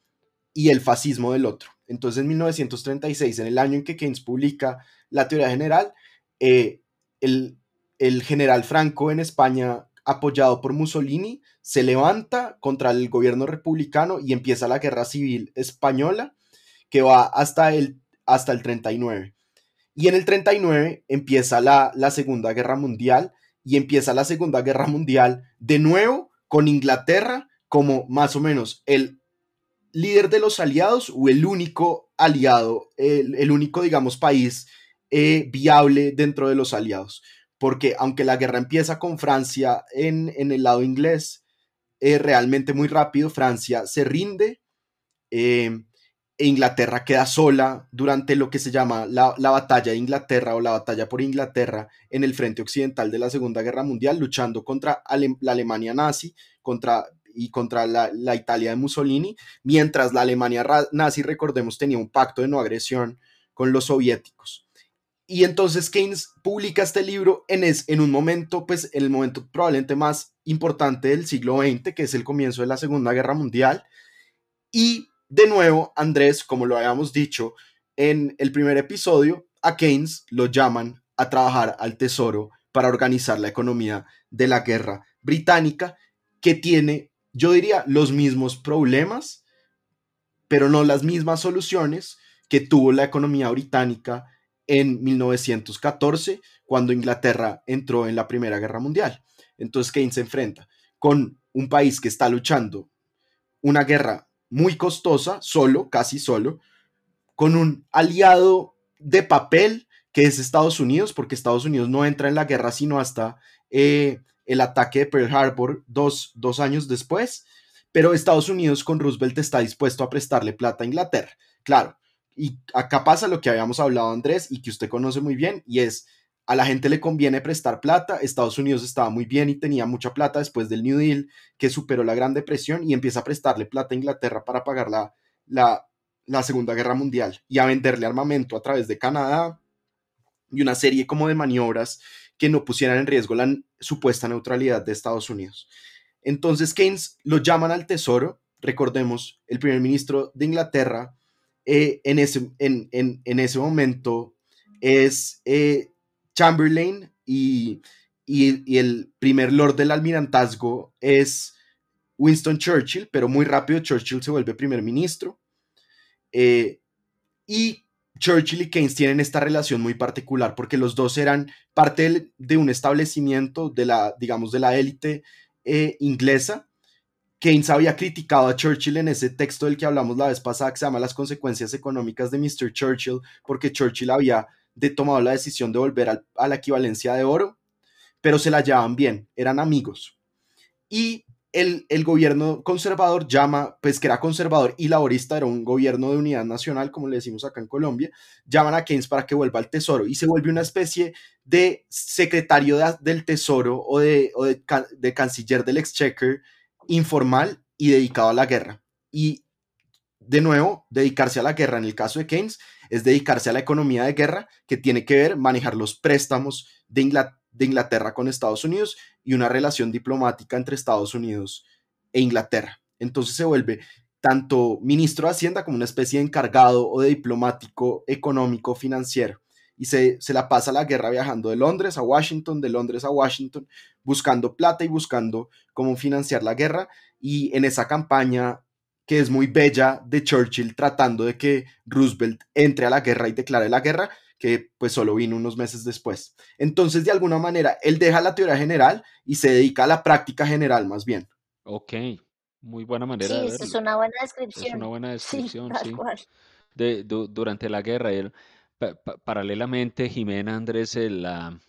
y el fascismo del otro. Entonces en 1936, en el año en que Keynes publica la teoría general, eh, el, el general Franco en España, apoyado por Mussolini, se levanta contra el gobierno republicano y empieza la guerra civil española que va hasta el, hasta el 39. Y en el 39 empieza la, la Segunda Guerra Mundial y empieza la Segunda Guerra Mundial de nuevo con Inglaterra como más o menos el líder de los aliados o el único aliado, el, único, digamos, país eh, viable dentro de los aliados. Porque aunque la guerra empieza con Francia en, en el lado inglés, eh, realmente muy rápido, Francia se rinde. Eh, e Inglaterra queda sola durante lo que se llama la, batalla de Inglaterra o la batalla por Inglaterra en el frente occidental de la Segunda Guerra Mundial, luchando contra la Alemania nazi contra, y contra la, la, Italia de Mussolini, mientras la Alemania nazi, recordemos, tenía un pacto de no agresión con los soviéticos. Y entonces Keynes publica este libro en, es, en un momento, pues en el momento probablemente más importante del siglo XX, que es el comienzo de la Segunda Guerra Mundial, y de nuevo, Andrés, como lo habíamos dicho en el primer episodio, a Keynes lo llaman a trabajar al Tesoro para organizar la economía de la guerra británica, que tiene, yo diría, los mismos problemas, pero no las mismas soluciones que tuvo la economía británica en 1914, cuando Inglaterra entró en la Primera Guerra Mundial. Entonces Keynes se enfrenta con un país que está luchando una guerra muy costosa, solo, casi solo, con un aliado de papel que es Estados Unidos, porque Estados Unidos no entra en la guerra sino hasta eh, el ataque de Pearl Harbor dos, dos años después, pero Estados Unidos con Roosevelt está dispuesto a prestarle plata a Inglaterra. Claro, y acá pasa lo que habíamos hablado Andrés y que usted conoce muy bien, y es a la gente le conviene prestar plata. Estados Unidos estaba muy bien y tenía mucha plata después del New Deal, que superó la Gran Depresión y empieza a prestarle plata a Inglaterra para pagar la, la, Segunda Guerra Mundial y a venderle armamento a través de Canadá y una serie como de maniobras que no pusieran en riesgo la supuesta neutralidad de Estados Unidos. Entonces Keynes lo llaman al Tesoro, recordemos, el primer ministro de Inglaterra eh, en, ese, en, ese momento es eh, Chamberlain y, y, el primer lord del almirantazgo es Winston Churchill, pero muy rápido Churchill se vuelve primer ministro. Eh, y Churchill y Keynes tienen esta relación muy particular porque los dos eran parte de un establecimiento de la, digamos, de la élite inglesa. Keynes había criticado a Churchill en ese texto del que hablamos la vez pasada que se llama Las consecuencias económicas de Mr. Churchill, porque Churchill había de tomado la decisión de volver a la equivalencia de oro, pero se la llevaban bien, eran amigos. Y el, gobierno conservador llama, pues que era conservador y laborista, era un gobierno de unidad nacional, como le decimos acá en Colombia, llaman a Keynes para que vuelva al tesoro y se vuelve una especie de secretario del tesoro o, de, de, canciller del exchequer informal y dedicado a la guerra. Y de nuevo, dedicarse a la guerra en el caso de Keynes es dedicarse a la economía de guerra que tiene que ver manejar los préstamos de de Inglaterra con Estados Unidos y una relación diplomática entre Estados Unidos e Inglaterra. Entonces se vuelve tanto ministro de Hacienda como una especie de encargado o de diplomático económico financiero. Y se, la pasa la guerra viajando de Londres a Washington, de Londres a Washington, buscando plata y buscando cómo financiar la guerra. Y en esa campaña que es muy bella de Churchill tratando de que Roosevelt entre a la guerra y declare la guerra, que pues solo vino unos meses después. Entonces, de alguna manera, él deja la teoría general y se dedica a la práctica general más bien. Ok, muy buena manera sí, de es una buena descripción. Es una buena descripción, sí. De, durante la guerra, él, paralelamente, Jimena Andrés, la,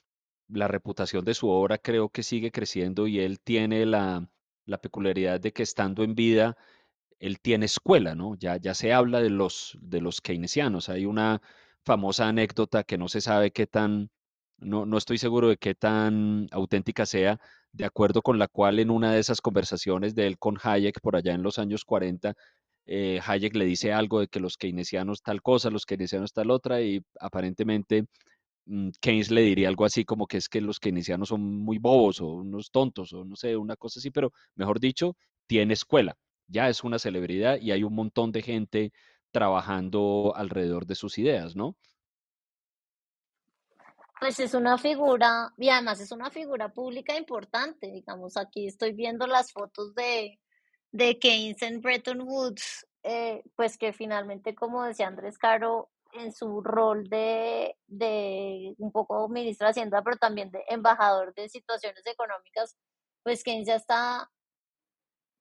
la reputación de su obra creo que sigue creciendo y él tiene la, la peculiaridad de que estando en vida, él tiene escuela, ¿no? Ya, ya se habla de los, de los keynesianos. Hay una famosa anécdota que no se sabe qué tan, no, no estoy seguro de qué tan auténtica sea, de acuerdo con la cual en una de esas conversaciones de él con Hayek por allá en los años 40, eh, Hayek le dice algo de que los keynesianos tal cosa, los keynesianos tal otra, y aparentemente mm, Keynes le diría algo así como que es que los keynesianos son muy bobos o unos tontos o no sé, una cosa así, pero mejor dicho, tiene escuela, ya es una celebridad y hay un montón de gente trabajando alrededor de sus ideas, ¿no? Pues es una figura, y además es una figura pública importante, digamos, aquí estoy viendo las fotos de, de Keynes en Bretton Woods, eh, pues que finalmente, como decía Andrés Caro, en su rol de, de un poco ministro de Hacienda, pero también de embajador de situaciones económicas, pues Keynes ya está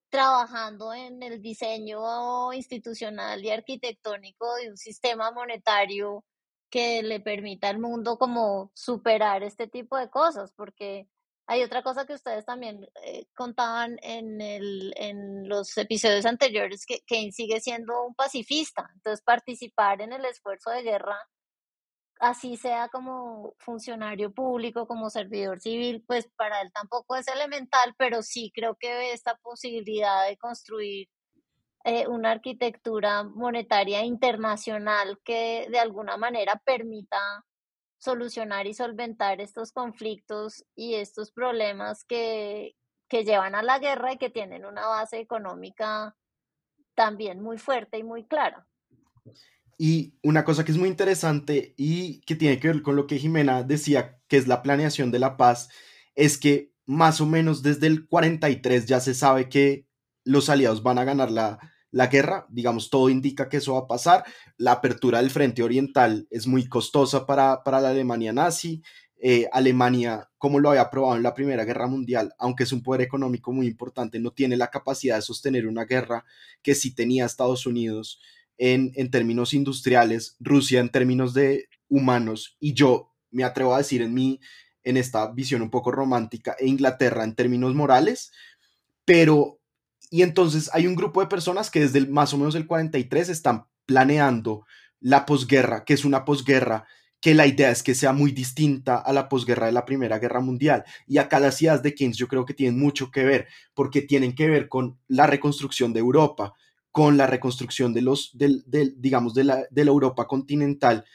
trabajando en el diseño institucional y arquitectónico de un sistema monetario que le permita al mundo como superar este tipo de cosas, porque hay otra cosa que ustedes también eh, contaban en, el, en los episodios anteriores, que Keynes sigue siendo un pacifista, entonces participar en el esfuerzo de guerra así sea como funcionario público, como servidor civil, pues para él tampoco es elemental, pero sí creo que esta posibilidad de construir eh, una arquitectura monetaria internacional que de alguna manera permita solucionar y solventar estos conflictos y estos problemas que, que llevan a la guerra y que tienen una base económica también muy fuerte y muy clara. Y una cosa que es muy interesante y que tiene que ver con lo que Jimena decía, que es la planeación de la paz, es que más o menos desde el 43 ya se sabe que los aliados van a ganar la, guerra, digamos, todo indica que eso va a pasar. La apertura del frente oriental es muy costosa para, la Alemania nazi. Eh, Alemania, como lo había probado en la Primera Guerra Mundial, aunque es un poder económico muy importante, no tiene la capacidad de sostener una guerra que sí tenía Estados Unidos en, términos industriales, Rusia en términos de humanos y yo me atrevo a decir en mi, en esta visión un poco romántica, e Inglaterra en términos morales, pero, y entonces hay un grupo de personas que desde más o menos el 43 están planeando la posguerra, que es una posguerra que la idea es que sea muy distinta a la posguerra de la Primera Guerra Mundial. Y acá las ideas de Keynes yo creo que tienen mucho que ver, porque tienen que ver con la reconstrucción de Europa, con la reconstrucción de los, del, digamos, de la, de la, Europa continental,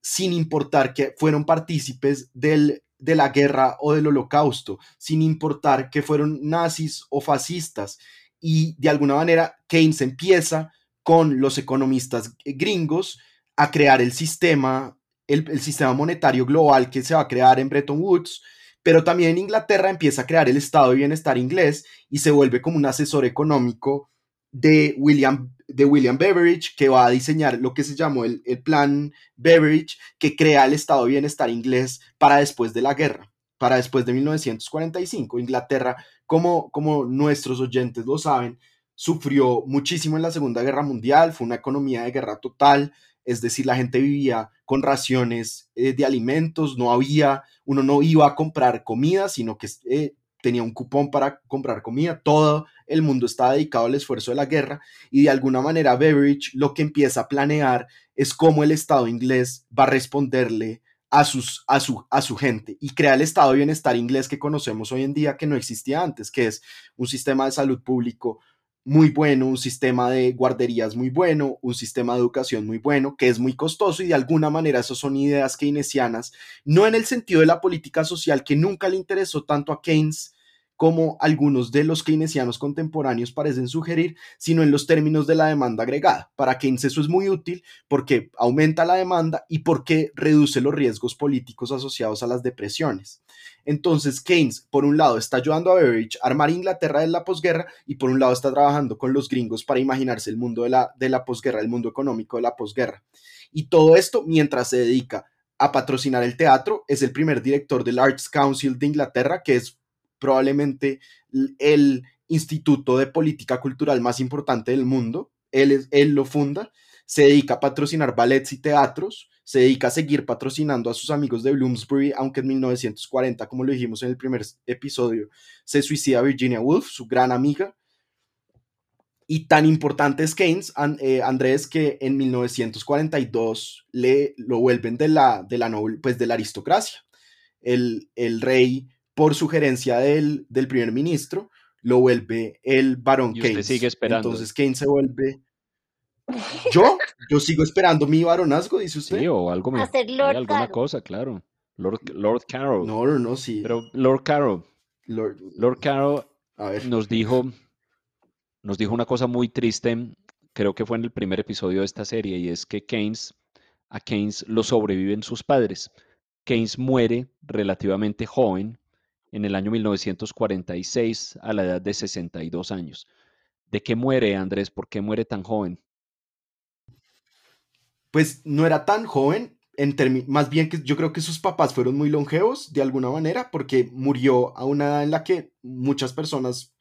sin importar que fueron partícipes del, de la guerra o del holocausto, sin importar que fueron nazis o fascistas. Y de alguna manera Keynes empieza con los economistas gringos a crear el sistema el, sistema monetario global que se va a crear en Bretton Woods, pero también Inglaterra empieza a crear el estado de bienestar inglés y se vuelve como un asesor económico de William, de William Beveridge, que va a diseñar lo que se llamó el, el plan Beveridge, que crea el estado de bienestar inglés para después de la guerra, para después de 1945. Inglaterra, como, nuestros oyentes lo saben, sufrió muchísimo en la Segunda Guerra Mundial, fue una economía de guerra total, es decir, la gente vivía con raciones eh, de alimentos, no había, uno no iba a comprar comida, sino que eh, tenía un cupón para comprar comida, todo el mundo estaba dedicado al esfuerzo de la guerra y de alguna manera Beveridge lo que empieza a planear es cómo el Estado inglés va a responderle a, sus, a, su, a su gente y crea el estado de bienestar inglés que conocemos hoy en día que no existía antes, que es un sistema de salud público muy bueno, un sistema de guarderías muy bueno, un sistema de educación muy bueno, que es muy costoso y de alguna manera esas son ideas keynesianas, no en el sentido de la política social que nunca le interesó tanto a Keynes, como algunos de los keynesianos contemporáneos parecen sugerir, sino en los términos de la demanda agregada. Para Keynes eso es muy útil porque aumenta la demanda y porque reduce los riesgos políticos asociados a las depresiones. Entonces Keynes, por un lado, está ayudando a Beveridge a armar Inglaterra de la posguerra y por un lado está trabajando con los gringos para imaginarse el mundo de la, de la posguerra, el mundo económico de la posguerra. Y todo esto mientras se dedica a patrocinar el teatro, es el primer director del Arts Council de Inglaterra, que es probablemente el instituto de política cultural más importante del mundo. Él, es, él lo funda, se dedica a patrocinar ballets y teatros, se dedica a seguir patrocinando a sus amigos de Bloomsbury, aunque en 1940, como lo dijimos en el primer episodio, se suicida Virginia Woolf, su gran amiga. Y tan importante es Keynes, eh, Andrés, que en 1942 le, lo vuelven de la, de la, pues de la aristocracia. El, el rey por sugerencia del, del primer ministro, lo vuelve el barón Y Keynes. usted sigue esperando. Entonces Keynes se vuelve... ¿Yo? Yo sigo esperando mi baronazgo, dice usted. Sí, o algo me, A ser hay Lord alguna Caro. cosa, claro. Lord, Lord Carroll. No, no, no, sí. Pero Lord Carroll, Lord, Lord Carroll a ver. nos dijo, nos dijo una cosa muy triste, creo que fue en el primer episodio de esta serie, y es que Keynes, a Keynes lo sobreviven sus padres. Keynes muere relativamente joven, en el año 1946, a la edad de 62 años. ¿De qué muere, Andrés? ¿Por qué muere tan joven? Pues no era tan joven, en más bien que yo creo que sus papás fueron muy longevos de alguna manera, porque murió a una edad en la que muchas personas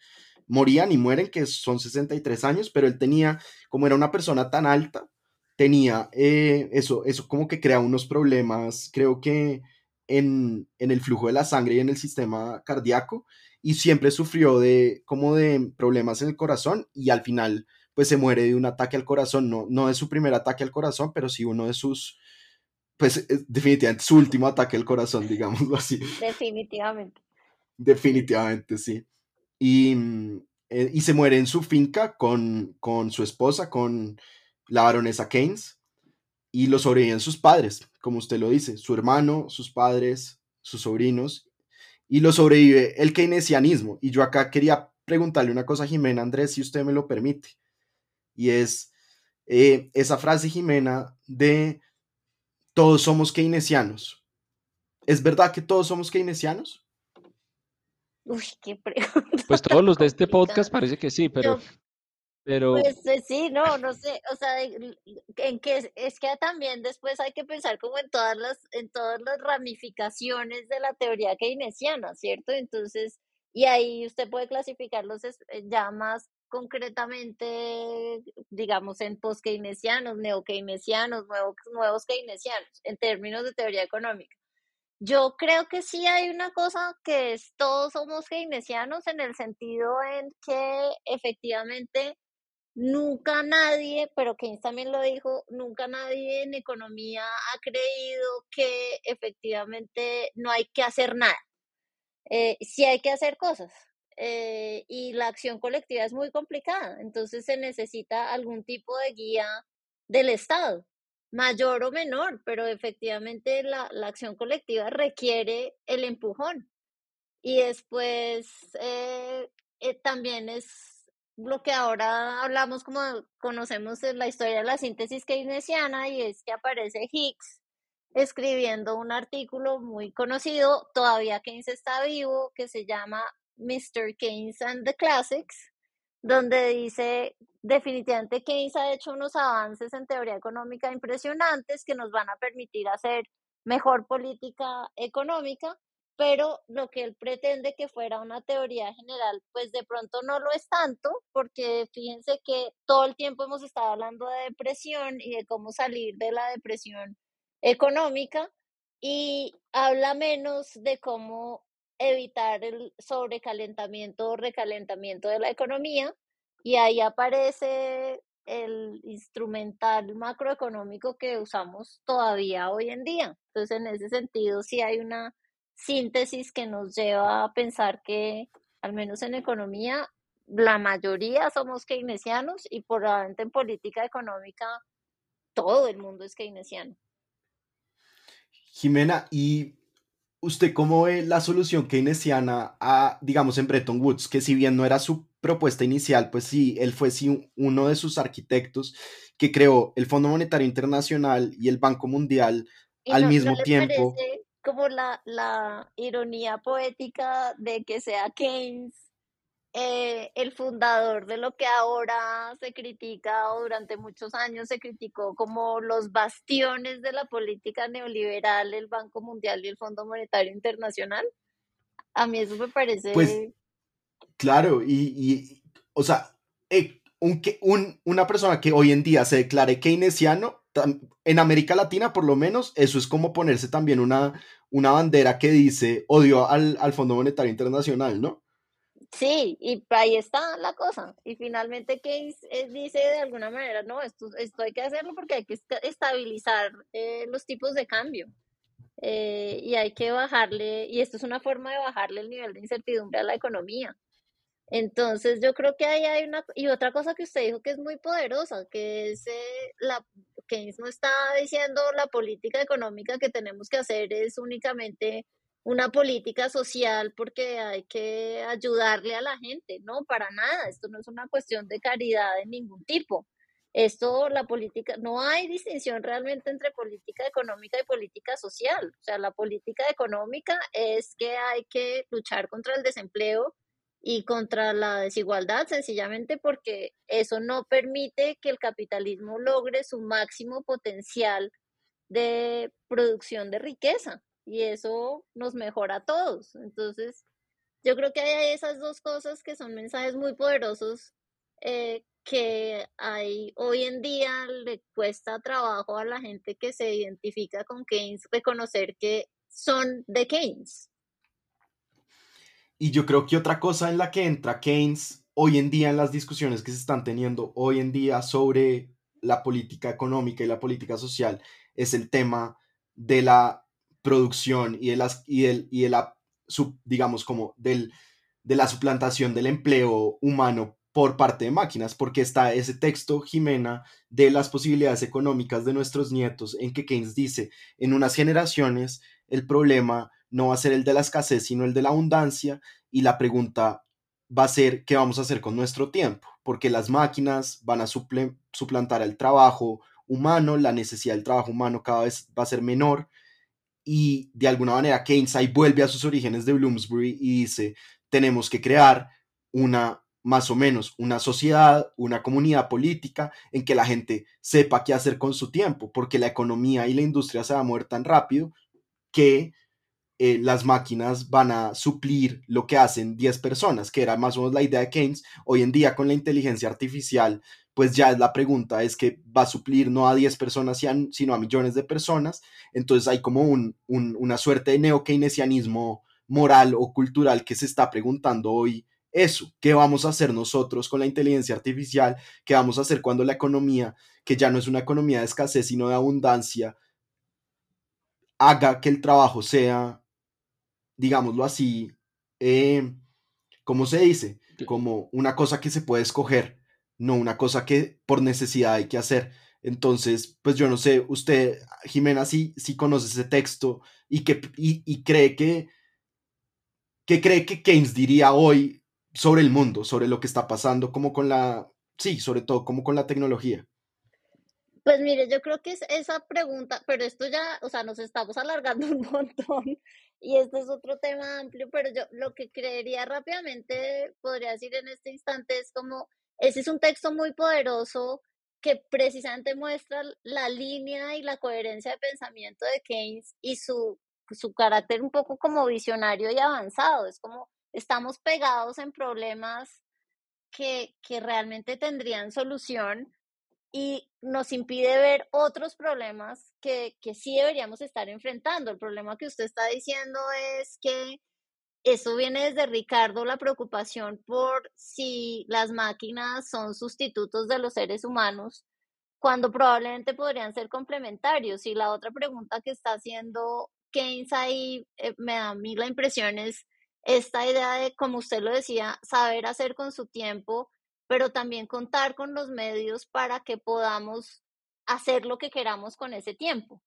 morían y mueren, que son 63 años, pero él tenía, como era una persona tan alta, tenía eh, eso, eso como que crea unos problemas, creo que en, en el flujo de la sangre y en el sistema cardíaco, y siempre sufrió de como de problemas en el corazón y al final pues se muere de un ataque al corazón, no, no de su primer ataque al corazón, pero sí uno de sus, pues eh, definitivamente su último ataque al corazón, digámoslo así. Definitivamente. Definitivamente, sí. Y, mm, eh, y se muere en su finca con, con su esposa, con la baronesa Keynes, y lo sobreviven sus padres, como usted lo dice, su hermano, sus padres, sus sobrinos, y lo sobrevive el keynesianismo. Y yo acá quería preguntarle una cosa a Jimena Andrés, si usted me lo permite, y es eh, esa frase, Jimena, de todos somos keynesianos. ¿Es verdad que todos somos keynesianos? Uy, qué pregunta. Pues todos los de este podcast parece que sí, pero, Yo, pero pues eh, sí, no, no sé, o sea, en que es, que también después hay que pensar como en todas las, en todas las ramificaciones de la teoría keynesiana, ¿cierto? Entonces, y ahí usted puede clasificarlos eh, ya más concretamente, digamos, en post-keynesianos, neo-keynesianos, nuevos, nuevos keynesianos, en términos de teoría económica. Yo creo que sí hay una cosa que es todos somos keynesianos en el sentido en que efectivamente nunca nadie, pero Keynes también lo dijo, nunca nadie en economía ha creído que efectivamente no hay que hacer nada. Eh, sí hay que hacer cosas. eh, y la acción colectiva es muy complicada, entonces se necesita algún tipo de guía del Estado mayor o menor, pero efectivamente la, la acción colectiva requiere el empujón. Y después eh, eh, también es lo que ahora hablamos como conocemos en la historia de la síntesis keynesiana y es que aparece Higgs escribiendo un artículo muy conocido, todavía Keynes está vivo, que se llama Mr. Keynes and the Classics, donde dice definitivamente Keynes ha hecho unos avances en teoría económica impresionantes que nos van a permitir hacer mejor política económica, pero lo que él pretende que fuera una teoría general, pues de pronto no lo es tanto, porque fíjense que todo el tiempo hemos estado hablando de depresión y de cómo salir de la depresión económica y habla menos de cómo evitar el sobrecalentamiento o recalentamiento de la economía y ahí aparece el instrumental macroeconómico que usamos todavía hoy en día. Entonces, en ese sentido, sí hay una síntesis que nos lleva a pensar que, al menos en economía, la mayoría somos keynesianos y probablemente en política económica todo el mundo es keynesiano. Jimena, ¿y usted cómo ve la solución keynesiana a, digamos, en Bretton Woods, que si bien no era su propuesta inicial, pues sí, él fue sí uno de sus arquitectos que creó el Fondo Monetario Internacional y el Banco Mundial al mismo tiempo. Como la, la ironía poética de que sea Keynes eh, el fundador de lo que ahora se critica o durante muchos años se criticó como los bastiones de la política neoliberal, el Banco Mundial y el Fondo Monetario Internacional. A mí eso me parece pues, Claro, y, o sea, eh, un, una persona que hoy en día se declare keynesiano, en América Latina por lo menos, eso es como ponerse también una, una bandera que dice odio al, al Fondo Monetario Internacional, ¿no? Sí, y ahí está la cosa. Y finalmente Keynes eh, dice de alguna manera, no, esto, esto hay que hacerlo porque hay que estabilizar eh, los tipos de cambio. y hay que bajarle, y esto es una forma de bajarle el nivel de incertidumbre a la economía. Entonces yo creo que ahí hay una, y otra cosa que usted dijo que es muy poderosa, que es eh, la, Keynes no está diciendo la política económica que tenemos que hacer es únicamente una política social porque hay que ayudarle a la gente, no, para nada, esto no es una cuestión de caridad de ningún tipo. Esto, la política, no hay distinción realmente entre política económica y política social. O sea, la política económica es que hay que luchar contra el desempleo, y contra la desigualdad, sencillamente porque eso no permite que el capitalismo logre su máximo potencial de producción de riqueza y eso nos mejora a todos. Entonces, yo creo que hay esas dos cosas que son mensajes muy poderosos eh, que hay hoy en día le cuesta trabajo a la gente que se identifica con Keynes reconocer que son de Keynes. Y yo creo que otra cosa en la que entra Keynes hoy en día en las discusiones que se están teniendo hoy en día sobre la política económica y la política social es el tema de la producción y de las y, y la digamos como del de la suplantación del empleo humano por parte de máquinas, porque está ese texto, Jimena, de las posibilidades económicas de nuestros nietos, en que Keynes dice, en unas generaciones el problema no va a ser el de la escasez, sino el de la abundancia. Y la pregunta va a ser qué vamos a hacer con nuestro tiempo, porque las máquinas van a suplantar el trabajo humano, la necesidad del trabajo humano cada vez va a ser menor. Y de alguna manera Keynes ahí vuelve a sus orígenes de Bloomsbury y dice, tenemos que crear una más o menos una sociedad, una comunidad política en que la gente sepa qué hacer con su tiempo, porque la economía y la industria se va a mover tan rápido que eh, las máquinas van a suplir lo que hacen 10 personas, que era más o menos la idea de Keynes. Hoy en día con la inteligencia artificial, pues ya es la pregunta, es que va a suplir no a 10 personas, sino a millones de personas. Entonces hay como un, una suerte de neo-keynesianismo moral o cultural que se está preguntando hoy eso, ¿qué vamos a hacer nosotros con la inteligencia artificial? ¿Qué vamos a hacer cuando la economía, que ya no es una economía de escasez, sino de abundancia, haga que el trabajo sea digámoslo así, eh, ¿cómo se dice? Como una cosa que se puede escoger, no una cosa que por necesidad hay que hacer. Entonces, pues yo no sé, usted, Jimena, sí, sí conoce ese texto y, que, y, cree que, que cree que Keynes diría hoy sobre el mundo, sobre lo que está pasando, como con la, sí, sobre todo como con la tecnología. Pues mire, yo creo que es esa pregunta, pero esto ya, o sea, nos estamos alargando un montón y este es otro tema amplio, pero yo lo que creería rápidamente, podría decir en este instante, es como, ese es un texto muy poderoso que precisamente muestra la línea y la coherencia de pensamiento de Keynes y su, su carácter un poco como visionario y avanzado. Es como estamos pegados en problemas que, que realmente tendrían solución y nos impide ver otros problemas que, que sí deberíamos estar enfrentando. El problema que usted está diciendo es que eso viene desde Ricardo, la preocupación por si las máquinas son sustitutos de los seres humanos, cuando probablemente podrían ser complementarios. Y la otra pregunta que está haciendo Keynes ahí, eh, me da a mí la impresión es esta idea de, como usted lo decía, saber hacer con su tiempo pero también contar con los medios para que podamos hacer lo que queramos con ese tiempo.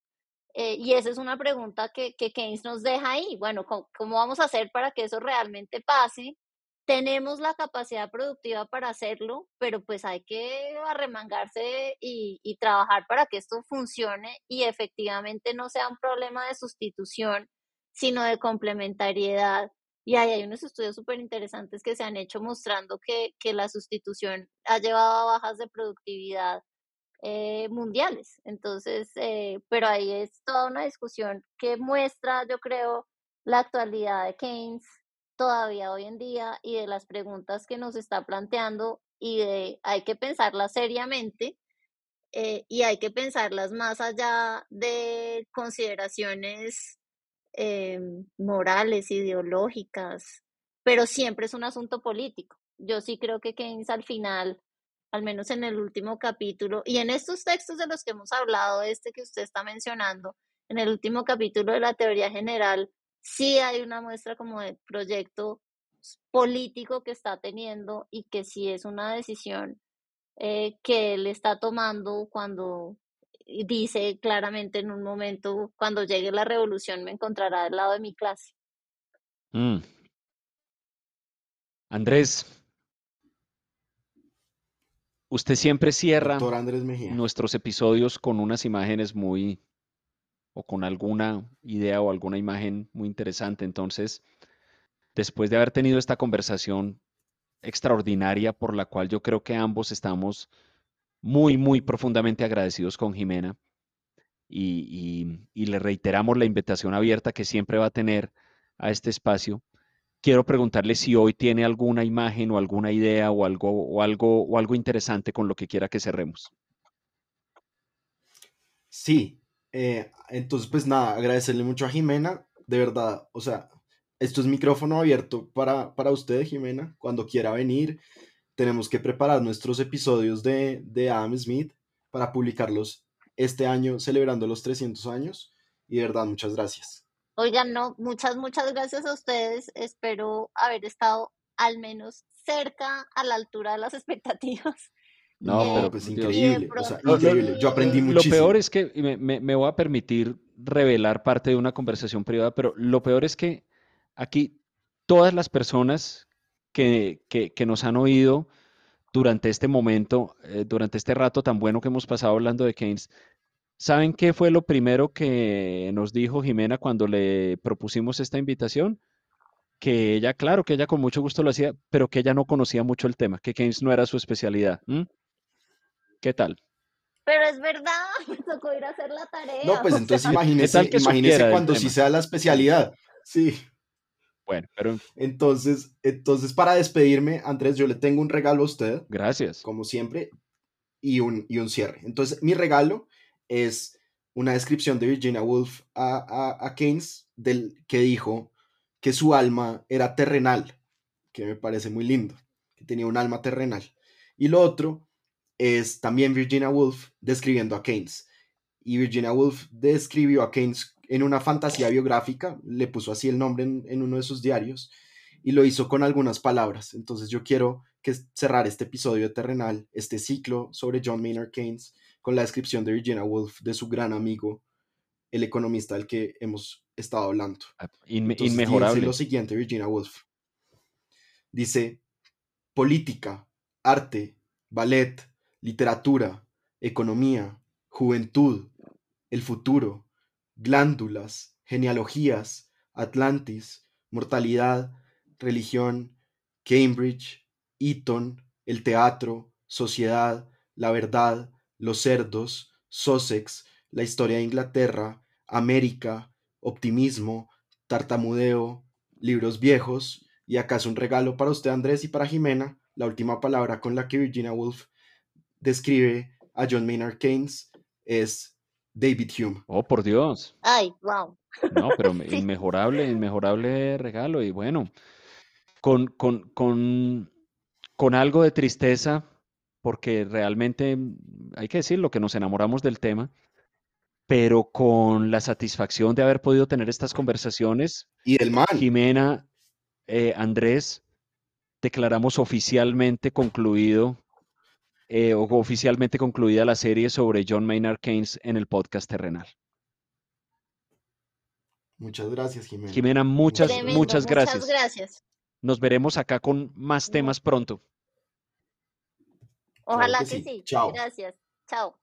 Eh, y esa es una pregunta que, que Keynes nos deja ahí. Bueno, ¿cómo, ¿cómo, vamos a hacer para que eso realmente pase? Tenemos la capacidad productiva para hacerlo, pero pues hay que arremangarse y, y trabajar para que esto funcione y efectivamente no sea un problema de sustitución, sino de complementariedad y ahí hay unos estudios súper interesantes que se han hecho mostrando que, que, la sustitución ha llevado a bajas de productividad eh, mundiales. Entonces, eh, pero ahí es toda una discusión que muestra, yo creo, la actualidad de Keynes todavía hoy en día y de las preguntas que nos está planteando y de hay que pensarlas seriamente eh, y hay que pensarlas más allá de consideraciones eh, morales, ideológicas, pero siempre es un asunto político. Yo sí creo que Keynes al final, al menos en el último capítulo, y en estos textos de los que hemos hablado, este que usted está mencionando, en el último capítulo de la teoría general, sí hay una muestra como de proyecto político que está teniendo y que sí es una decisión eh, que él está tomando cuando dice claramente en un momento, cuando llegue la revolución me encontrará al lado de mi clase. Mm. Andrés, usted siempre cierra nuestros episodios con unas imágenes muy, o con alguna idea o alguna imagen muy interesante. Entonces, después de haber tenido esta conversación extraordinaria por la cual yo creo que ambos estamos muy, muy profundamente agradecidos con Jimena y, le reiteramos la invitación abierta que siempre va a tener a este espacio. Quiero preguntarle si hoy tiene alguna imagen o alguna idea o algo, o algo, o algo interesante con lo que quiera que cerremos. Sí, eh, entonces pues nada, agradecerle mucho a Jimena, de verdad, o sea, esto es micrófono abierto para, para usted, Jimena, cuando quiera venir, tenemos que preparar nuestros episodios de, de Adam Smith para publicarlos este año celebrando los 300 años. Y de verdad, muchas gracias. Oigan, no, muchas, muchas gracias a ustedes. Espero haber estado al menos cerca a la altura de las expectativas. No, eh, pero pues increíble, o sea, increíble. Yo aprendí muchísimo. Lo peor es que me, me, me, voy a permitir revelar parte de una conversación privada, pero lo peor es que aquí todas las personas que, que, nos han oído durante este momento, eh, durante este rato tan bueno que hemos pasado hablando de Keynes. ¿Saben qué fue lo primero que nos dijo Jimena cuando le propusimos esta invitación? Que ella, claro, que ella con mucho gusto lo hacía, pero que ella no conocía mucho el tema, que Keynes no era su especialidad. ¿Qué tal? Pero es verdad, me tocó ir a hacer la tarea. No, pues entonces imagínese, imagínese cuando sí sea la especialidad. Sí. Bueno, pero... Entonces, entonces, para despedirme, Andrés, yo le tengo un regalo a usted. Gracias. Como siempre, y un, y un cierre. Entonces, mi regalo es una descripción de Virginia Woolf a, a, Keynes, del, que dijo que su alma era terrenal, que me parece muy lindo, que tenía un alma terrenal. Y lo otro es también Virginia Woolf describiendo a Keynes. Y Virginia Woolf describió a Keynes en una fantasía biográfica, le puso así el nombre en, uno de sus diarios y lo hizo con algunas palabras. Entonces yo quiero que cerrar este episodio Terrenal, este ciclo sobre John Maynard Keynes, con la descripción de Virginia Woolf de su gran amigo, el economista del que hemos estado hablando. Ah, inmejorable. Dice lo siguiente, Virginia Woolf. Dice, política, arte, ballet, literatura, economía, juventud, el futuro, glándulas, genealogías, Atlantis, mortalidad, religión, Cambridge, Eton, el teatro, sociedad, la verdad, los cerdos, Sussex, la historia de Inglaterra, América, optimismo, tartamudeo, libros viejos y acaso un regalo para usted Andrés y para Jimena, la última palabra con la que Virginia Woolf describe a John Maynard Keynes es David Hume. Oh, por Dios. Ay, wow. No, pero inmejorable, inmejorable regalo. Y bueno, con, con, con, con algo de tristeza, porque realmente hay que decirlo, que nos enamoramos del tema, pero con la satisfacción de haber podido tener estas conversaciones. Y del man. Jimena, eh, Andrés, declaramos oficialmente concluido eh, o oficialmente concluida la serie sobre John Maynard Keynes en el podcast terrenal. Muchas gracias, Jimena. Jimena, muchas, Tremendo, muchas gracias. Muchas gracias. Nos veremos acá con más temas pronto. Ojalá que que sí. sí. Chao. Gracias. Chao.